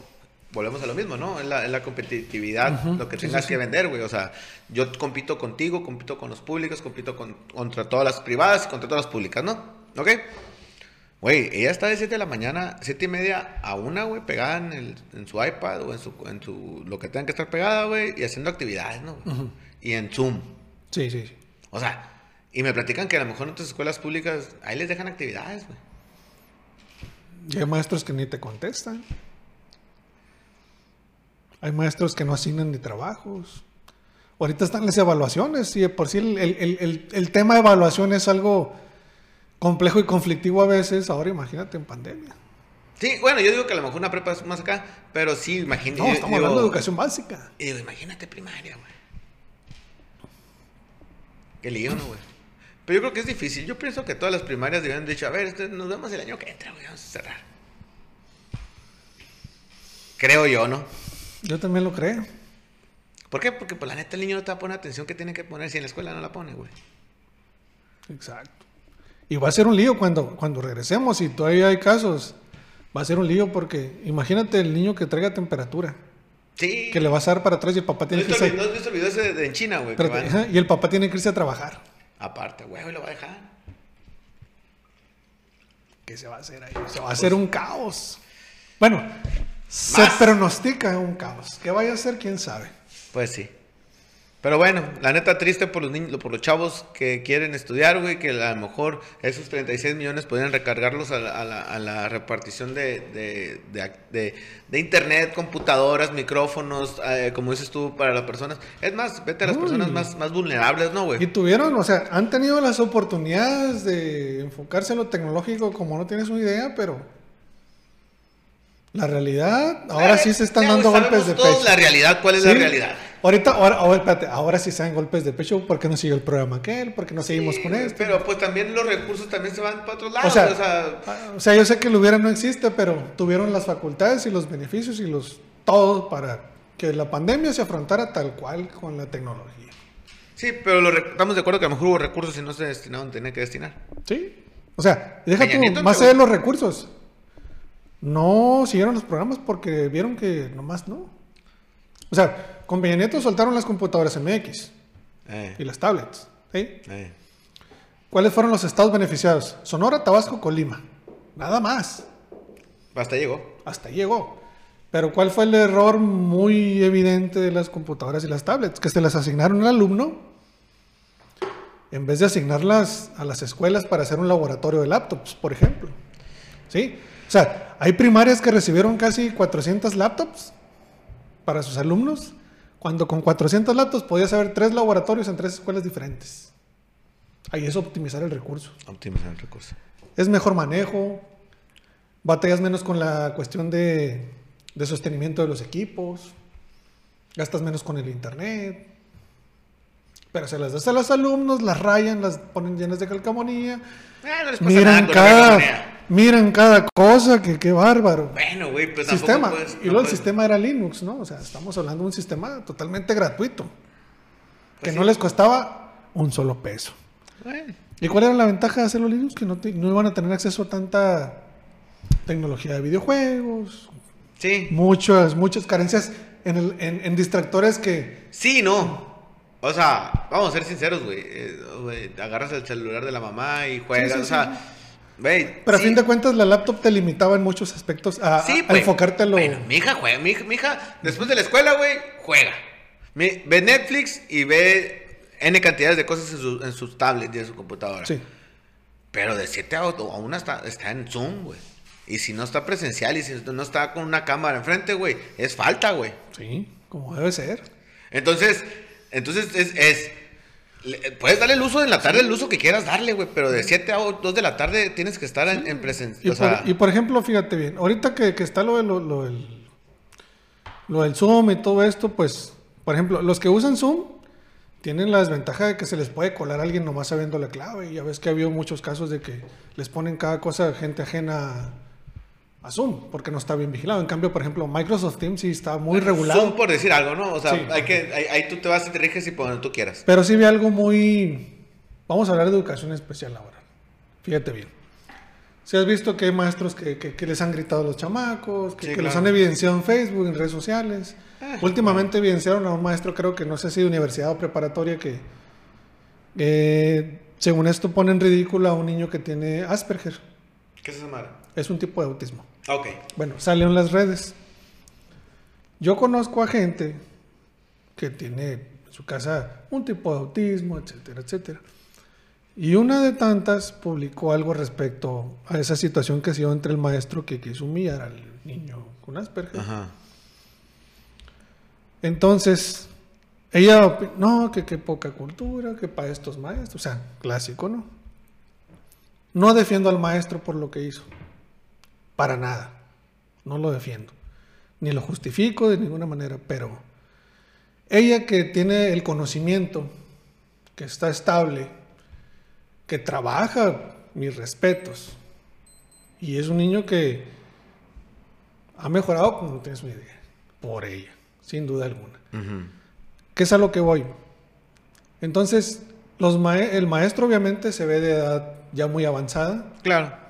Volvemos a lo mismo, ¿no? Es la, es la competitividad, lo que sí, tengas sí, que vender, güey. O sea, yo compito contigo, compito con los públicos, compito con- contra todas las privadas y contra todas las públicas, ¿no? ¿Ok? Güey, ella está de 7 de la mañana, 7 y media a una, güey, pegada en, el- en su iPad o en su, en su. lo que tenga que estar pegada, güey, y haciendo actividades, ¿no? Y en Zoom. Sí, sí, sí. O sea, y me platican que a lo mejor en otras escuelas públicas ahí les dejan actividades, güey. Y hay maestros que ni te contestan. Hay maestros que no asignan ni trabajos. Ahorita están las evaluaciones y de por sí el- el- el tema de evaluación es algo complejo y conflictivo a veces. Ahora imagínate en pandemia. Sí, bueno, yo digo que a lo mejor una prepa es más acá, pero sí, imagínate. No, estamos hablando de educación básica. Y digo, imagínate primaria, güey. Qué lío, ¿no, güey? Pero yo creo que es difícil. Yo pienso que todas las primarias deben haber dicho, a ver, este, nos vemos el año que entra, güey, vamos a cerrar. Creo yo, ¿no? Yo también lo creo. ¿Por qué? Porque pues la neta el niño no te va a poner atención que tiene que poner si en la escuela no la pone, güey. Exacto. Y va a ser un lío cuando, cuando regresemos y todavía hay casos. Va a ser un lío porque imagínate el niño que traiga temperatura, Sí. que le vas a dar para atrás y el papá ¿No tiene que irse, no ese de en China, güey? y el papá tiene que irse a trabajar. Aparte, güey, lo va a dejar. ¿Qué se va a hacer ahí? Se va a hacer un caos. Bueno, se pronostica un caos. ¿Qué vaya a ser? ¿Quién sabe? Pues sí. Pero bueno, la neta triste por los niños, por los chavos que quieren estudiar, güey, que a lo mejor esos 36 millones podrían recargarlos a la, a la- a la repartición de, de, de- de- de internet, computadoras, micrófonos, eh, como dices tú, para las personas. Es más, vete a las Uy. personas más, más vulnerables, ¿no, Y güey? tuvieron, o sea, han tenido las oportunidades de enfocarse en lo tecnológico como no tienes una idea, pero la realidad, ahora sí se están dando golpes de pecho. la realidad, ¿cuál es la realidad? Ahorita, ahora, ahora, espérate, ahora sí se dan golpes de pecho porque no siguió el programa aquel, porque no seguimos Sí, con esto. Pero pues también los recursos también se van para otros O lados, sea, o sea, o sea, yo sé que lo hubiera no existe, pero tuvieron las facultades y los beneficios y los todo para que la pandemia se afrontara tal cual con la tecnología. sí, pero lo estamos de acuerdo que a lo mejor hubo recursos y no se destinaron, tenía que destinar. ¿Sí? O sea, deja tú, más allá de los recursos. No siguieron los programas porque vieron que nomás no. O sea, con Peña Nieto soltaron las computadoras MX Eh, y las tablets. ¿sí? eh. ¿Cuáles fueron los estados beneficiados? Sonora, Tabasco, Colima. Nada más. Hasta llegó. Hasta llegó. Pero ¿cuál fue el error muy evidente de las computadoras y las tablets? Que se las asignaron al alumno en vez de asignarlas a las escuelas para hacer un laboratorio de laptops, por ejemplo. ¿Sí? O sea, hay primarias que recibieron casi 400 laptops para sus alumnos, cuando con 400 laptops podías haber tres laboratorios en tres escuelas diferentes. Ahí es optimizar el recurso. Optimizar el recurso. Es mejor manejo, batallas menos con la cuestión de, de sostenimiento de los equipos, gastas menos con el internet. Pero se las das a los alumnos, las rayan, las ponen llenas de calcamonía, Ah, no les pasa miran nada cada. Miran cada cosa, que qué bárbaro. Bueno, güey, pues sistema. puedes- y no luego el sistema era Linux, ¿no? O sea, estamos hablando de un sistema totalmente gratuito, que Pues no sí. les costaba un solo peso. Bueno, ¿Y cuál era la ventaja de hacerlo Linux? Que no, te- no iban a tener acceso a tanta tecnología de videojuegos, Sí, muchas, muchas carencias en, el- en- en distractores que... sí, no. O sea, vamos a ser sinceros, güey. Eh, agarras el celular de la mamá y juegas, Sí, sí, o sea, Pero sí. a fin de cuentas la laptop te limitaba en muchos aspectos a, Sí, a- enfocarte a lo... Bueno, mi hija juega, mi hija, mi hija, después de la escuela, güey, juega. Mi- ve Netflix y ve N cantidades de cosas en, su- en sus tablets y en su computadora. Sí. Pero de 7 a 8, a una está, está en Zoom, güey. Y si no está presencial y si no está con una cámara enfrente, güey, es falta, güey. Sí, como debe ser. Entonces, entonces es, es- puedes darle el uso en la tarde, el uso que quieras darle, güey, pero de 7 a 2 de la tarde tienes que estar en, en presencia. Sea, y por ejemplo, fíjate bien, ahorita que, que está lo, de lo, lo del, lo del Zoom y todo esto, pues, por ejemplo, los que usan Zoom tienen la desventaja de que se les puede colar a alguien nomás sabiendo la clave. Y ya ves que ha habido muchos casos de que les ponen cada cosa gente ajena a Zoom, porque no está bien vigilado. En cambio, por ejemplo, Microsoft Teams sí está muy regulado. Zoom por decir algo, ¿no? O sea, Sí. hay que, ahí, ahí tú te vas y te riges y por donde tú quieras. Pero sí vi algo muy... Vamos a hablar de educación especial ahora. Fíjate bien. Si has visto que hay maestros que, que- que les han gritado a los chamacos, que, Sí, que los han evidenciado en Facebook, en redes sociales. Ah, Últimamente evidenciaron a un maestro, creo que no sé si de universidad o preparatoria, que eh, según esto pone en ridículo a un niño que tiene Asperger. ¿Qué es esa madre? Es un tipo de autismo. Ok. Bueno, salió en las redes. Yo conozco a gente que tiene en su casa un tipo de autismo, etcétera, etcétera. Y una de tantas publicó algo respecto a esa situación que se dio entre el maestro que quiso humillar al niño con Asperger. Ajá. Entonces, ella, no, que qué poca cultura, que para estos maestros, o sea, clásico, ¿no? No defiendo al maestro por lo que hizo, para nada, no lo defiendo, ni lo justifico de ninguna manera, pero ella que tiene el conocimiento, que está estable, que trabaja, mis respetos, y es un niño que ha mejorado como no tienes una idea, por ella, sin duda alguna. ¿Qué es a lo que voy? Entonces, los el maestro obviamente se ve de edad ya muy avanzada. Claro.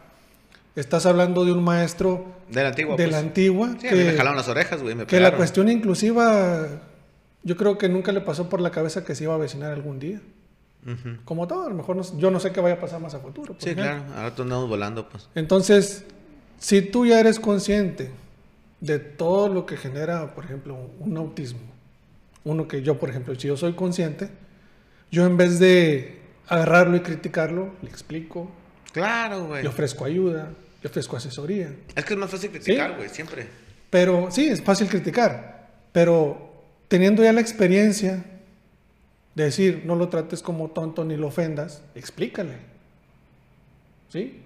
Estás hablando de un maestro De la antigua. de pues. la antigua Sí, a mí me que, jalaron las orejas, güey. Me que la cuestión inclusiva, yo creo que nunca le pasó por la cabeza que se iba a vecinar algún día. Como todo, a lo mejor no- yo no sé qué vaya a pasar más a futuro. Sí, ejemplo. claro. Ahora tú andamos volando, pues. Entonces, si tú ya eres consciente de todo lo que genera, por ejemplo, un autismo, uno que yo, por ejemplo, si yo soy consciente, yo en vez de agarrarlo y criticarlo, le explico, Claro, güey. le ofrezco ayuda, ofrezco asesoría. Es que es más fácil criticar, güey, siempre. Pero sí, es fácil criticar, pero teniendo ya la experiencia de decir, no lo trates como tonto ni lo ofendas, explícale. ¿Sí?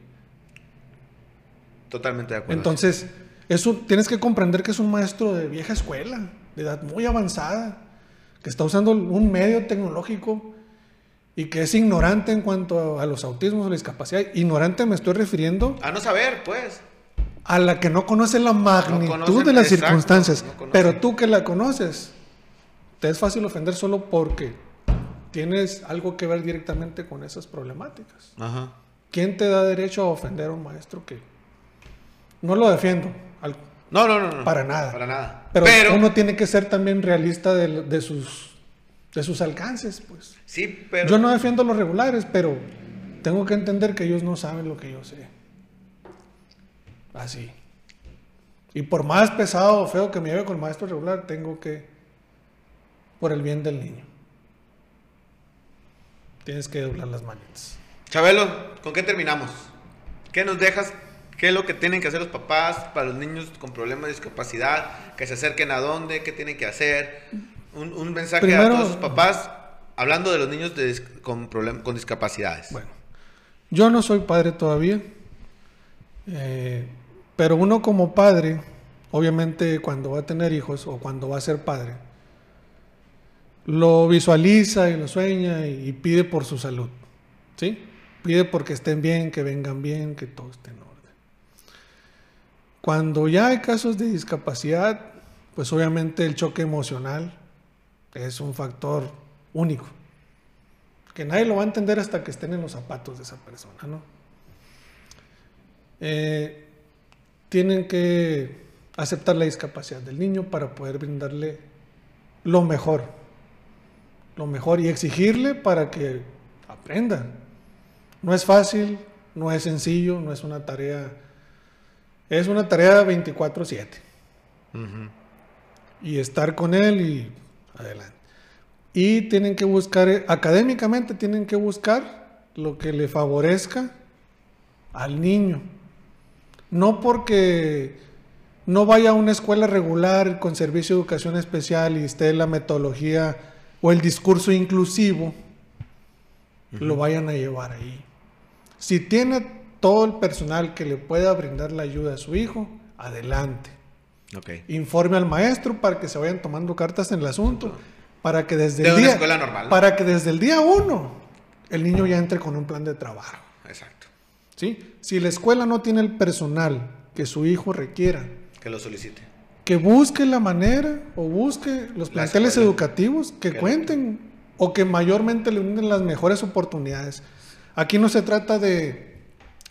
Totalmente de acuerdo. Entonces, es un- tienes que comprender que es un maestro de vieja escuela, de edad muy avanzada, que está usando un medio tecnológico y que es ignorante en cuanto a, los autismos o la discapacidad. Ignorante me estoy refiriendo A no saber, pues. a la que no conoce la magnitud conocen- de las exacto, circunstancias. no pero tú que la conoces, te es fácil ofender solo porque tienes algo que ver directamente con esas problemáticas. Ajá. ¿Quién te da derecho a ofender a un maestro que no lo defiendo? al- No, no, no, no. Para nada. Para nada. Pero, Pero, uno tiene que ser también realista de, de sus, de sus alcances, pues. sí, pero. Yo no defiendo los regulares, pero tengo que entender que ellos no saben lo que yo sé. Así. Y por más pesado o feo que me lleve con el maestro regular, tengo que, por el bien del niño, tienes que doblar las manitas. Chabelo, ¿con qué terminamos? ¿Qué nos dejas? ¿Qué es lo que tienen que hacer los papás para los niños con problemas de discapacidad? Que se acerquen a dónde, qué tienen que hacer. Un, un mensaje a todos sus papás hablando de los niños de con, con discapacidades. Bueno, yo no soy padre todavía, eh, pero uno como padre, obviamente cuando va a tener hijos o cuando va a ser padre, lo visualiza y lo sueña y, y pide por su salud, ¿sí? Pide porque estén bien, que vengan bien, que todo esté en orden. Cuando ya hay casos de discapacidad, pues obviamente el choque emocional es un factor único que nadie lo va a entender hasta que estén en los zapatos de esa persona, ¿no? Eh, tienen que aceptar la discapacidad del niño para poder brindarle lo mejor, lo mejor y exigirle para que aprenda. No es fácil, no es sencillo, no es una tarea, es una tarea 24/7 Ujú. y estar con él y adelante. Y tienen que buscar, eh, académicamente tienen que buscar lo que le favorezca al niño. No porque no vaya a una escuela regular con servicio de educación especial y esté la metodología o el discurso inclusivo, lo vayan a llevar ahí. Si tiene todo el personal que le pueda brindar la ayuda a su hijo, adelante Informe al maestro para que se vayan tomando cartas en el asunto, para que desde De el una día escuela normal, ¿no? para que desde el día uno el niño ya entre con un plan de trabajo, Exacto. ¿sí? Si la escuela no tiene el personal que su hijo requiera. Que lo solicite. Que busque la manera o busque los La planteles escuela. educativos que Que- cuenten o que mayormente le brinden las mejores oportunidades. Aquí no se trata de,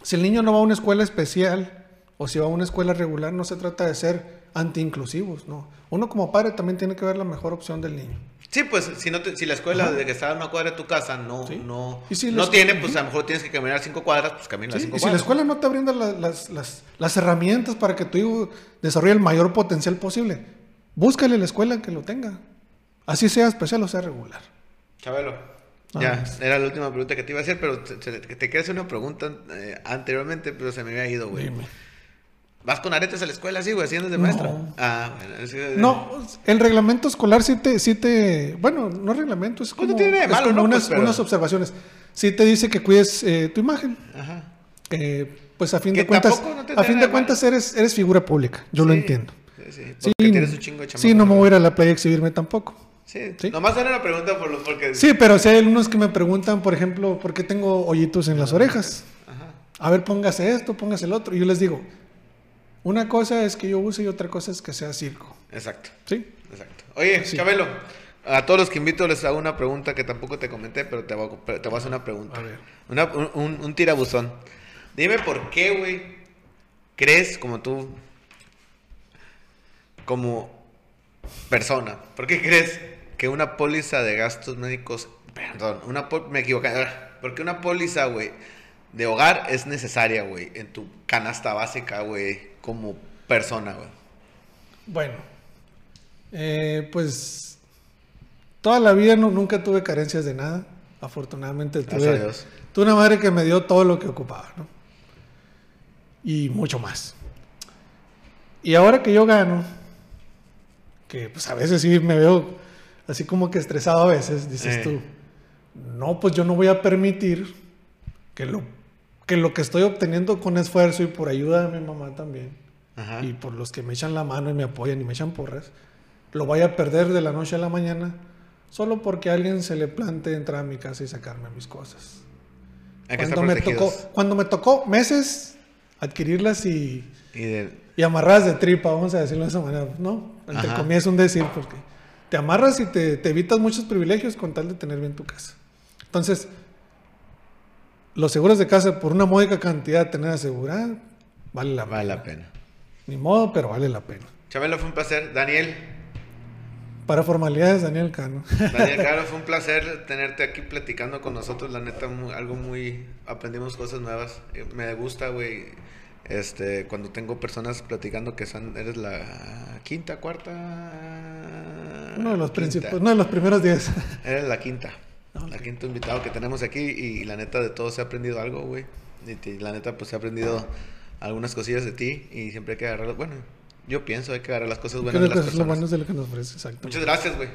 si el niño no va a una escuela especial o si va a una escuela regular, no se trata de ser anti-inclusivos, no. Uno como padre también tiene que ver la mejor opción del niño. Sí, pues si no te- si la escuela de que está a una cuadra de tu casa no Sí. no si no tiene, pues a lo mejor tienes que caminar cinco cuadras, pues camina Sí, cinco Y si la cuadras. escuela no te brinda la- las, las- las herramientas para que tu hijo desarrolle el mayor potencial posible, búscale la escuela que lo tenga. Así sea especial o sea regular. Chabelo. Ah, ya, era la última pregunta que te iba a hacer, pero te, te- te quería hacer una pregunta eh, anteriormente, pero se me había ido, güey. Dime. ¿Vas con aretes a la escuela así, güey, así andas de No. maestra? Ah, bueno. es que- No, el reglamento escolar sí te, sí te bueno, no reglamento, es Pues como, no tiene de es malo, como ¿no? unas, Pues, pero- unas observaciones. Sí te dice que cuides eh, tu imagen. Ajá. Eh, pues a fin Que de cuentas, a fin de cuentas eres, eres figura pública, yo lo Sí, entiendo. Sí, sí. Sí, tienes un chingo de sí, no me voy a ir a la playa a exhibirme tampoco. Sí. Sí. Nomás era una pregunta por lo, porque... Sí, pero si hay algunos que me preguntan, por ejemplo, ¿por qué tengo hoyitos en las orejas? Ajá. A ver, póngase esto, póngase el otro. Y yo les digo, una cosa es que yo use y otra cosa es que sea circo. Exacto. ¿Sí? Exacto. Oye, Sí. Chabelo, a todos los que invito les hago una pregunta que tampoco te comenté, pero te voy a, te voy a hacer una pregunta. A ver. Una- un, un- tirabuzón. Dime por qué, güey, crees como tú, como persona, ¿por qué crees que una póliza de gastos médicos, perdón, una me equivoqué, ¿por qué una póliza, güey, de hogar es necesaria, güey, en tu canasta básica, güey, como persona, güey? Bueno, eh, pues toda la vida no- nunca tuve carencias de nada. Afortunadamente tuve, tuve una madre que me dio todo lo que ocupaba, ¿no? Y mucho más. Y ahora que yo gano, que pues a veces sí me veo así como que estresado a veces, dices Eh. tú, no, pues yo no voy a permitir que lo, que lo que estoy obteniendo con esfuerzo y por ayuda de mi mamá también, Ajá. y por los que me echan la mano y me apoyan y me echan porras, lo vaya a perder de la noche a la mañana solo porque a alguien se le plante entrar a mi casa y sacarme mis cosas. Hay que estar Cuando me, tocó, protegidos. cuando me tocó meses adquirirlas y, Y de- y amarradas de tripa, vamos a decirlo de esa manera, ¿no? Entre Ajá. comillas un decir porque te amarras y te, te evitas muchos privilegios con tal de tener bien tu casa. Entonces, los seguros de casa por una módica cantidad tener asegurada, vale la vale pena. la pena. Ni modo, pero vale la pena. Chabelo, fue un placer. Daniel, Para formalidades, Daniel Cano. Daniel Caro, fue un placer tenerte aquí platicando con nosotros. La neta, mu- algo muy. Aprendimos cosas nuevas. Eh, Me gusta, güey. Este, cuando tengo personas platicando que son, eres la quinta, cuarta. Uno de los principales, uno de los primeros días. Eres la quinta. La ok. quinta invitado que tenemos aquí. Y la neta, de todo se ha aprendido algo, güey. Y la neta, pues se ha aprendido algunas cosillas de ti. Y siempre hay que agarrar. Bueno, yo pienso, hay que agarrar las cosas buenas de las lo personas. de lo que nos ofrece, exacto. Muchas gracias, güey.